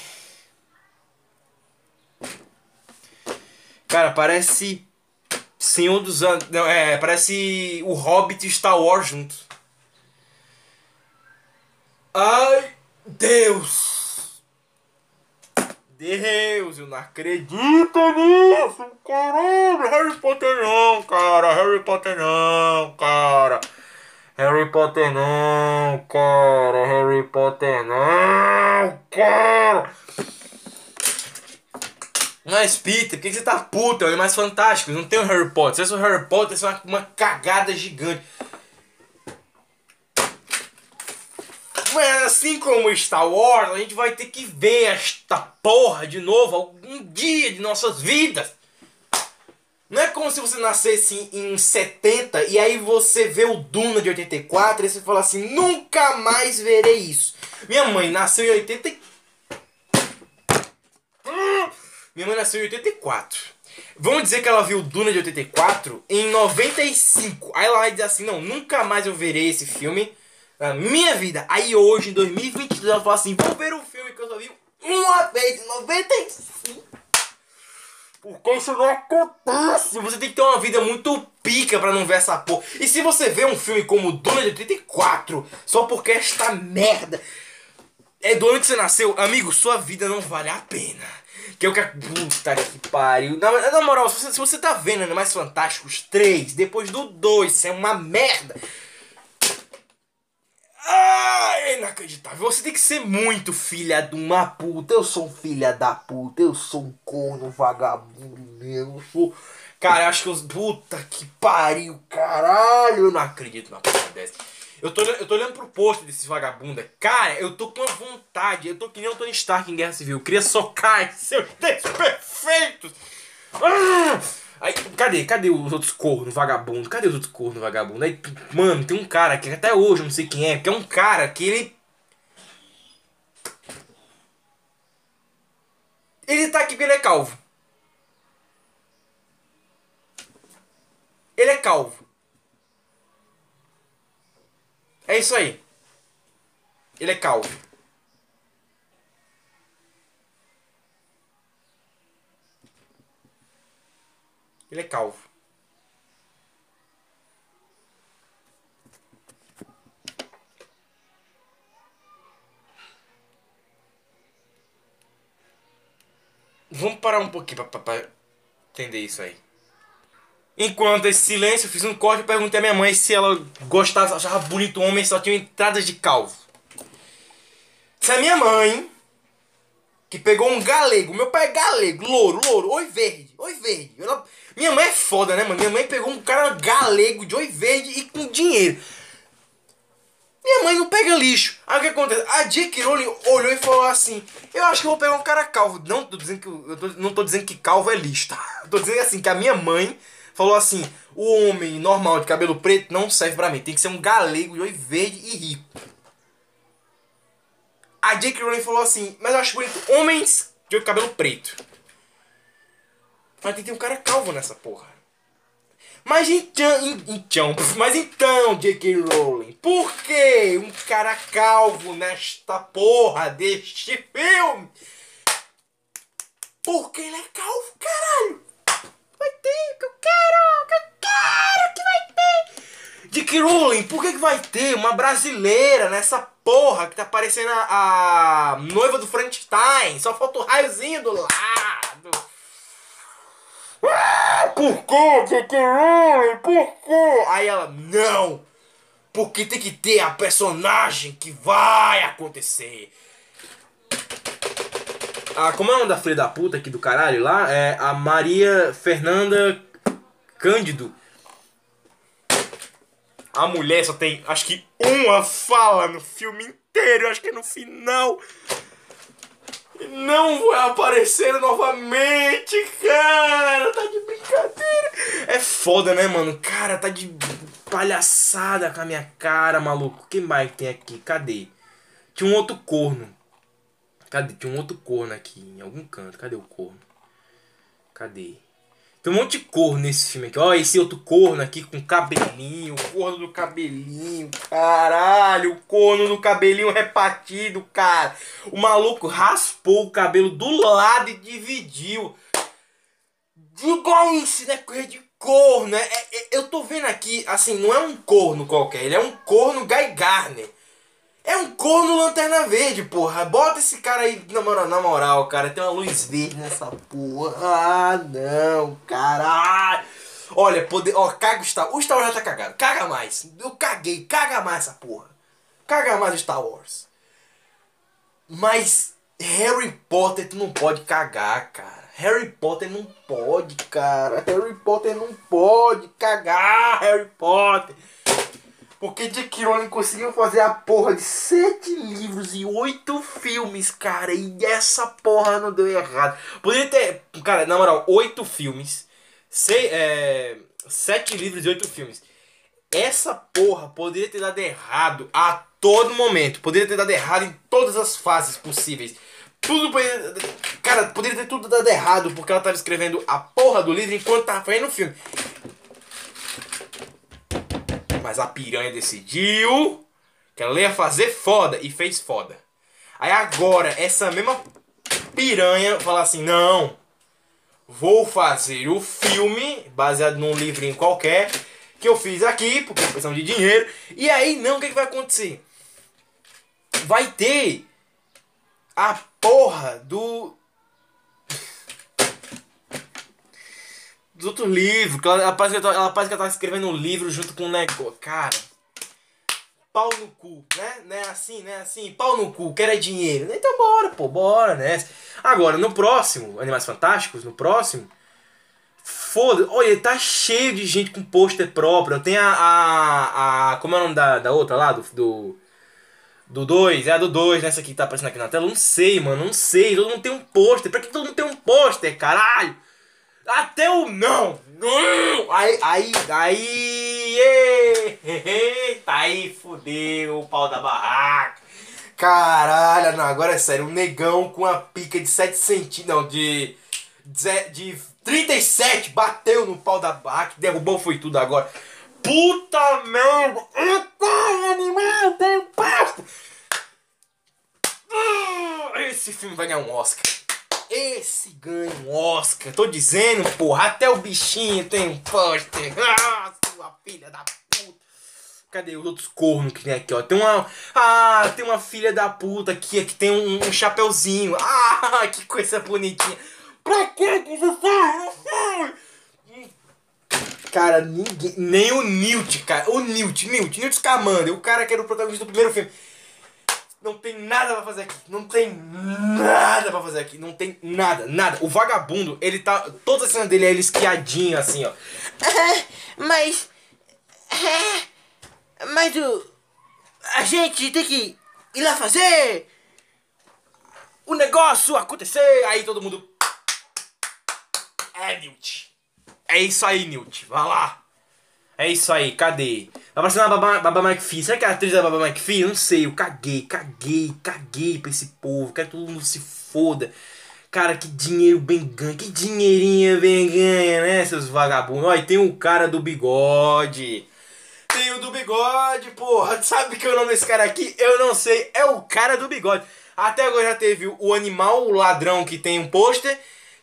Cara, parece. Senhor dos. Não, é, parece o Hobbit e Star Wars junto. Ai, Deus! Deus, eu não acredito nisso! Caralho, Harry Potter não, cara! Harry Potter não, cara! Harry Potter não, cara. Harry Potter não, cara. Mas, Peter, por que você tá puto? É mais fantástico. Não tem o Harry Potter. Se fosse o Harry Potter, isso é uma, uma cagada gigante. Mas assim como Star Wars, a gente vai ter que ver esta porra de novo algum dia de nossas vidas. Não é como se você nascesse em 70 e aí você vê o Duna de 84 e você fala assim, nunca mais verei isso. Minha mãe nasceu em 80 Minha mãe nasceu em 84. Vamos dizer que ela viu o Duna de 84 em 95. Aí ela vai dizer assim, não, nunca mais eu verei esse filme na minha vida. Aí hoje, em 2022, ela fala assim, vamos ver um filme que eu só vi uma vez em 95. Porque isso não acontece. Você tem que ter uma vida muito pica pra não ver essa porra. E se você vê um filme como Duna de 84, só porque esta merda é do ano que você nasceu, amigo, sua vida não vale a pena. Que eu quero. Puta que pariu. Na, na moral, se você, se você tá vendo Animais Fantásticos 3, depois do 2, isso é uma merda. Ah, é inacreditável. Você tem que ser muito filha de uma puta. Eu sou filha da puta. Eu sou um corno vagabundo mesmo. Eu sou. Cara, acho que eu. Puta que pariu, caralho. Eu não acredito na porra dessa. Eu tô, eu tô olhando pro posto desse vagabunda. Cara, eu tô com uma vontade. Eu tô que nem o Tony Stark em Guerra Civil. Eu queria socar seus dentes perfeitos. Ah! Aí, cadê? Cadê os outros cornos vagabundo? Cadê os outros cornos vagabundo? Aí, mano, tem um cara aqui, até hoje eu não sei quem é, que é um cara que ele. Ele tá aqui porque ele é calvo. Ele é calvo. É isso aí. Ele é calvo. Ele é calvo. Vamos parar um pouquinho pra entender isso aí. Enquanto esse silêncio, eu fiz um corte e perguntei à minha mãe se ela gostava, achava bonito homem só tinha entradas de calvo. Se a minha mãe, que pegou um galego, meu pai é galego, louro, louro, oi verde, oi verde. Minha mãe é foda, né, mano? Minha mãe pegou um cara galego de oi verde e com dinheiro. Minha mãe não pega lixo. Aí o que acontece? A J.K. Rowling olhou e falou assim: Eu acho que eu vou pegar um cara calvo. Não tô dizendo que, eu tô, não tô dizendo que calvo é lixo, tá? Eu tô dizendo assim: que a minha mãe falou assim: O homem normal de cabelo preto não serve pra mim. Tem que ser um galego de oi verde e rico. A J.K. Rowling falou assim: Mas eu acho bonito homens de cabelo preto. Mas tem que um cara calvo nessa porra. Mas então, então, mas então, J.K. Rowling, por que um cara calvo nesta porra deste filme? Porque ele é calvo, caralho. Vai ter, que eu quero, que eu quero que vai ter. J.K. Rowling, por que, que vai ter uma brasileira nessa porra que tá parecendo a, a noiva do Frankenstein? Só falta o raiozinho do lado. Ah, por quê? J.K. Por quê? Aí ela, não! Porque tem que ter a personagem que vai acontecer. Ah, como é o nome da filha da puta aqui do caralho lá? É a Maria Fernanda Cândido. A mulher só tem, acho que uma fala no filme inteiro. Acho que é no final não vai aparecer novamente, cara. Tá de brincadeira. É foda, né, mano? Cara, tá de palhaçada com a minha cara, maluco. Quem mais tem aqui? Cadê? Tinha um outro corno. Cadê? Tinha um outro corno aqui, em algum canto. Cadê o corno? Cadê? Tem um monte de corno nesse filme aqui. Ó, esse outro corno aqui com cabelinho. Corno do cabelinho. Caralho, o corno do cabelinho repartido, cara. O maluco raspou o cabelo do lado e dividiu. Diga isso, né? Coisa de corno. É, é, eu tô vendo aqui, assim, não é um corno qualquer. Ele é um corno Guy Garner. É um corno lanterna verde, porra. Bota esse cara aí na moral, na moral, cara. Tem uma luz verde nessa porra. Ah, não, caralho. Olha, poder. Ó, caga o Star O Star Wars já tá cagado. Caga mais. Eu caguei. Caga mais essa porra. Caga mais o Star Wars. Mas Harry Potter tu não pode cagar, cara. Harry Potter não pode, cara. Harry Potter não pode cagar, Harry Potter. Porque J.K. Rowling conseguiu fazer a porra de sete livros e oito filmes, cara. E essa porra não deu errado. Poderia ter, cara, na moral, oito filmes, sei, é, sete livros e oito filmes. Essa porra poderia ter dado errado a todo momento. Poderia ter dado errado em todas as fases possíveis. Tudo poderia, Cara, poderia ter tudo dado errado porque ela tava escrevendo a porra do livro enquanto tava fazendo o filme. Mas a piranha decidiu que ela ia fazer foda e fez foda. Aí agora, essa mesma piranha fala assim: não, vou fazer o filme baseado num livrinho qualquer que eu fiz aqui, porque precisamos de dinheiro. E aí, não, o que, que vai acontecer? Vai ter a porra do dos outros livros. Ela, ela, parece que ela, ela parece que ela tá escrevendo um livro junto com um negócio. Cara. Pau no cu, né? Não é assim, né? Assim, pau no cu, quero é dinheiro. Então bora, pô, bora, né? Agora, no próximo, Animais Fantásticos, no próximo. Foda, olha, tá cheio de gente com pôster próprio. Tem a, a, a. Como é o nome da, da outra lá? Do. Do 2, é a do 2, nessa aqui que tá aparecendo aqui na tela. Não sei, mano, não sei. Todo mundo tem um pôster. Pra que todo mundo tem um pôster, caralho? Até o não! Não! Aí, aí, aí, eita, aí fudeu o pau da barraca. Caralho, não, agora é sério, um negão com a pica de 7 centímetros, não, de, de, de 37, bateu no pau da barraca, derrubou foi tudo agora. Puta merda! Eita, animal, tem pasta! Ah, esse filme vai ganhar um Oscar. Esse ganha um Oscar. Tô dizendo, porra. Até o bichinho tem pôster. Ah, sua filha da puta. Cadê os outros cornos que tem aqui, ó? Tem uma. Ah, tem uma filha da puta aqui que tem um, um chapeuzinho. Ah, que coisa bonitinha. Pra que você? Cara, ninguém. Nem o Newt, cara. O Newt, Newt, Newt Scamander, o cara que era o protagonista do primeiro filme. Não tem nada pra fazer aqui. Não tem nada pra fazer aqui. Não tem nada, nada. O vagabundo, ele tá. Toda a cena dele é ele esquiadinho assim, ó. mas. É, mas o. A gente tem que ir lá fazer o negócio acontecer. Aí todo mundo. É, Newt. É isso aí, Newt. Vai lá. É isso aí, cadê? Vai aparecer a Baba, Baba McPhee. Será que é a atriz da Baba McPhee? Eu não sei. Eu caguei, caguei, caguei pra esse povo. Quero que todo mundo se foda. Cara, que dinheiro bem ganha. Que dinheirinho bem ganha, né, seus vagabundos? Olha, tem o cara do bigode. Tem o do bigode, porra. Sabe que é o nome desse cara aqui? Eu não sei. É o cara do bigode. Até agora já teve o animal, o ladrão que tem um pôster.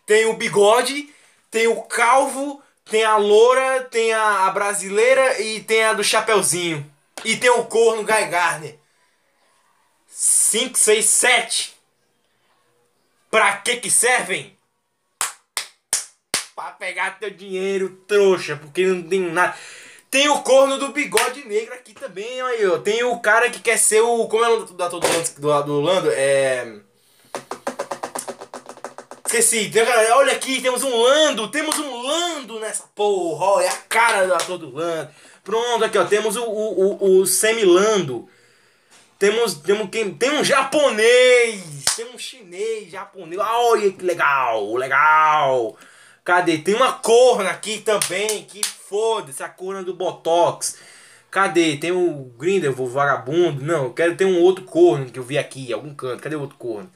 Tem o bigode. Tem o calvo tem a loura, tem a, a brasileira e tem a do Chapeuzinho. E tem o corno Guy Gardner. 5, 6, 7. Pra que que servem? Pra pegar teu dinheiro, trouxa, porque não tem nada. Tem o corno do bigode negro aqui também, aí, ó. Tem o cara que quer ser o. Como é o nome do ator do, do Lando? É. Esqueci. Olha aqui, temos um Lando. Temos um Lando nessa porra. Olha a cara do ator do Lando. Pronto, aqui ó. Temos o, o, o, o Semilando. Temos, temos quem? Tem um japonês. Tem um chinês, japonês. Olha que legal, legal. Cadê? Tem uma corna aqui também. Que foda-se, a corna do Botox. Cadê? Tem o Grindelwald, vagabundo. Não, eu quero ter um outro corno que eu vi aqui, algum canto. Cadê o outro corno?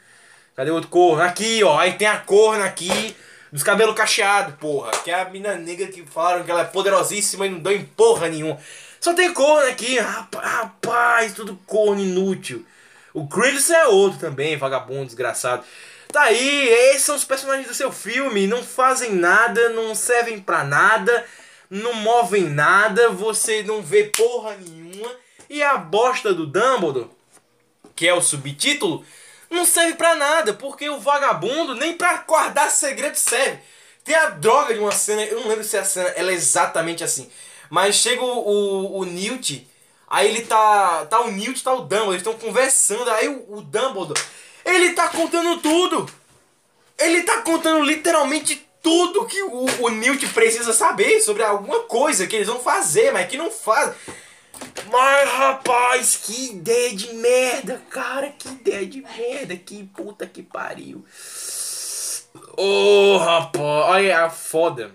Cadê o outro corno? Aqui, ó. Aí tem a corna aqui dos cabelos cacheados, porra. Que é a mina negra que falaram que ela é poderosíssima e não deu em porra nenhuma. Só tem corno aqui, rapaz, tudo corno inútil. O Chris é outro também, vagabundo, desgraçado. Tá aí, esses são os personagens do seu filme. Não fazem nada, não servem pra nada, não movem nada, você não vê porra nenhuma. E a bosta do Dumbledore, que é o subtítulo, não serve para nada, porque o vagabundo nem para guardar segredo serve. Tem a droga de uma cena, eu não lembro se a cena ela é exatamente assim, mas chega o, o, o Newt, aí ele tá, tá o Newt, tá o Dumbledore, eles estão conversando, aí o, o Dumbledore, ele tá contando tudo. Ele tá contando literalmente tudo que o, o Newt precisa saber sobre alguma coisa que eles vão fazer, mas que não fazem. Mas rapaz, que ideia de merda, cara, que ideia de merda, que puta que pariu. Ô, oh, rapaz, olha a foda.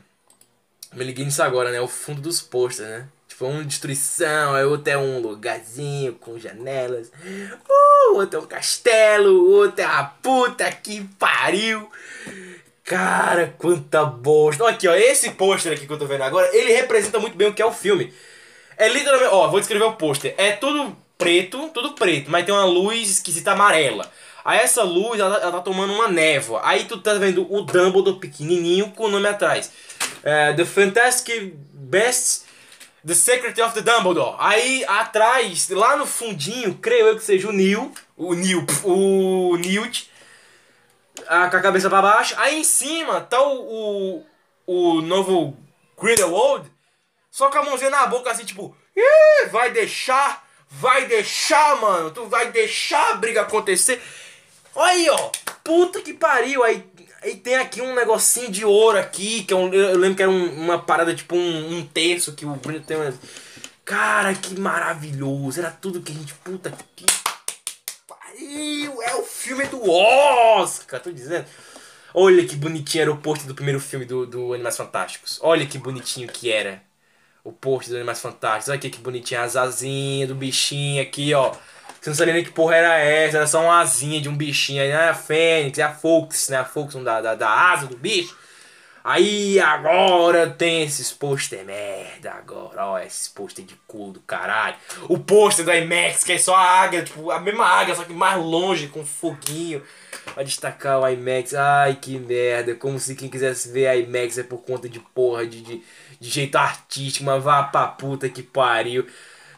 Me liguei nisso agora, né? O fundo dos posters, né? Tipo, uma destruição, aí outro é um lugarzinho com janelas. Uh, outro é um castelo, outro é a puta que pariu. Cara, quanta bosta. Aqui, ó, esse pôster aqui que eu tô vendo agora, ele representa muito bem o que é o filme. É literalmente, ó, vou descrever o pôster. É tudo preto, tudo preto, mas tem uma luz esquisita amarela. Aí essa luz, ela, ela tá tomando uma névoa. Aí tu tá vendo o Dumbledore pequenininho com o nome atrás. É, the Fantastic Best The Secret of the Dumbledore. Aí atrás, lá no fundinho, creio eu que seja o Neil, o Neil, o Newt, a, com a cabeça para baixo. Aí em cima tá o, o, o novo Grindelwald, só com a mãozinha na boca assim, tipo, vai deixar, vai deixar, mano, tu vai deixar a briga acontecer. Olha aí, ó, puta que pariu, aí e tem aqui um negocinho de ouro aqui, que é eu lembro que era um, uma parada tipo um, um terço que o Bruno tem. Uma... Cara, que maravilhoso! Era tudo que a gente. Puta que pariu! É o filme do Oscar, tô dizendo. Olha que bonitinho era o post do primeiro filme do, do Animais Fantásticos. Olha que bonitinho que era o post do Animais Fantásticos. Olha aqui que bonitinho as asinhas do bichinho aqui, ó. Você não sabia nem que porra era essa, era só uma asinha de um bichinho aí, né? A Fênix, é a Fox, né? A Fox da, da, da asa do bicho. Aí agora tem esses pôster merda agora, ó, esses pôster de cu do caralho. O pôster do IMAX, que é só a águia, tipo, a mesma águia, só que mais longe, com foguinho. Pra destacar o IMAX, ai que merda, como se quem quisesse ver a IMAX é por conta de porra, de, de, de jeito artístico, mas vá pra puta que pariu.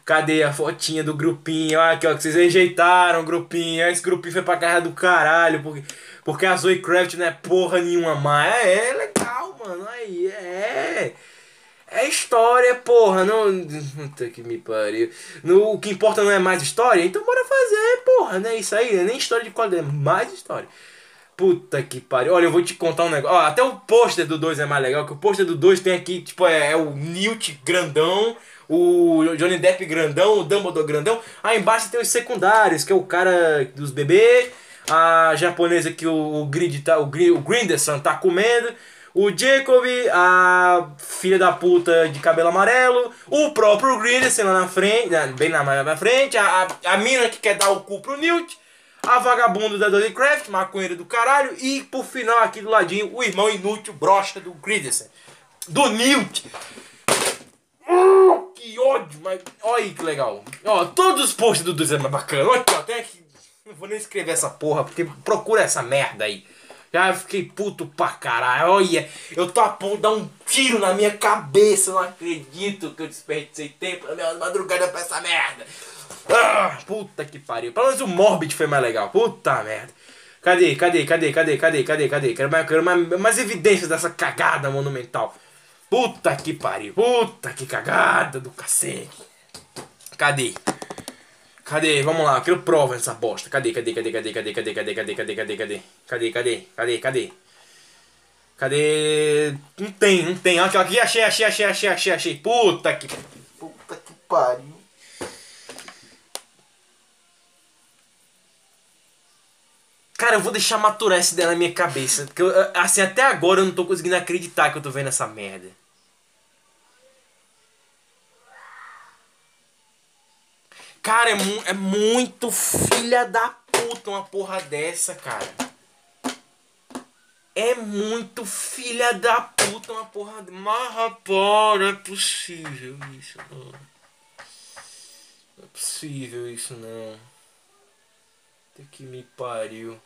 Cadê a fotinha do grupinho? Ah, aqui, ó, que vocês rejeitaram o grupinho. Esse grupinho foi pra casa do caralho. Porque, porque a Zoe Craft não é porra nenhuma mais. É, é legal, mano. Aí, é. É história, porra. Não. Puta que me pariu. No, o que importa não é mais história? Então bora fazer, porra. Não é isso aí. É nem história de qualidade, é mais história. Puta que pariu. Olha, eu vou te contar um negócio. Ó, até o pôster do 2 é mais legal. Que o pôster do 2 tem aqui, tipo, é, é o Newt grandão o Johnny Depp grandão, o Dumbledore grandão. Aí embaixo tem os secundários, que é o cara dos bebês, a japonesa que o, o Grid tá, o, o Grinderson tá comendo, o Jacob, a filha da puta de cabelo amarelo, o próprio Grinderson lá na frente, bem na, na frente, a, a, a mina que quer dar o cu pro Newt, a vagabundo da Dolly Craft, maconheira do caralho, e por final aqui do ladinho, o irmão inútil brocha do Grinderson. Do Newt que ódio, mas olha aí que legal. Ó, todos os posts do Dudu é mais bacana. Olha aqui, ó, tem aqui. Não vou nem escrever essa porra, porque procura essa merda aí. Já fiquei puto pra caralho. Olha, eu tô a ponto de dar um tiro na minha cabeça. Eu não acredito que eu desperdicei tempo na minha madrugada pra essa merda. Ah, puta que pariu. Pelo menos o Morbid foi mais legal. Puta merda. Cadê, cadê, cadê, cadê, cadê, cadê, cadê? Quero mais, quero mais, mais evidências dessa cagada monumental. Puta que pariu. Puta que cagada do cacete. Cadê? Cadê? Vamos lá, eu quero prova nessa bosta. Cadê, cadê, cadê, cadê, cadê, cadê, cadê, cadê, cadê, cadê, cadê? Cadê, cadê, cadê, cadê? Cadê? Não tem, não tem. Aqui, aqui, achei, achei, achei, achei, achei, achei. Puta que. Puta que pariu. Cara, eu vou deixar maturar essa ideia na minha cabeça. Porque, eu, assim, até agora eu não tô conseguindo acreditar que eu tô vendo essa merda. Cara, é, mu é muito filha da puta uma porra dessa, cara. É muito filha da puta uma porra. Mas rapaz, não é possível isso, não. Não é possível isso, não. Puta que me pariu.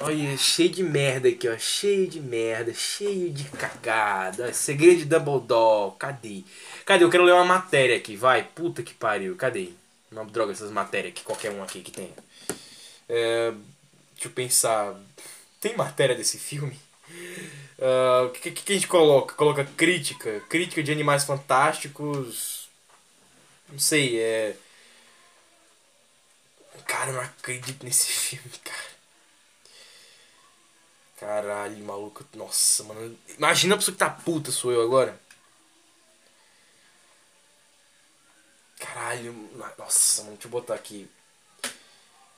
Olha, cheio de merda aqui, ó. Cheio de merda, cheio de cagada. Segredo de Dumbledore. Cadê? Cadê? Eu quero ler uma matéria aqui, vai. Puta que pariu. Cadê? Uma droga essas matérias aqui, qualquer um aqui que tem. É, deixa eu pensar. Tem matéria desse filme? O uh, que, que a gente coloca? Coloca crítica. Crítica de animais fantásticos. Não sei, é. Cara, eu não acredito nesse filme, cara. Caralho, maluco. Nossa, mano. Imagina a pessoa que tá puta, sou eu agora. Caralho. Nossa, mano, deixa eu botar aqui.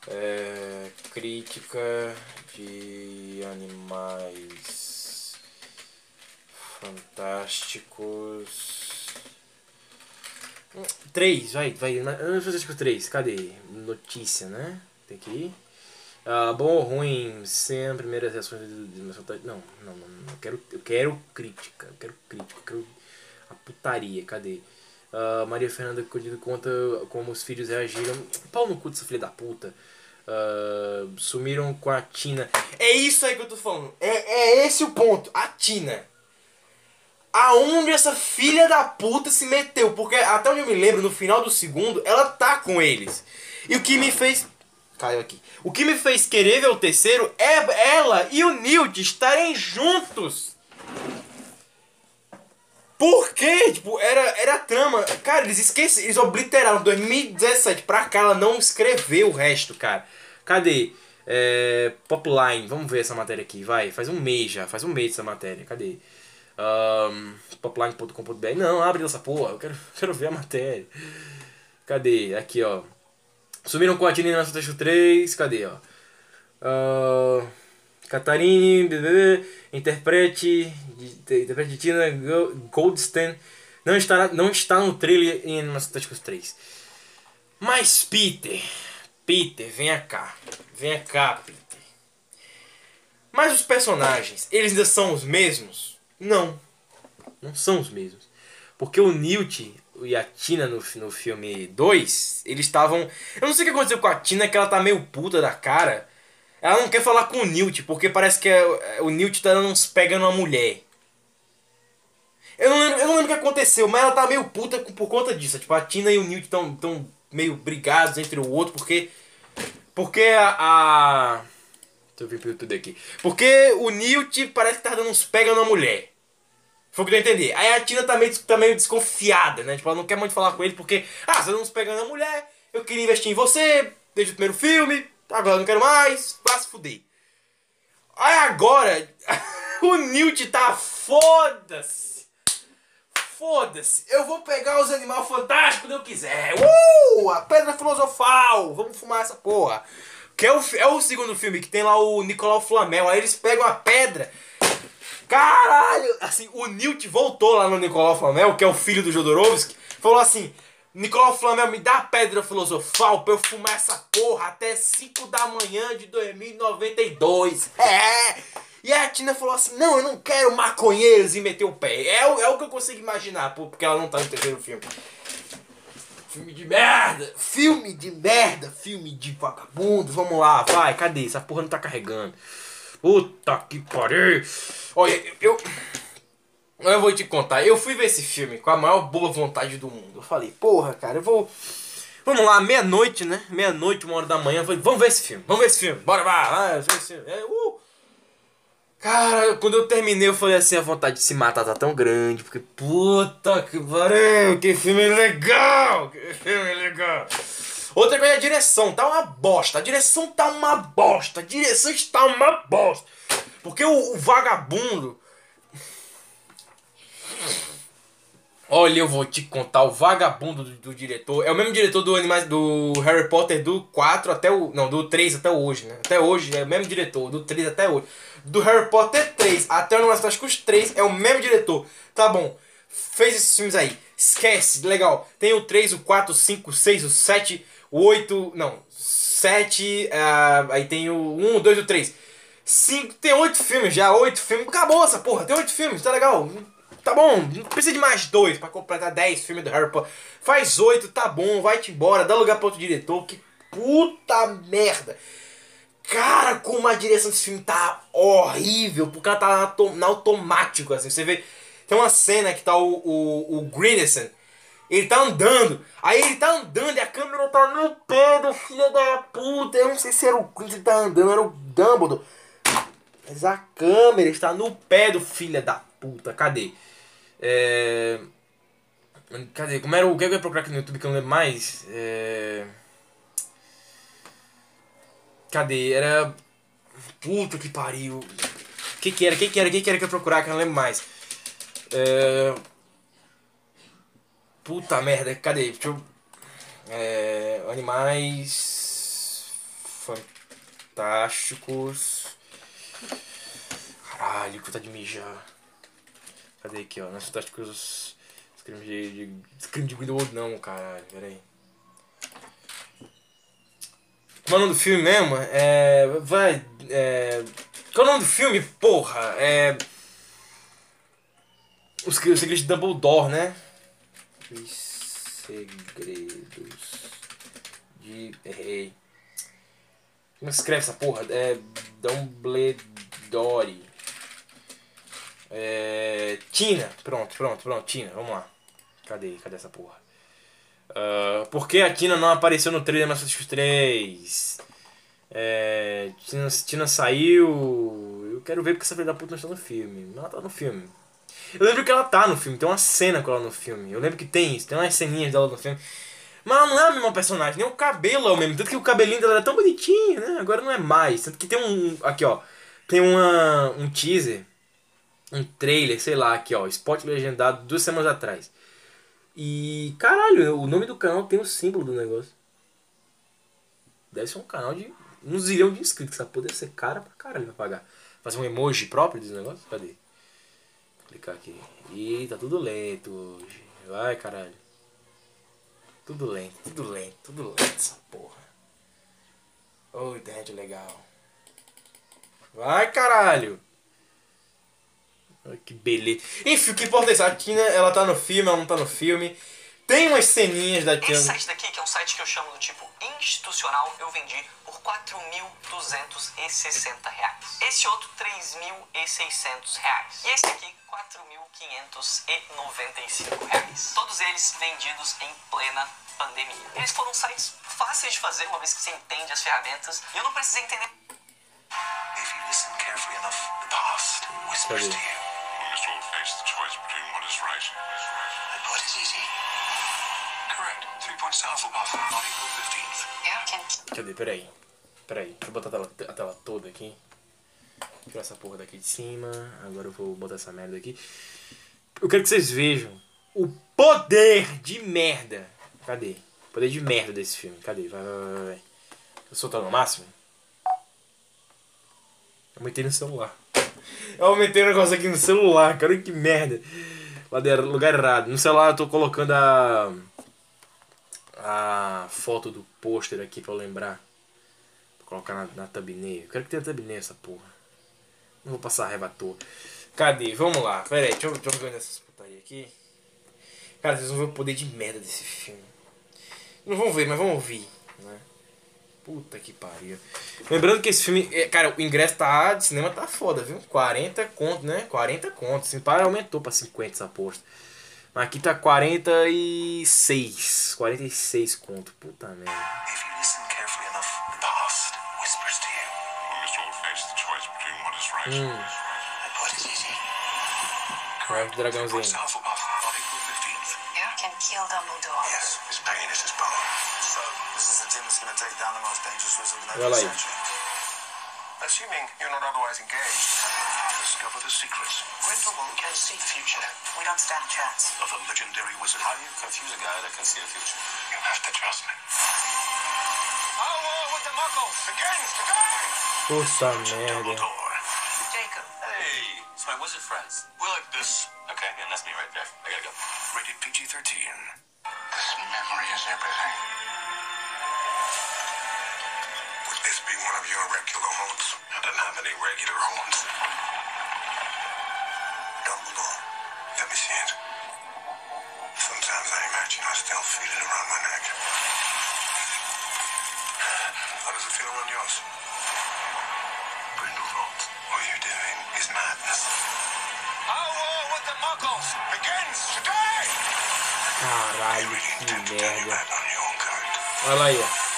É, crítica de animais fantásticos. Três, vai, vai. Fantástico três, cadê? Notícia, né? Tem que ir. Uh, bom ou ruim, sem a primeira reações de, de, de não, não, não, não, eu quero, eu quero crítica, eu quero crítica, eu quero a putaria, cadê? Uh, Maria Fernanda Codido conta como os filhos reagiram. Pau no cu dessa filha da puta. Uh, sumiram com a Tina. É isso aí que eu tô falando. É, é esse o ponto. A Tina. Aonde essa filha da puta se meteu? Porque até onde eu me lembro, no final do segundo, ela tá com eles. E o que me fez. Caiu aqui. O que me fez querer ver o terceiro é ela e o Newt estarem juntos. Por quê? Tipo, era, era a trama. Cara, eles esqueceram, eles obliteraram 2017 pra cá, ela não escreveu o resto, cara. Cadê? É, Popline, vamos ver essa matéria aqui, vai. Faz um mês já, faz um mês essa matéria, cadê? Um, popline.com.br, não, abre essa porra, eu quero, quero ver a matéria. Cadê? Aqui, ó. Sumiram com a Tina na Fantástico 3, cadê, ó? Uh, Catarine, interprete, interprete de Tina Goldstein, não está, não está no trailer em Animais Fantásticos 3. Mas Peter, Peter, venha cá, venha cá, Peter. Mas os personagens, eles ainda são os mesmos? Não, não são os mesmos. Porque o Newt e a Tina no, no filme 2, eles estavam... Eu não sei o que aconteceu com a Tina, que ela tá meio puta da cara ela não quer falar com o Newt, porque parece que é, é o Newt tá dando uns pega numa mulher. Eu não, lembro, eu não lembro o que aconteceu, mas ela tá meio puta por conta disso. Tipo, a Tina e o Newt estão tão meio brigados entre o outro, porque. Porque a. a... Deixa eu ver tudo aqui. Porque o Newt parece que tá dando uns pega numa mulher. Foi o que eu entendi. Aí a Tina tá meio, tá meio desconfiada, né? Tipo, ela não quer muito falar com ele porque. Ah, você tá dando uns pega na mulher, eu queria investir em você desde o primeiro filme Agora não quero mais, vá se fuder. Aí agora, o Newt tá foda-se. Foda-se. Eu vou pegar os animais fantásticos que eu quiser. Uh! A pedra filosofal. Vamos fumar essa porra. Que é o, é o segundo filme que tem lá o Nicolau Flamel. Aí eles pegam a pedra. Caralho! Assim, o Newt voltou lá no Nicolau Flamel, que é o filho do Jodorowsky. Falou assim: Nicolau Flamel, me dá a pedra filosofal pra eu fumar essa porra até 5 da manhã de 2092. É! E a Tina falou assim: Não, eu não quero maconheiros e meteu o pé. É, é o que eu consigo imaginar, porque ela não tá no terceiro filme. Filme de merda! Filme de merda! Filme de vagabundo! Vamos lá, vai, cadê? Essa porra não tá carregando. Puta que pariu! Olha, eu. Eu vou te contar, eu fui ver esse filme com a maior boa vontade do mundo. Eu falei, porra, cara, eu vou. Vamos lá, meia-noite, né? Meia-noite, uma hora da manhã. Eu falei, vamos ver esse filme, vamos ver esse filme, bora, vai, vamos ver esse filme. É, uh. Cara, quando eu terminei, eu falei assim: a vontade de se matar tá tão grande, porque puta que pariu, que filme legal! Que filme legal! Outra coisa é a direção, tá uma bosta. A direção tá uma bosta. A direção está uma bosta. Porque o, o vagabundo Olha, eu vou te contar o vagabundo do, do, diretor. É o mesmo diretor do Animais do Harry Potter do 4 até o. Não, do 3 até hoje, né? Até hoje é o mesmo diretor, do 3 até hoje. Do Harry Potter 3 até o Animais Fantásticos 3 é o mesmo diretor. Tá bom. Fez esses filmes aí. Esquece, legal. Tem o 3, o 4, o 5, o 6, o 7, o 8. Não, 7. Uh, aí tem o 1, o 2 e o 3. 5, tem 8 filmes já, 8 filmes. Acabou essa porra, tem 8 filmes, tá legal. Tá bom, não precisa de mais dois para completar 10 filmes do Harry Potter. Faz oito, tá bom, vai-te embora, dá lugar para outro diretor. Que puta merda. Cara, como a direção desse filme tá horrível, porque ela tá na automático, assim. Você vê, tem uma cena que tá o, o, o Greenison, ele tá andando, aí ele tá andando e a câmera tá no pé do filho da puta. Eu não sei se era o que tá andando, era o Dumbledore. Mas a câmera está no pé do filho da puta, cadê? É... Cadê? Como era o que eu ia procurar aqui no YouTube que eu não lembro mais? É... Cadê? Era. Puta que pariu. O que que era? O que que era? O que que era que eu ia procurar que eu não lembro mais? É... Puta merda, cadê? Deixa eu. É, animais fantásticos. Caralho, que tá de mijar. Cadê aqui, ó? Nas fantásticos. Crime de, de. Crime de Grindelwald não, caralho, peraí. Qual é o nome do filme mesmo? É. Vai. É. Qual é o nome do filme? Porra! É. Os segredos de Dumbledore, né? Os segredos de. Errei. Como é escreve essa porra? É. Dumbledore. É. Tina. Pronto, pronto, pronto. Tina, vamos lá. Cadê? Cadê essa porra? Uh, por que a Tina não apareceu no trailer Mass Effect 3? É, Tina, Tina saiu. Eu quero ver porque essa filha da puta não está no filme. Ela tá no filme. Eu lembro que ela tá no filme, tem uma cena com ela no filme. Eu lembro que tem isso, tem umas ceninhas dela no filme. Mas ela não é a mesma personagem, nem o cabelo é o mesmo. Tanto que o cabelinho dela era tão bonitinho, né? Agora não é mais. Tanto que tem um. Aqui, ó. Tem uma, um teaser, um trailer, sei lá, aqui, ó. Spot legendado duas semanas atrás. E. Caralho, o nome do canal tem o símbolo do negócio. Deve ser um canal de um zilhão de inscritos. Essa deve ser cara pra caralho pra pagar. Fazer um emoji próprio desse negócio? Cadê? Clicar aqui. Ih, tá tudo lento hoje. Vai, caralho. Tudo lento, tudo lento, tudo lento essa porra. Ô, oh, internet legal. Vai, caralho. Que beleza. Enfim, o que importa é isso. A Tina, ela tá no filme, ela não tá no filme. Tem umas ceninhas da Tina. Esse site daqui, que é um site que eu chamo do tipo institucional, eu vendi por 4.260 reais. Esse outro, 3.600 reais. E esse aqui, 4.595 reais. Todos eles vendidos em plena pandemia. Eles foram sites fáceis de fazer, uma vez que você entende as ferramentas. E eu não precisei entender. If you listen carefully enough, the past whispers to you. We must all face the choice between what is right and what is easy. Correct. Three points to Hufflepuff on April 15th. Yeah. Cadê? Peraí. Peraí. Deixa eu botar a tela, a tela toda aqui. Tirar essa porra daqui de cima. Agora eu vou botar essa merda aqui. Eu quero que vocês vejam o poder de merda. Cadê? O poder de merda desse filme. Cadê? Vai, vai, vai, vai. Eu soltar no máximo? Eu aumentei no celular. Eu aumentei o negócio aqui no celular, cara, que merda. Lugar errado. No celular eu tô colocando a. A foto do pôster aqui pra eu lembrar. Vou colocar na, na thumbnail. Eu quero que tenha thumbnail essa porra. Não vou passar raiva à toa. Cadê? Vamos lá. Pera aí, deixa eu, deixa eu ver essas putaria aqui. Cara, vocês vão ver o poder de merda desse filme. Não vão ver, mas vão ouvir. Né? Puta que pariu. Lembrando que esse filme. é, Cara, o ingresso tá de cinema tá foda, viu? 40 conto, né? 40 conto. Assim, para aumentou pra 50 essa aposta. Mas aqui tá 46. 46 conto. Puta merda. If you listen carefully enough, on April 15th. Yeah, can kill Dumbledore. Yes, his pain is his bone. So, this is the team that's going to take down the most dangerous wizard in Olha lá aí. Assuming you're not otherwise engaged, discover the secrets. Grindelwald can see the future We don't stand a chance. of a legendary wizard. How do you confuse a guy that can see the future? You have to trust me. Our war with the Muggles begins today! Puta merda. My wizard friends. We like this. Okay, and that's me right there. I gotta go. Rated PG-13. This memory is everything. Would this be one of your regular haunts? I don't have any regular haunts. Dumbledore, let me see it. Sometimes I imagine I still feel it around my neck. How does it feel around yours? madness. Our war with the Muggles begins today! Caralho, que merda. Olha lá aí, ó.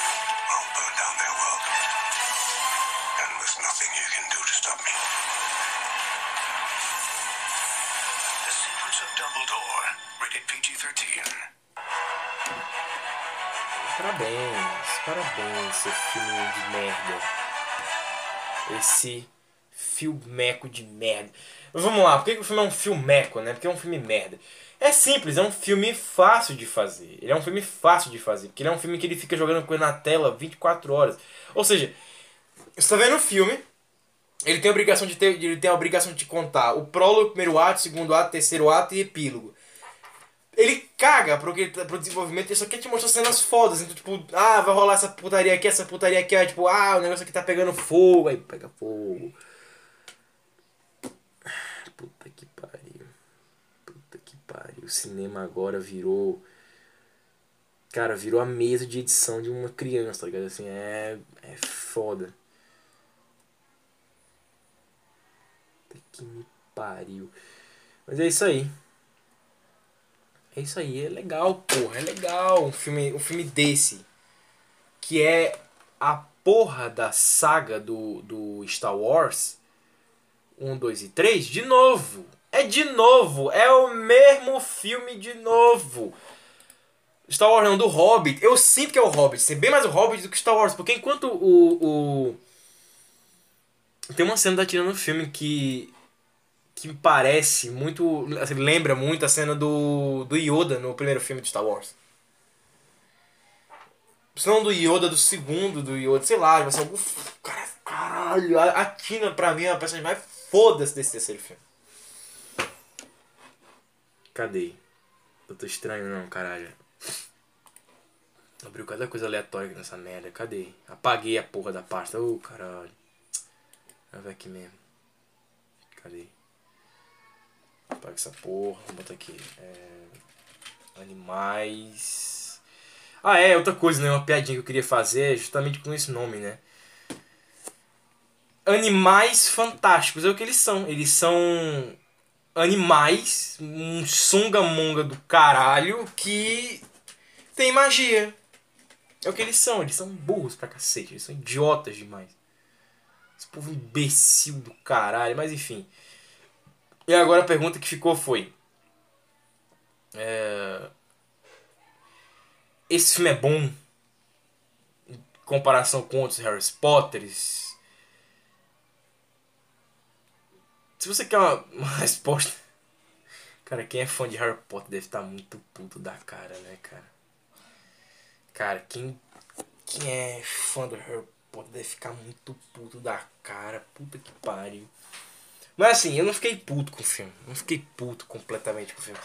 Parabéns, parabéns, seu filme de merda. Esse filmeco de merda. Mas vamos lá, por que que o filme é um filmeco, né? Porque é um filme merda. É simples, é um filme fácil de fazer. Ele é um filme fácil de fazer, porque ele é um filme que ele fica jogando coisa na tela 24 horas. Ou seja, você tá vendo o filme, ele tem a obrigação de ter, ele tem a obrigação de te contar o prólogo, primeiro ato, segundo ato, terceiro ato e epílogo. Ele caga pro, que, pro desenvolvimento, ele só quer te mostrar cenas fodas. Então, tipo, ah, vai rolar essa putaria aqui, essa putaria aqui, tipo, ah, o negócio aqui tá pegando fogo, aí pega fogo. Puta que pariu. Puta que pariu. O cinema agora virou. Cara, virou a mesa de edição de uma criança, tá ligado? Assim, é. É foda. Que me pariu. Mas é isso aí. É isso aí, é legal, porra, é legal um filme, um filme desse. Que é a porra da saga do, do Star Wars 1, 2 e 3 de novo. É de novo, é o mesmo filme de novo. Star Wars não, do Hobbit. Eu sinto que é o Hobbit, ser bem mais o Hobbit do que Star Wars, porque enquanto o. o... Tem uma cena da Tina no filme que que parece muito. Assim, lembra muito a cena do, do Yoda no primeiro filme de Star Wars. Se não do Yoda, do segundo do Yoda, sei lá, vai ser algum. Cara, caralho, a, Tina pra mim é a personagem mais foda-se desse terceiro filme. Cadê? Eu tô estranho não, caralho. Abriu cada coisa aleatória nessa merda. Cadê? Apaguei a porra da pasta. Ô, oh, caralho. Vai ver aqui mesmo. Cadê? Apaga essa porra. Vou botar aqui. É... Animais. Ah, é, outra coisa, né? Uma piadinha que eu queria fazer é justamente com esse nome, né? Animais fantásticos é o que eles são. Eles são animais, um sungamonga do caralho que tem magia. É o que eles são, eles são burros pra cacete, eles são idiotas demais. Esse povo imbecil do caralho, mas enfim. E agora a pergunta que ficou foi: é... Esse filme é bom em comparação com outros Harry Potters? Se você quer uma, uma resposta. Cara, quem é fã de Harry Potter deve estar muito puto da cara, né, cara? Cara, quem, quem é fã do Harry Potter deve ficar muito puto da cara. Puta que pariu. Mas assim, eu não fiquei puto com o filme. Não fiquei puto completamente com o filme.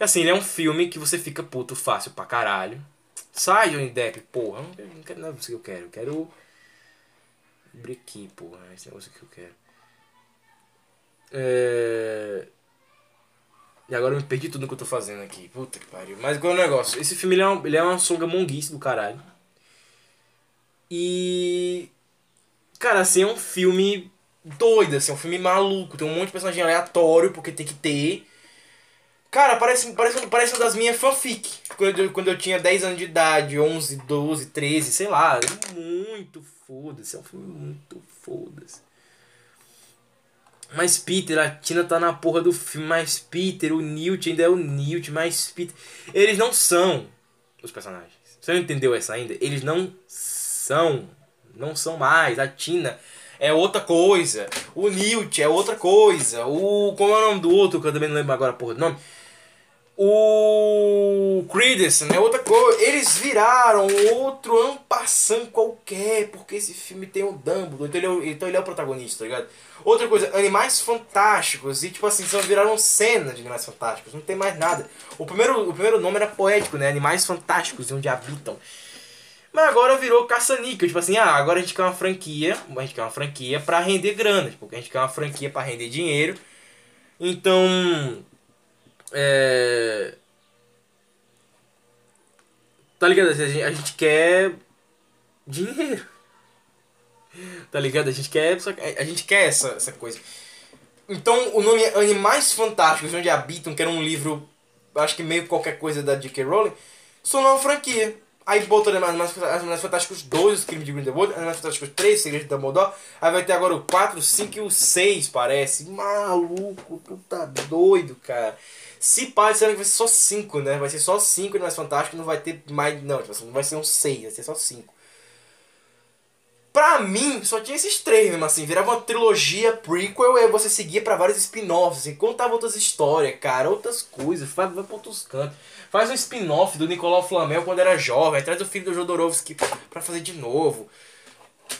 Assim, ele é um filme que você fica puto fácil pra caralho. Sai, Johnny Depp, porra. Eu não quero nada disso que eu quero. Eu quero. Brequi, porra. Esse negócio que eu quero. É... E agora eu me perdi tudo que eu tô fazendo aqui. Puta que pariu. Mas qual é o negócio? Esse filme ele é, uma, ele é uma songa monguice do caralho. E. Cara, assim, é um filme doido, assim, é um filme maluco. Tem um monte de personagem aleatório, porque tem que ter. Cara, parece, parece, parece uma das minhas fanfic. Quando eu, quando eu tinha 10 anos de idade, 11, 12, 13, sei lá. Muito foda-se. É um filme muito foda-se. Mas Peter, a Tina tá na porra do filme. Mas Peter, o Newt ainda é o Newt. Mas Peter. Eles não são os personagens. Você não entendeu essa ainda? Eles não são. Não são mais. A Tina é outra coisa. O Newt é outra coisa. O. Como é o nome do outro, que eu também não lembro agora porra do nome. O Credence é outra coisa. Eles viraram outro ampassão qualquer, porque esse filme tem o Dumbledore, então ele, é o, então ele é o protagonista, tá ligado? Outra coisa, Animais Fantásticos, e tipo assim, só viraram cena de Animais Fantásticos, não tem mais nada. O primeiro, o primeiro nome era poético, né? Animais Fantásticos, onde habitam. Mas agora virou caça-níquel. Tipo assim, ah, agora a gente quer uma franquia. A gente quer uma franquia pra render grana. Porque a gente quer uma franquia pra render dinheiro. Então. É. Tá ligado? A gente, a gente quer dinheiro. Tá ligado? A gente quer. A gente quer essa, essa coisa. Então o nome é Animais Fantásticos, onde habitam, que era um livro, acho que meio qualquer coisa da J.K. Rowling, são uma franquia. Aí botou Animais, Animais Fantásticos 2, Os Crimes de Grindelwald, Animais Fantásticos 3, Segredo de Dumbledore. Aí vai ter agora o 4, o 5 e o 6, parece. Maluco, tu tá doido, cara. Se pá, disseram que vai ser só 5, né? Vai ser só 5 Animais Fantásticos, não vai ter mais. Não, tipo assim, não vai ser um 6, vai ser só 5. Pra mim, só tinha esses três mesmo, assim. Virava uma trilogia prequel e você seguia pra vários spin-offs. Assim, contava outras histórias, cara, outras coisas. Faz, vai pra outros cantos. Faz um spin-off do Nicolau Flamel quando era jovem. Traz o filho do Jodorowsky pra fazer de novo.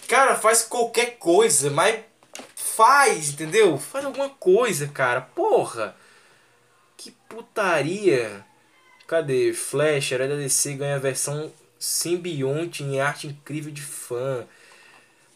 Cara, faz qualquer coisa, mas faz, entendeu? Faz alguma coisa, cara. Porra. Putaria. Cadê? Flash, Herói da DC ganha a versão simbionte em arte incrível de fã.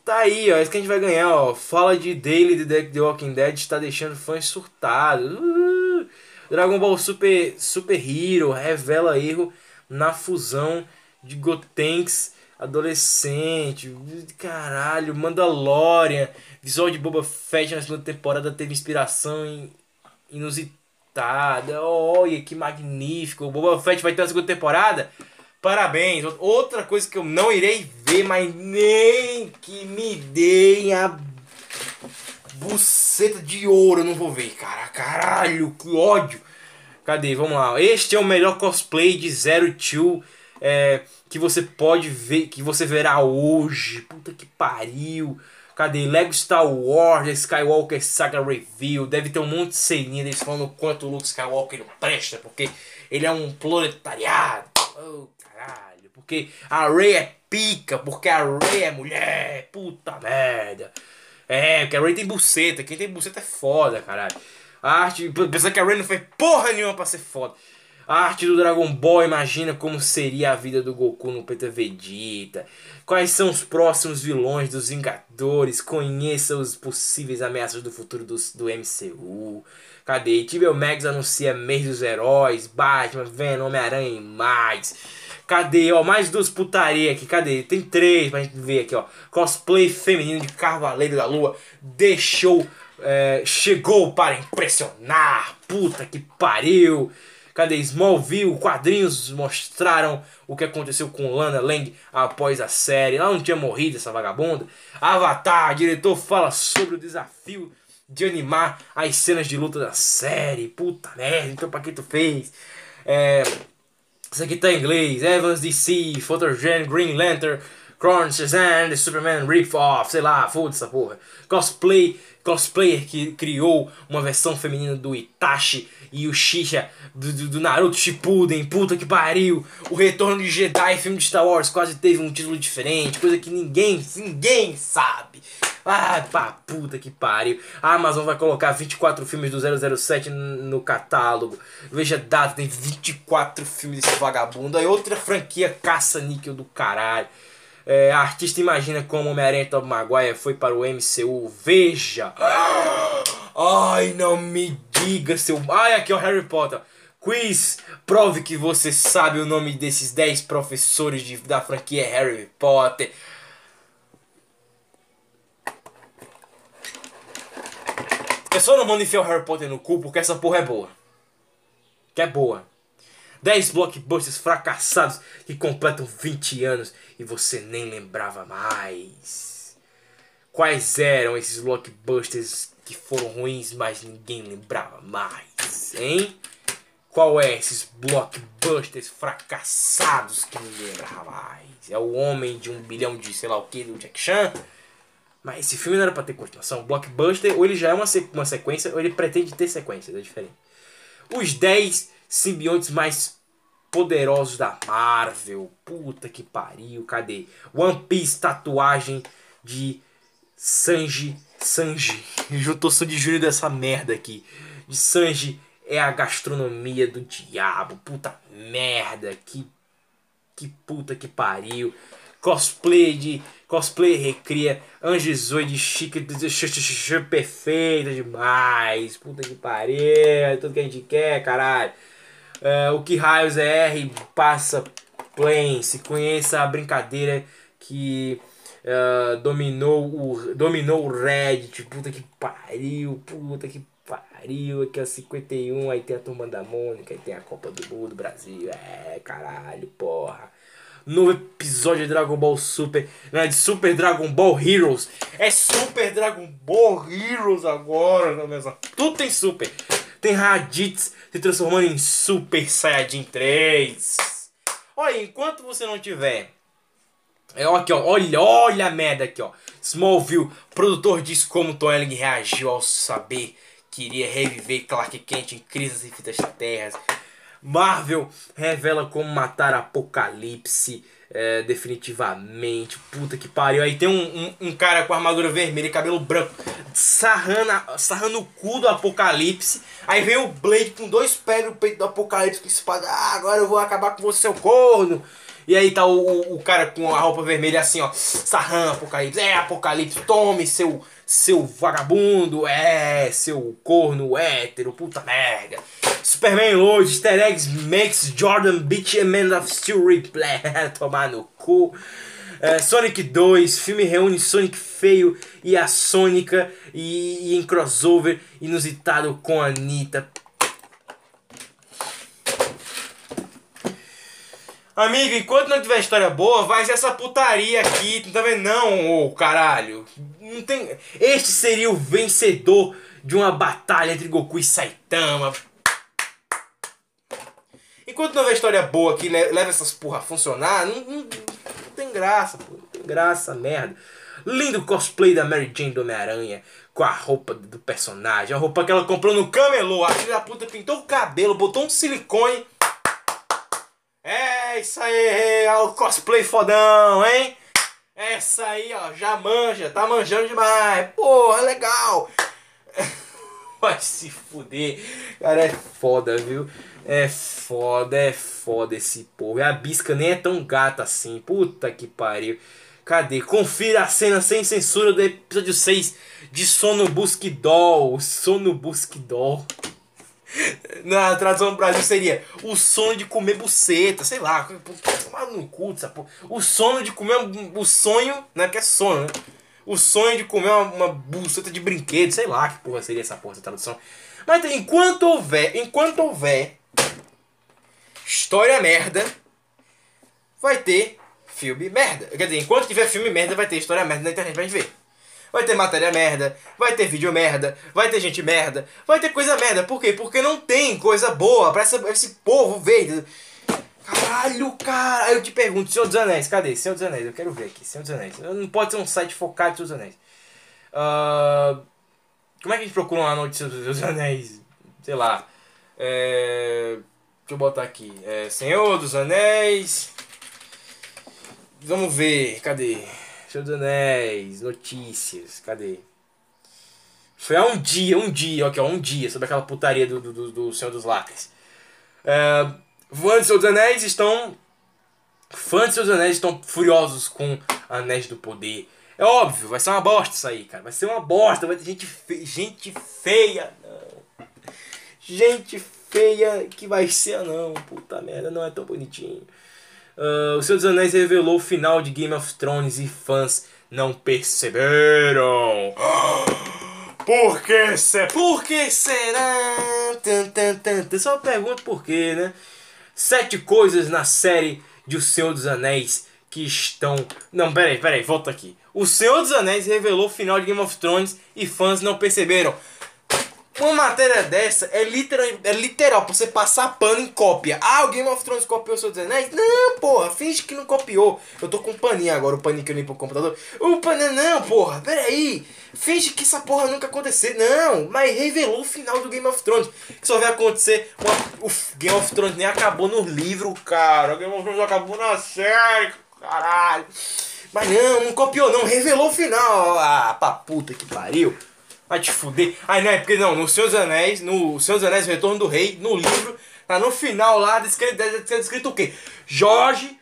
Tá aí, ó. É isso que a gente vai ganhar, ó. Fala de Daily de The Walking Dead está deixando fãs surtados. Uh! Dragon Ball Super, Super Hero revela erro na fusão de Gotenks adolescente. Caralho, Mandalorian. Visual de Boba Fett na segunda temporada teve inspiração em inusitada. Olha que magnífico. O Boba Fett vai ter uma segunda temporada. Parabéns. Outra coisa que eu não irei ver, mas nem que me deem a buceta de ouro eu não vou ver, cara. Caralho, que ódio. Cadê? Vamos lá. Este é o melhor cosplay de Zero Two é, que você pode ver, que você verá hoje. Puta que pariu. Cadê? Lego Star Wars, Skywalker Saga Review. Deve ter um monte de ceninha deles falando o quanto o Luke Skywalker não presta, porque ele é um proletariado. Oh, caralho. Porque a Rey é pica, porque a Rey é mulher. Puta merda. É, porque a Rey tem buceta. Quem tem buceta é foda, caralho. A arte. Pensar que a Rey não fez porra nenhuma pra ser foda. A arte do Dragon Ball imagina como seria a vida do Goku no Peta Vegeta. Quais são os próximos vilões dos Vingadores? Conheça os possíveis ameaças do futuro do, do MCU. Cadê? Tibel Max anuncia mês dos heróis. Batman, Venom, Homem-Aranha e mais. Cadê? Ó, mais duas putaria aqui. Cadê? Tem três pra gente ver aqui, ó. Cosplay feminino de Cavaleiro da Lua. Deixou. É, chegou para impressionar. Puta que pariu. Cadê Smallville? Quadrinhos mostraram o que aconteceu com Lana Lang após a série. Ela não tinha morrido, essa vagabunda. Avatar, diretor fala sobre o desafio de animar as cenas de luta da série. Puta merda, então pra que tu fez? É, isso aqui tá em inglês. Evans DC, Photogen, Green Lantern, Shazam, The Superman Rip-Off, sei lá, foda essa porra. Cosplay, cosplayer que criou uma versão feminina do Itachi e o Shisha do, do, do, Naruto Shippuden, puta que pariu. O Retorno de Jedi, filme de Star Wars, quase teve um título diferente, coisa que ninguém, ninguém sabe. Ah, pá, puta que pariu. A Amazon vai colocar 24 filmes do 007 no catálogo. Veja data, tem 24 filmes desse vagabundo. Aí outra franquia caça-níquel do caralho. É, a artista imagina como Homem-Aranha Tobey Maguire foi para o MCU. Veja! Ai, não me diga, seu. Ai, aqui é o Harry Potter. Quiz, prove que você sabe o nome desses 10 professores de, da franquia Harry Potter. Eu só não mando enfiar o Harry Potter no cu porque essa porra é boa. Que é boa. 10 blockbusters fracassados que completam 20 anos e você nem lembrava mais. Quais eram esses blockbusters que foram ruins, mas ninguém lembrava mais, hein? Qual é esses blockbusters fracassados que ninguém lembrava mais? É o homem de um bilhão de sei lá o que do Jack Chan? Mas esse filme não era pra ter continuação. Blockbuster, ou ele já é uma, sequência, ou ele pretende ter sequência, é diferente. Os 10 simbiontes mais poderosos da Marvel. Puta que pariu, cadê? One Piece tatuagem de Sanji. Sanji. Juntou Sanji Júnior dessa merda aqui. De Sanji é a gastronomia do diabo. Puta merda. Que, que puta que pariu. Cosplay de. Cosplay recria Angezoide chique, perfeita demais. Puta que pariu. É tudo que a gente quer, caralho. Uh, o que raios é R? Passa Plane. conheça a brincadeira que uh, dominou o dominou o Reddit. Puta que pariu. Puta que pariu. Aqui é o 51. Aí tem a turma da Mônica. Aí tem a Copa do Mundo Brasil. É, caralho, porra novo episódio de Dragon Ball Super, né, de Super Dragon Ball Heroes. É Super Dragon Ball Heroes agora, não mesmo? Tudo tem Super. Tem Raditz se transformando em Super Saiyajin 3. Olha, enquanto você não tiver É, aqui, ó. Olha, olha a merda aqui, ó. Smallville, produtor diz como Tom Elling reagiu ao saber que iria reviver Clark Kent em crises infinitas terras. Marvel revela como matar Apocalipse é, definitivamente. Puta que pariu. Aí tem um, um, um cara com armadura vermelha e cabelo branco sarrando, sarrando o cu do Apocalipse. Aí vem o Blade com dois pés no peito do Apocalipse com espada. Ah, agora eu vou acabar com você, seu corno. E aí tá o, o, cara com a roupa vermelha assim, ó, sarrando Apocalipse. É, Apocalipse, tome seu, seu vagabundo, é, seu corno hétero, puta merda. Superman Lord, Easter Eggs, Max, Jordan, Beach and Man of Steel Replay. Tomar no cu. É, Sonic 2, filme reúne Sonic feio e a Sônica e, e em crossover inusitado com a Anitta. Amigo, enquanto não tiver história boa, vai ser essa putaria aqui, tu tá vendo? Não, ô caralho. Não tem... Este seria o vencedor de uma batalha entre Goku e Saitama. Enquanto não houver história boa que le- leva essas porra a funcionar, não, não- não tem graça, pô. Não tem graça, merda. Lindo cosplay da Mary Jane do Homem-Aranha com a roupa do personagem. A roupa que ela comprou no camelô. A filha da puta pintou o cabelo, botou um silicone. É isso aí, é o cosplay fodão, hein? Essa aí, ó, já manja, tá manjando demais. Porra, legal. Vai se fuder. Cara, é foda, viu? É foda, é foda esse povo. E a bisca nem é tão gata assim. Puta que pariu. Cadê? Confira a cena sem censura do episódio 6 de Sono Busque Doll. Sono Busque Doll. Na tradução do Brasil seria o sono de comer buceta, sei lá, tomar no cu. O sono de comer o sonho, né? Que é sono, né? O sonho de comer uma, uma buceta de brinquedo, sei lá que porra seria essa porra, essa tradução. Mas enquanto houver, enquanto houver história merda, vai ter filme merda. Quer dizer, enquanto tiver filme merda, vai ter história merda na internet pra gente ver. Vai ter matéria merda, vai ter vídeo merda, vai ter gente merda, vai ter coisa merda. Por quê? Porque não tem coisa boa pra essa- esse povo ver. Caralho, cara. Eu te pergunto, Senhor dos Anéis, cadê? Senhor dos Anéis, eu quero ver aqui, Senhor dos Anéis. Não pode ser um site focado em Senhor dos Anéis. Ah, como é que a gente procura uma notícia dos dos Anéis? Sei lá. É, deixa eu botar aqui. É, Senhor dos Anéis. Vamos ver, cadê? Senhor dos Anéis, notícias, cadê? Foi há um dia, um dia, aqui ó, um dia, sobre aquela putaria do, do, do- do Senhor dos Lacres. É, fãs de Senhor dos Anéis estão. Fãs de Senhor dos Anéis estão furiosos com Anéis do Poder. É óbvio, vai ser uma bosta isso aí, cara. Vai ser uma bosta, vai ter gente, gente feia, não. Gente feia que vai ser, não. Puta merda, não é tão bonitinho. Ah, o Senhor dos Anéis revelou o final de Game of Thrones e fãs não perceberam. Por que será? Por que será? Tan, tan, tan. Só pergunto por quê, né? Sete coisas na série de O Senhor dos Anéis que estão. Não, peraí, peraí, volta aqui. O Senhor dos Anéis revelou o final de Game of Thrones e fãs não perceberam. Uma matéria dessa é literal, é literal pra você passar pano em cópia. Ah, o Game of Thrones copiou dos Anéis? Não, porra, finge que não copiou. Eu tô com um paninho agora, o paninho que eu limpo o computador. O paninho, não, porra, peraí. Finge que essa porra nunca aconteceu. Não, mas revelou o final do Game of Thrones. Que só vai acontecer. Uma, o Game of Thrones nem acabou no livro, cara. O Game of Thrones acabou na série, caralho. Mas não, não copiou, não. Revelou o final. Ah, pra puta que pariu. Vai te fuder. Ai, não, é porque não, no dos Anéis, no dos Anéis, Retorno do Rei, no livro, tá no final lá, descrito, descrito o quê? Jorge,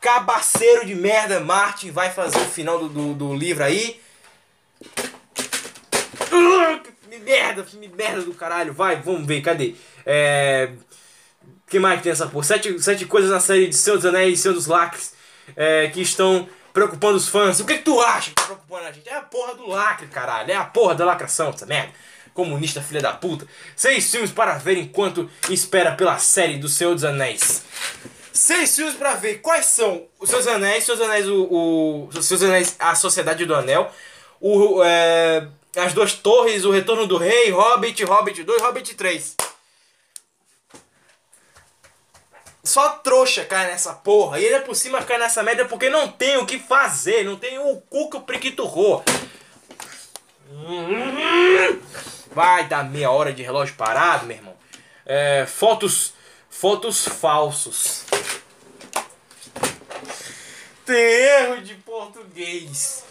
cabaceiro de merda, Martin, vai fazer o final do, do, do livro aí. Que merda, que merda do caralho. Vai, vamos ver, cadê? É. Que mais tem essa porra? Sete, sete coisas na série de dos Anéis e dos Lacres é, que estão preocupando os fãs. O que, que tu acha que tá preocupando a gente? É a porra do lacre, caralho. É a porra da lacração, essa merda. Comunista filha da puta. Seis filmes para ver enquanto espera pela série do Senhor dos Anéis. Seis filmes pra ver. Quais são? Os Seus Anéis, Seus Anéis, o, o Seus Anéis, a Sociedade do Anel, o, é, as Duas Torres, o Retorno do Rei, Hobbit, Hobbit 2, Hobbit 3. Só trouxa cai nessa porra. E ainda por cima cai nessa merda porque não tem o que fazer. Não tem o cu que o priquito roa. Vai dar meia hora de relógio parado, meu irmão. É, fotos. Fotos falsos. Tem erro de português.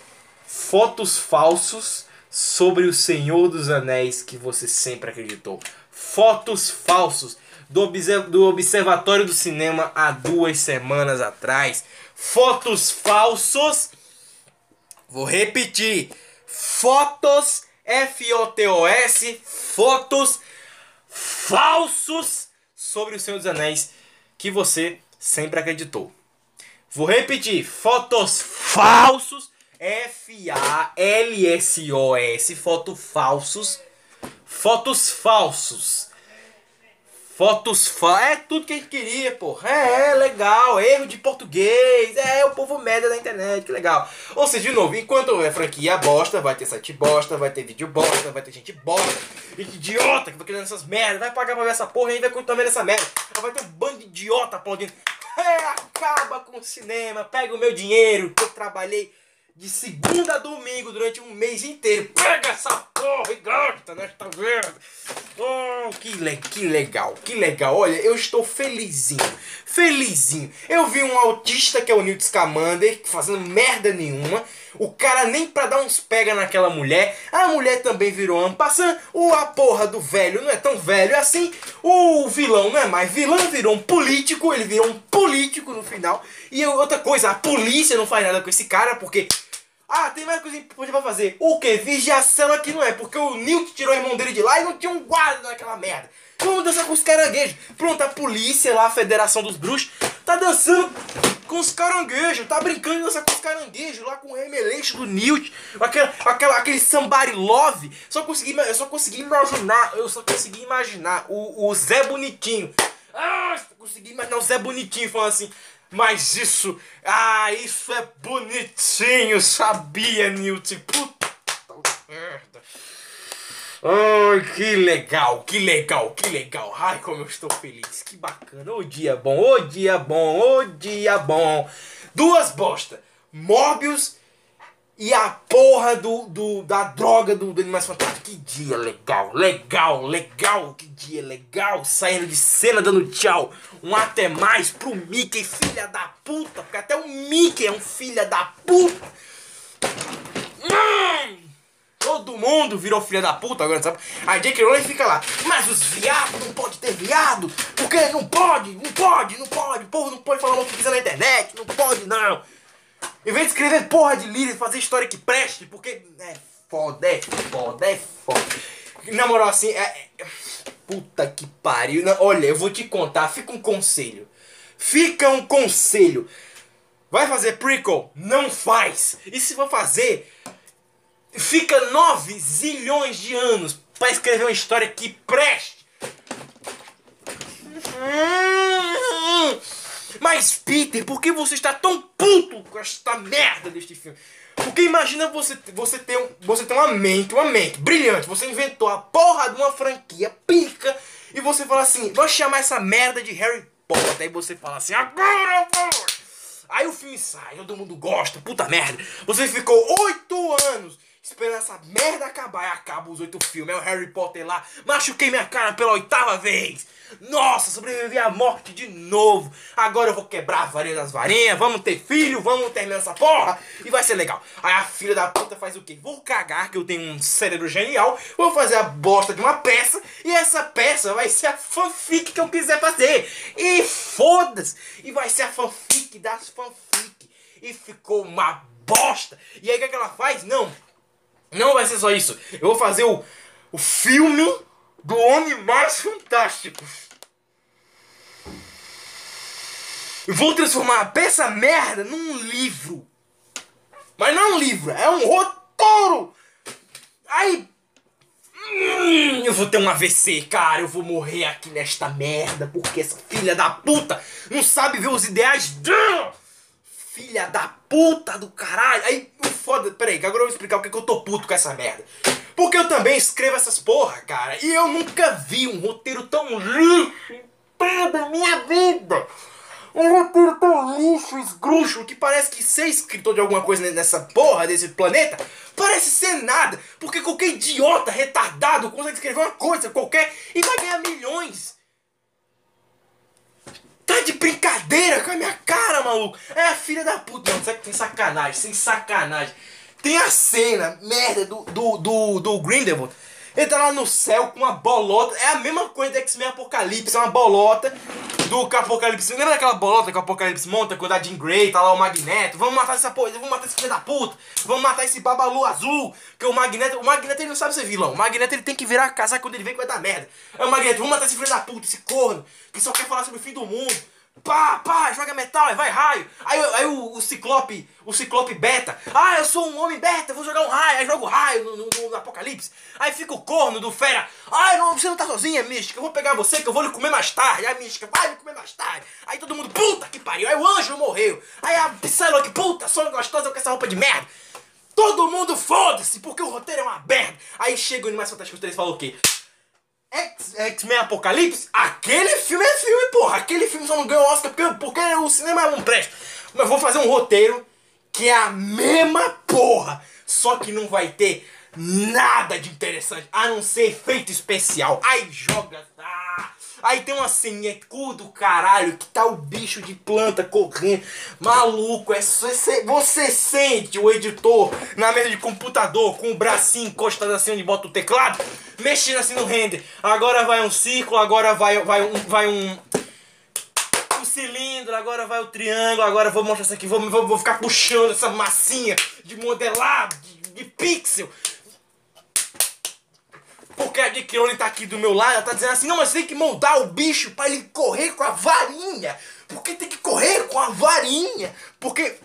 Fotos falsos sobre o Senhor dos Anéis que você sempre acreditou. Fotos falsos do, obser- do Observatório do Cinema há duas semanas atrás. Fotos falsos. Vou repetir. Fotos F-O-T-O-S. Fotos falsos sobre o Senhor dos Anéis que você sempre acreditou. Vou repetir. Fotos falsos. F-A-L-S-O-S. Fotos falsos. Fotos falsos. Fotos É tudo que a gente queria, pô. É, é legal. Erro de português. É o povo média da internet. Que legal. Ou seja, de novo, enquanto é franquia bosta, vai ter site bosta, vai ter vídeo bosta, vai ter gente bosta. Gente idiota que vai criando essas merdas. Vai pagar pra ver essa porra e ainda vai continuar vendo essa merda. Aí Vai ter um bando de idiota aplaudindo. É, acaba com o cinema. Pega o meu dinheiro que eu trabalhei de segunda a domingo durante um mês inteiro. Pega essa porra e gasta nesta merda. Oh, que, le que legal, que legal. Olha, eu estou felizinho, felizinho. Eu vi um autista que é o Newt Scamander fazendo merda nenhuma. O cara nem pra dar uns pega naquela mulher. A mulher também virou ampassando. O a porra do velho não é tão velho assim. O vilão não é mais vilão, virou um político. Ele virou um político no final. E outra coisa, a polícia não faz nada com esse cara porque ah, tem mais coisa importante pra fazer. O que? Vigiação aqui não é, porque o Newt tirou o irmão dele de lá e não tinha um guarda naquela merda. Vamos dançar com os caranguejos. Pronto, a polícia lá, a Federação dos Bruxos, tá dançando com os caranguejos. Tá brincando de dançar com os caranguejos lá com o remeleixo do Newt. Aquela, aquela, aquele somebody love. Só consegui, eu só consegui imaginar, eu só consegui imaginar o, o Zé Bonitinho. Ah, consegui imaginar o Zé Bonitinho falando assim. Mas isso, ah, isso é bonitinho, sabia, Newt? Puta merda. Ai, que legal, que legal, que legal. Ai, como eu estou feliz, que bacana. Ô dia bom, ô dia bom, ô dia bom. Duas bosta. Morbius e a porra do, do, da droga do, do Animais Fantásticos. Que dia legal, legal, legal. Que dia legal. Saindo de cena, dando tchau. Um até mais pro Mickey, filha da puta. Porque até o Mickey é um filha da puta. Hum! Todo mundo virou filha da puta agora, sabe? A J.K. Rowling fica lá, mas os viados não pode ter viado, porque não pode, não pode, não pode, o povo não pode falar o que quiser na internet, não pode não. Em vez de escrever porra de e fazer história que preste, porque é foda, é foda, é foda. Na moral, assim, é. é- Puta que pariu. Olha, eu vou te contar, fica um conselho. Fica um conselho. Vai fazer prequel? Não faz. E se for fazer, fica 9 zilhões de anos pra escrever uma história que preste. Mas Peter, por que você está tão puto com esta merda deste filme? Porque imagina você, você, ter, você ter uma mente, uma mente brilhante. Você inventou a porra de uma franquia pica. E você fala assim, vou chamar essa merda de Harry Potter. Aí você fala assim, agora vou. Aí o filme sai, todo mundo gosta, puta merda. Você ficou oito anos esperando essa merda acabar. E acaba os oito filmes, é o Harry Potter lá. Machuquei minha cara pela oitava vez. Nossa, sobrevivi à morte de novo. Agora eu vou quebrar a varinha das varinhas. Vamos ter filho, vamos terminar essa porra. E vai ser legal. Aí a filha da puta faz o quê? Vou cagar, que eu tenho um cérebro genial. Vou fazer a bosta de uma peça. E essa peça vai ser a fanfic que eu quiser fazer. E foda-se. E vai ser a fanfic das fanfic. E ficou uma bosta. E aí o que, é que ela faz? Não. Não vai ser só isso. Eu vou fazer o, o filme do Animais Fantásticos. Eu vou transformar essa merda num livro. Mas não é um livro, é um roteiro. Aí. hum, Eu vou ter um AVC, cara. Eu vou morrer aqui nesta merda. Porque essa filha da puta não sabe ver os ideais. Filha da puta do caralho. Aí, foda. Peraí, agora eu vou explicar o que, que eu tô puto com essa merda. Porque eu também escrevo essas porra, cara. E eu nunca vi um roteiro tão lixo toda a minha vida. Um roteiro tão lixo, esgruxo, que parece que ser escritor de alguma coisa nessa porra desse planeta parece ser nada. Porque qualquer idiota retardado consegue escrever uma coisa qualquer e vai ganhar milhões. Tá de brincadeira com a minha cara, maluco. É a filha da puta. Não, sabe, tem sacanagem, sem sacanagem. Tem a cena, merda, do, do, do, do Grindelwald. Ele tá lá no céu com uma bolota. É a mesma coisa do X-Men Apocalipse. É uma bolota do Apocalipse. Lembra daquela bolota que o Apocalipse monta quando a Jean Grey tá lá o Magneto? Vamos matar essa porra. Vamos matar esse filho da puta. Vamos matar esse babalu azul. Que o Magneto. O Magneto ele não sabe ser vilão. O Magneto ele tem que virar casar quando ele vem que vai dar merda. É o Magneto. Vamos matar esse filho da puta, esse corno. Que só quer falar sobre o fim do mundo. Pá, pá, joga metal, vai raio. Aí, aí o, o Ciclope, o Ciclope beta. Ah, eu sou um homem beta, vou jogar um raio. Aí joga o raio no, no, no Apocalipse. Aí fica o corno do fera. Ah, não, você não tá sozinha, Mística. Eu vou pegar você que eu vou lhe comer mais tarde. Aí Mística vai me comer mais tarde. Aí todo mundo, puta que pariu. Aí o anjo morreu. Aí a Psylocke, puta, sou gostosa com essa roupa de merda. Todo mundo foda-se, porque o roteiro é uma merda. Aí chega o Animais Fantásticos 3 e fala o quê? X-Men Apocalipse, aquele filme é filme, porra. Aquele filme só não ganhou Oscar porque, porque o cinema não presta. Mas vou fazer um roteiro que é a mesma porra. Só que não vai ter nada de interessante, a não ser efeito especial. Aí joga. Ah, aí tem uma ceninha cu do caralho que tá o bicho de planta correndo. Maluco, é você, você sente o editor na mesa de computador com o bracinho encostado assim onde bota o teclado, mexendo assim no render. Agora vai um círculo, agora vai, vai um. Vai um cilindro, agora vai o triângulo, agora vou mostrar isso aqui, vou, vou, vou ficar puxando essa massinha de modelado, de, de pixel. Porque a Dick Rowling tá aqui do meu lado, ela tá dizendo assim, não, mas tem que moldar o bicho pra ele correr com a varinha. Porque tem que correr com a varinha. Porque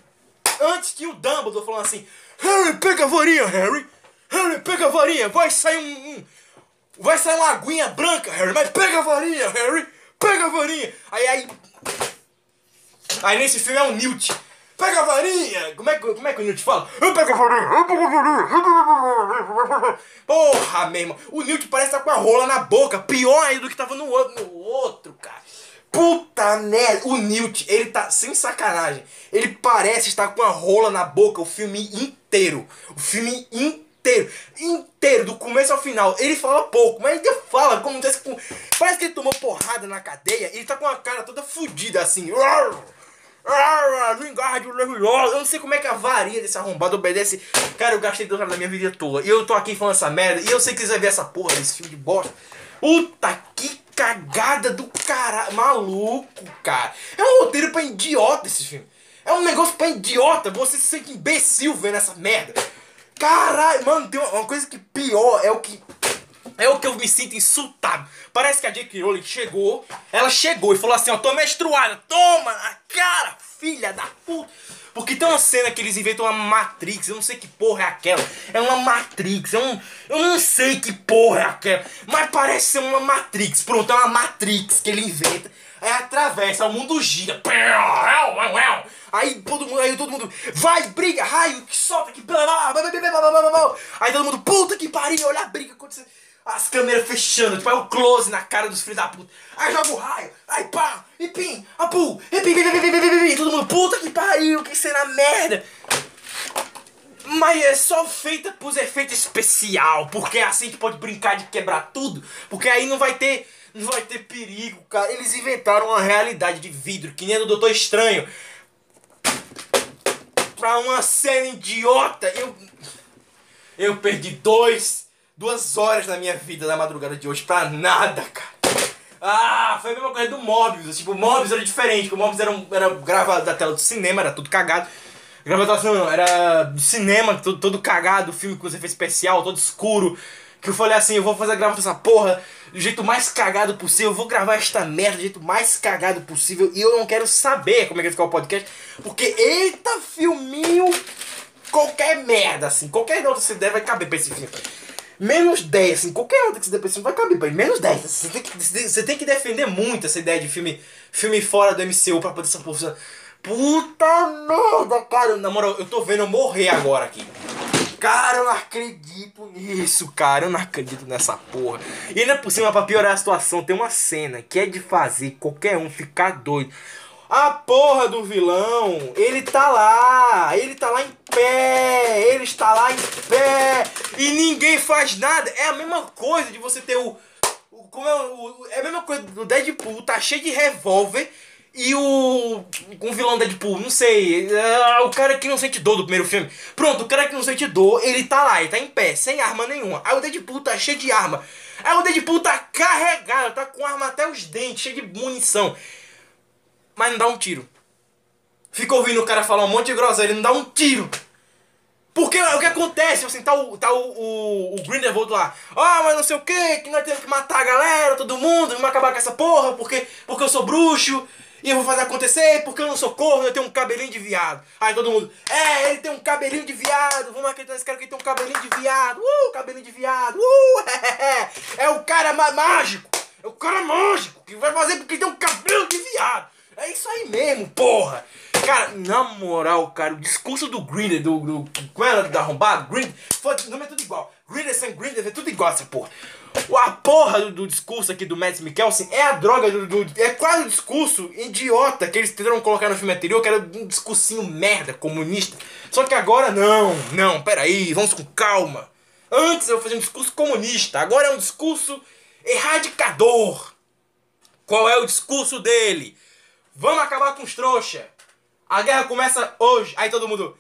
antes tinha o Dumbledore falando assim, Harry, pega a varinha, Harry. Harry, pega a varinha, vai sair um... um vai sair uma aguinha branca, Harry, mas pega a varinha, Harry. Pega a varinha. Aí, aí... Aí nesse filme é o Newt. Pega a varinha! Como é, que- como é que o Newt fala? Eu pego a varinha! Eu pego a varinha! Porra, meu irmão! O Newt parece estar com a rola na boca. Pior ainda do que tava no outro, no outro, cara. Puta merda! O Newt, ele tá sem sacanagem. Ele parece estar com a rola na boca o filme inteiro. O filme inteiro. Inteiro, do começo ao final. Ele fala pouco, mas ele fala como se. Parece que ele tomou porrada na cadeia ele tá com a cara toda fodida assim. Ah, Vingarde Leviosa. Eu não sei como é que a varinha desse arrombado obedece. Cara, eu gastei dois horas da minha vida toda. E eu tô aqui falando essa merda. E eu sei que vocês vão ver essa porra desse filme de bosta. Puta que cagada do caralho. Maluco, cara. É um roteiro pra idiota esse filme. É um negócio pra idiota. Você se sente imbecil vendo essa merda. Caralho, mano, tem uma coisa que pior é o que. É o que eu me sinto insultado. Parece que a Jake Rowling chegou, ela chegou e falou assim, ó, tô menstruada, toma na cara, filha da puta. Porque tem uma cena que eles inventam uma Matrix, eu não sei que porra é aquela. É uma Matrix, é um. Eu não sei que porra é aquela. Mas parece ser uma Matrix. Pronto, é uma Matrix que ele inventa. Aí atravessa, o mundo gira. Aí todo mundo, aí todo mundo vai, briga, raio, que solta, que. Aí todo mundo, puta que pariu, olha a briga acontecendo. As câmeras fechando, tipo, aí o close na cara dos filhos da puta. Aí joga o raio, aí pá, e pim, apu, e pim, pim, pim, pim, pim. Todo mundo, puta que pariu, que será merda. Mas é só feita pros efeitos especial, porque é assim que pode brincar de quebrar tudo, porque aí não vai ter, não vai ter perigo, cara. Eles inventaram uma realidade de vidro, que nem do Doutor Estranho. Pra uma cena idiota, eu eu perdi dois, duas horas da minha vida na madrugada de hoje pra nada, cara. Ah, foi a mesma coisa do Mobius. Tipo, o Mobius era diferente. porque O Mobius era, um, era gravado da tela do cinema, era tudo cagado. Gravação era do cinema, todo, todo cagado, filme com os efeitos especial, todo escuro. Que eu falei assim, eu vou fazer a gravação dessa porra do jeito mais cagado possível, eu vou gravar esta merda do jeito mais cagado possível e eu não quero saber como é que vai ficar o podcast, porque eita filminho, qualquer merda, assim, qualquer você der vai caber pra esse filme. Menos 10, assim, qualquer nota que você der vai caber ele. Menos 10. Você tem, que, você tem que defender muito essa ideia de filme, filme fora do MCU pra poder essa porra. Puta merda, cara. Na moral, eu tô vendo eu morrer agora aqui. Cara, eu não acredito nisso, cara. Eu não acredito nessa porra. E ainda por cima, pra piorar a situação, tem uma cena que é de fazer qualquer um ficar doido. A porra do vilão, ele tá lá, ele tá lá em pé, ele está lá em pé e ninguém faz nada. É a mesma coisa de você ter o. o como é, o, é a mesma coisa do Deadpool, tá cheio de revólver e o. Um vilão Deadpool, não sei. é, o cara que não sente dor do primeiro filme. Pronto, o cara que não sente dor, ele tá lá, ele tá em pé, sem arma nenhuma. Aí o Deadpool tá cheio de arma. Aí o Deadpool tá carregado, tá com arma até os dentes, cheio de munição. Mas não dá um tiro. Fica ouvindo o cara falar um monte de groselha, não dá um tiro. Porque o que acontece? Assim, tá o, tá o, o, o Grindelwald lá. Ah, mas não sei o que, que nós temos que matar a galera, todo mundo, vamos acabar com essa porra, porque, porque eu sou bruxo. E eu vou fazer acontecer porque eu não sou corno, eu tenho um cabelinho de viado. Aí todo mundo, é, ele tem um cabelinho de viado. Vamos acreditar nesse cara que ele tem um cabelinho de viado. Uh, cabelinho de viado. Uh, é, o cara mágico. É o cara mágico que vai fazer porque ele tem um cabelo de viado. É isso aí mesmo, porra. Cara, na moral, cara, o discurso do Grinder, do, do. Como era da arrombado? Grinder. Foda-se, o nome é tudo igual. Grinder sem Grinder é tudo igual essa porra. A porra do, do discurso aqui do Mads Mikkelsen é a droga do, do- É quase o discurso idiota que eles tentaram colocar no filme anterior, que era um discursinho merda, comunista. Só que agora não, não, peraí, vamos com calma. Antes eu fazia um discurso comunista, agora é um discurso erradicador. Qual é o discurso dele? Vamos acabar com os trouxa. A guerra começa hoje. Aí todo mundo.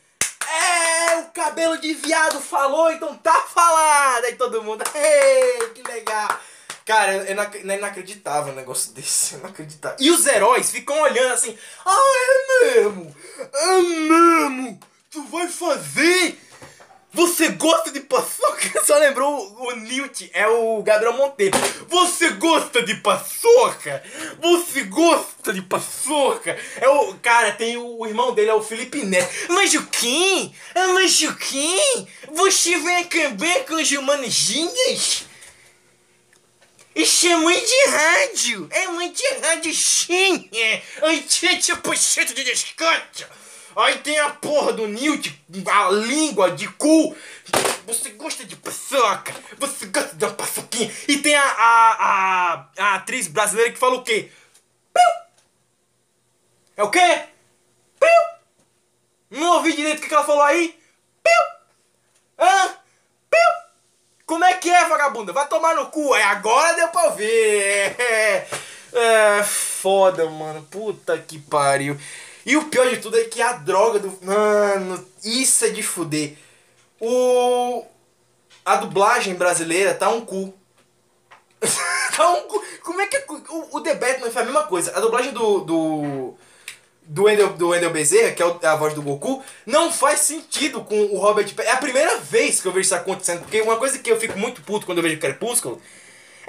É, o cabelo de viado falou, então tá falado. Aí todo mundo. Ei, que legal. Cara, é inac- é inacreditável um negócio desse. É inacreditável. E os heróis ficam olhando assim. Ah, é mesmo? É mesmo? Tu vai fazer? Você gosta de paçoca? Só lembrou o, o Newt, é o Gabriel Monteiro. Você gosta de paçoca? Você gosta de paçoca? É o. Cara, tem o, o irmão dele, é o Felipe Neto. Mas o? Ah, Mas o? Você vai acabar com os humaninhas? Isso é mãe de rádio! É mãe de rádio sim! É 80% de desconto! Aí tem a porra do Newt, a língua de cu! Você gosta de paçoca? Você gosta de uma paçoquinha? E tem a, a, a, a atriz brasileira que fala o quê? Piu! É o quê? Piu! Não ouvi direito o que ela falou aí? Piu! Hã? Piu! Como é que é, vagabunda? Vai tomar no cu. É, agora deu pra ver. É, é, foda, mano. Puta que pariu. E o pior de tudo é que a droga do. Mano, isso é de fuder. O. A dublagem brasileira tá um cu. tá um cu. Como é que. é? O, o The Batman foi a mesma coisa. A dublagem do. do do Wendel, do Wendel Bezerra, que é é a voz do Goku, não faz sentido com o Robert Pattinson. É a primeira vez que eu vejo isso acontecendo, porque uma coisa que eu fico muito puto quando eu vejo Crepúsculo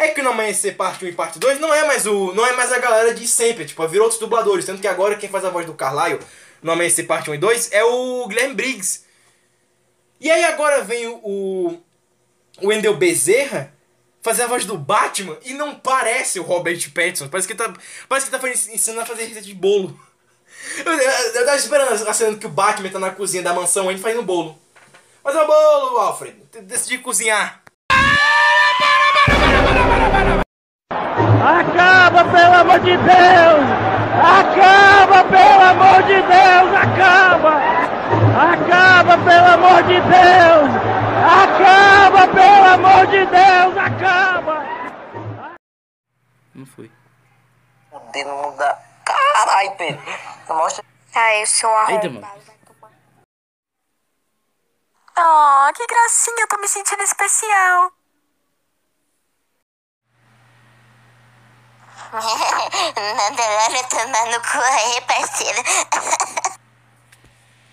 é que no Amanhecer parte 1 e parte 2 não é mais o não é mais a galera de sempre, tipo, virou outros dubladores, tanto que agora quem faz a voz do Carlyle no Amanhecer parte 1 e 2 é o Guilherme Briggs. E aí agora vem o, o o Wendel Bezerra fazer a voz do Batman e não parece o Robert Pattinson. Parece que tá, parece que tá fazendo- ensinando a fazer receita de bolo. Eu, eu, eu tava esperando a cena que o Batman tá na cozinha da mansão e ele faz um bolo. Mas é o bolo, Alfred. Decidi cozinhar. Acaba, pelo amor de Deus! Acaba, pelo amor de Deus! Acaba! Acaba, pelo amor de Deus! Acaba, pelo amor de Deus! Acaba! Não foi. O dedo não dá. Caralho, Pedro. Mostra. Ai, o seu Eita, arrombado. mano. Oh, que gracinha, eu tô me sentindo especial. Manda lá tomar no cu aí, parceiro.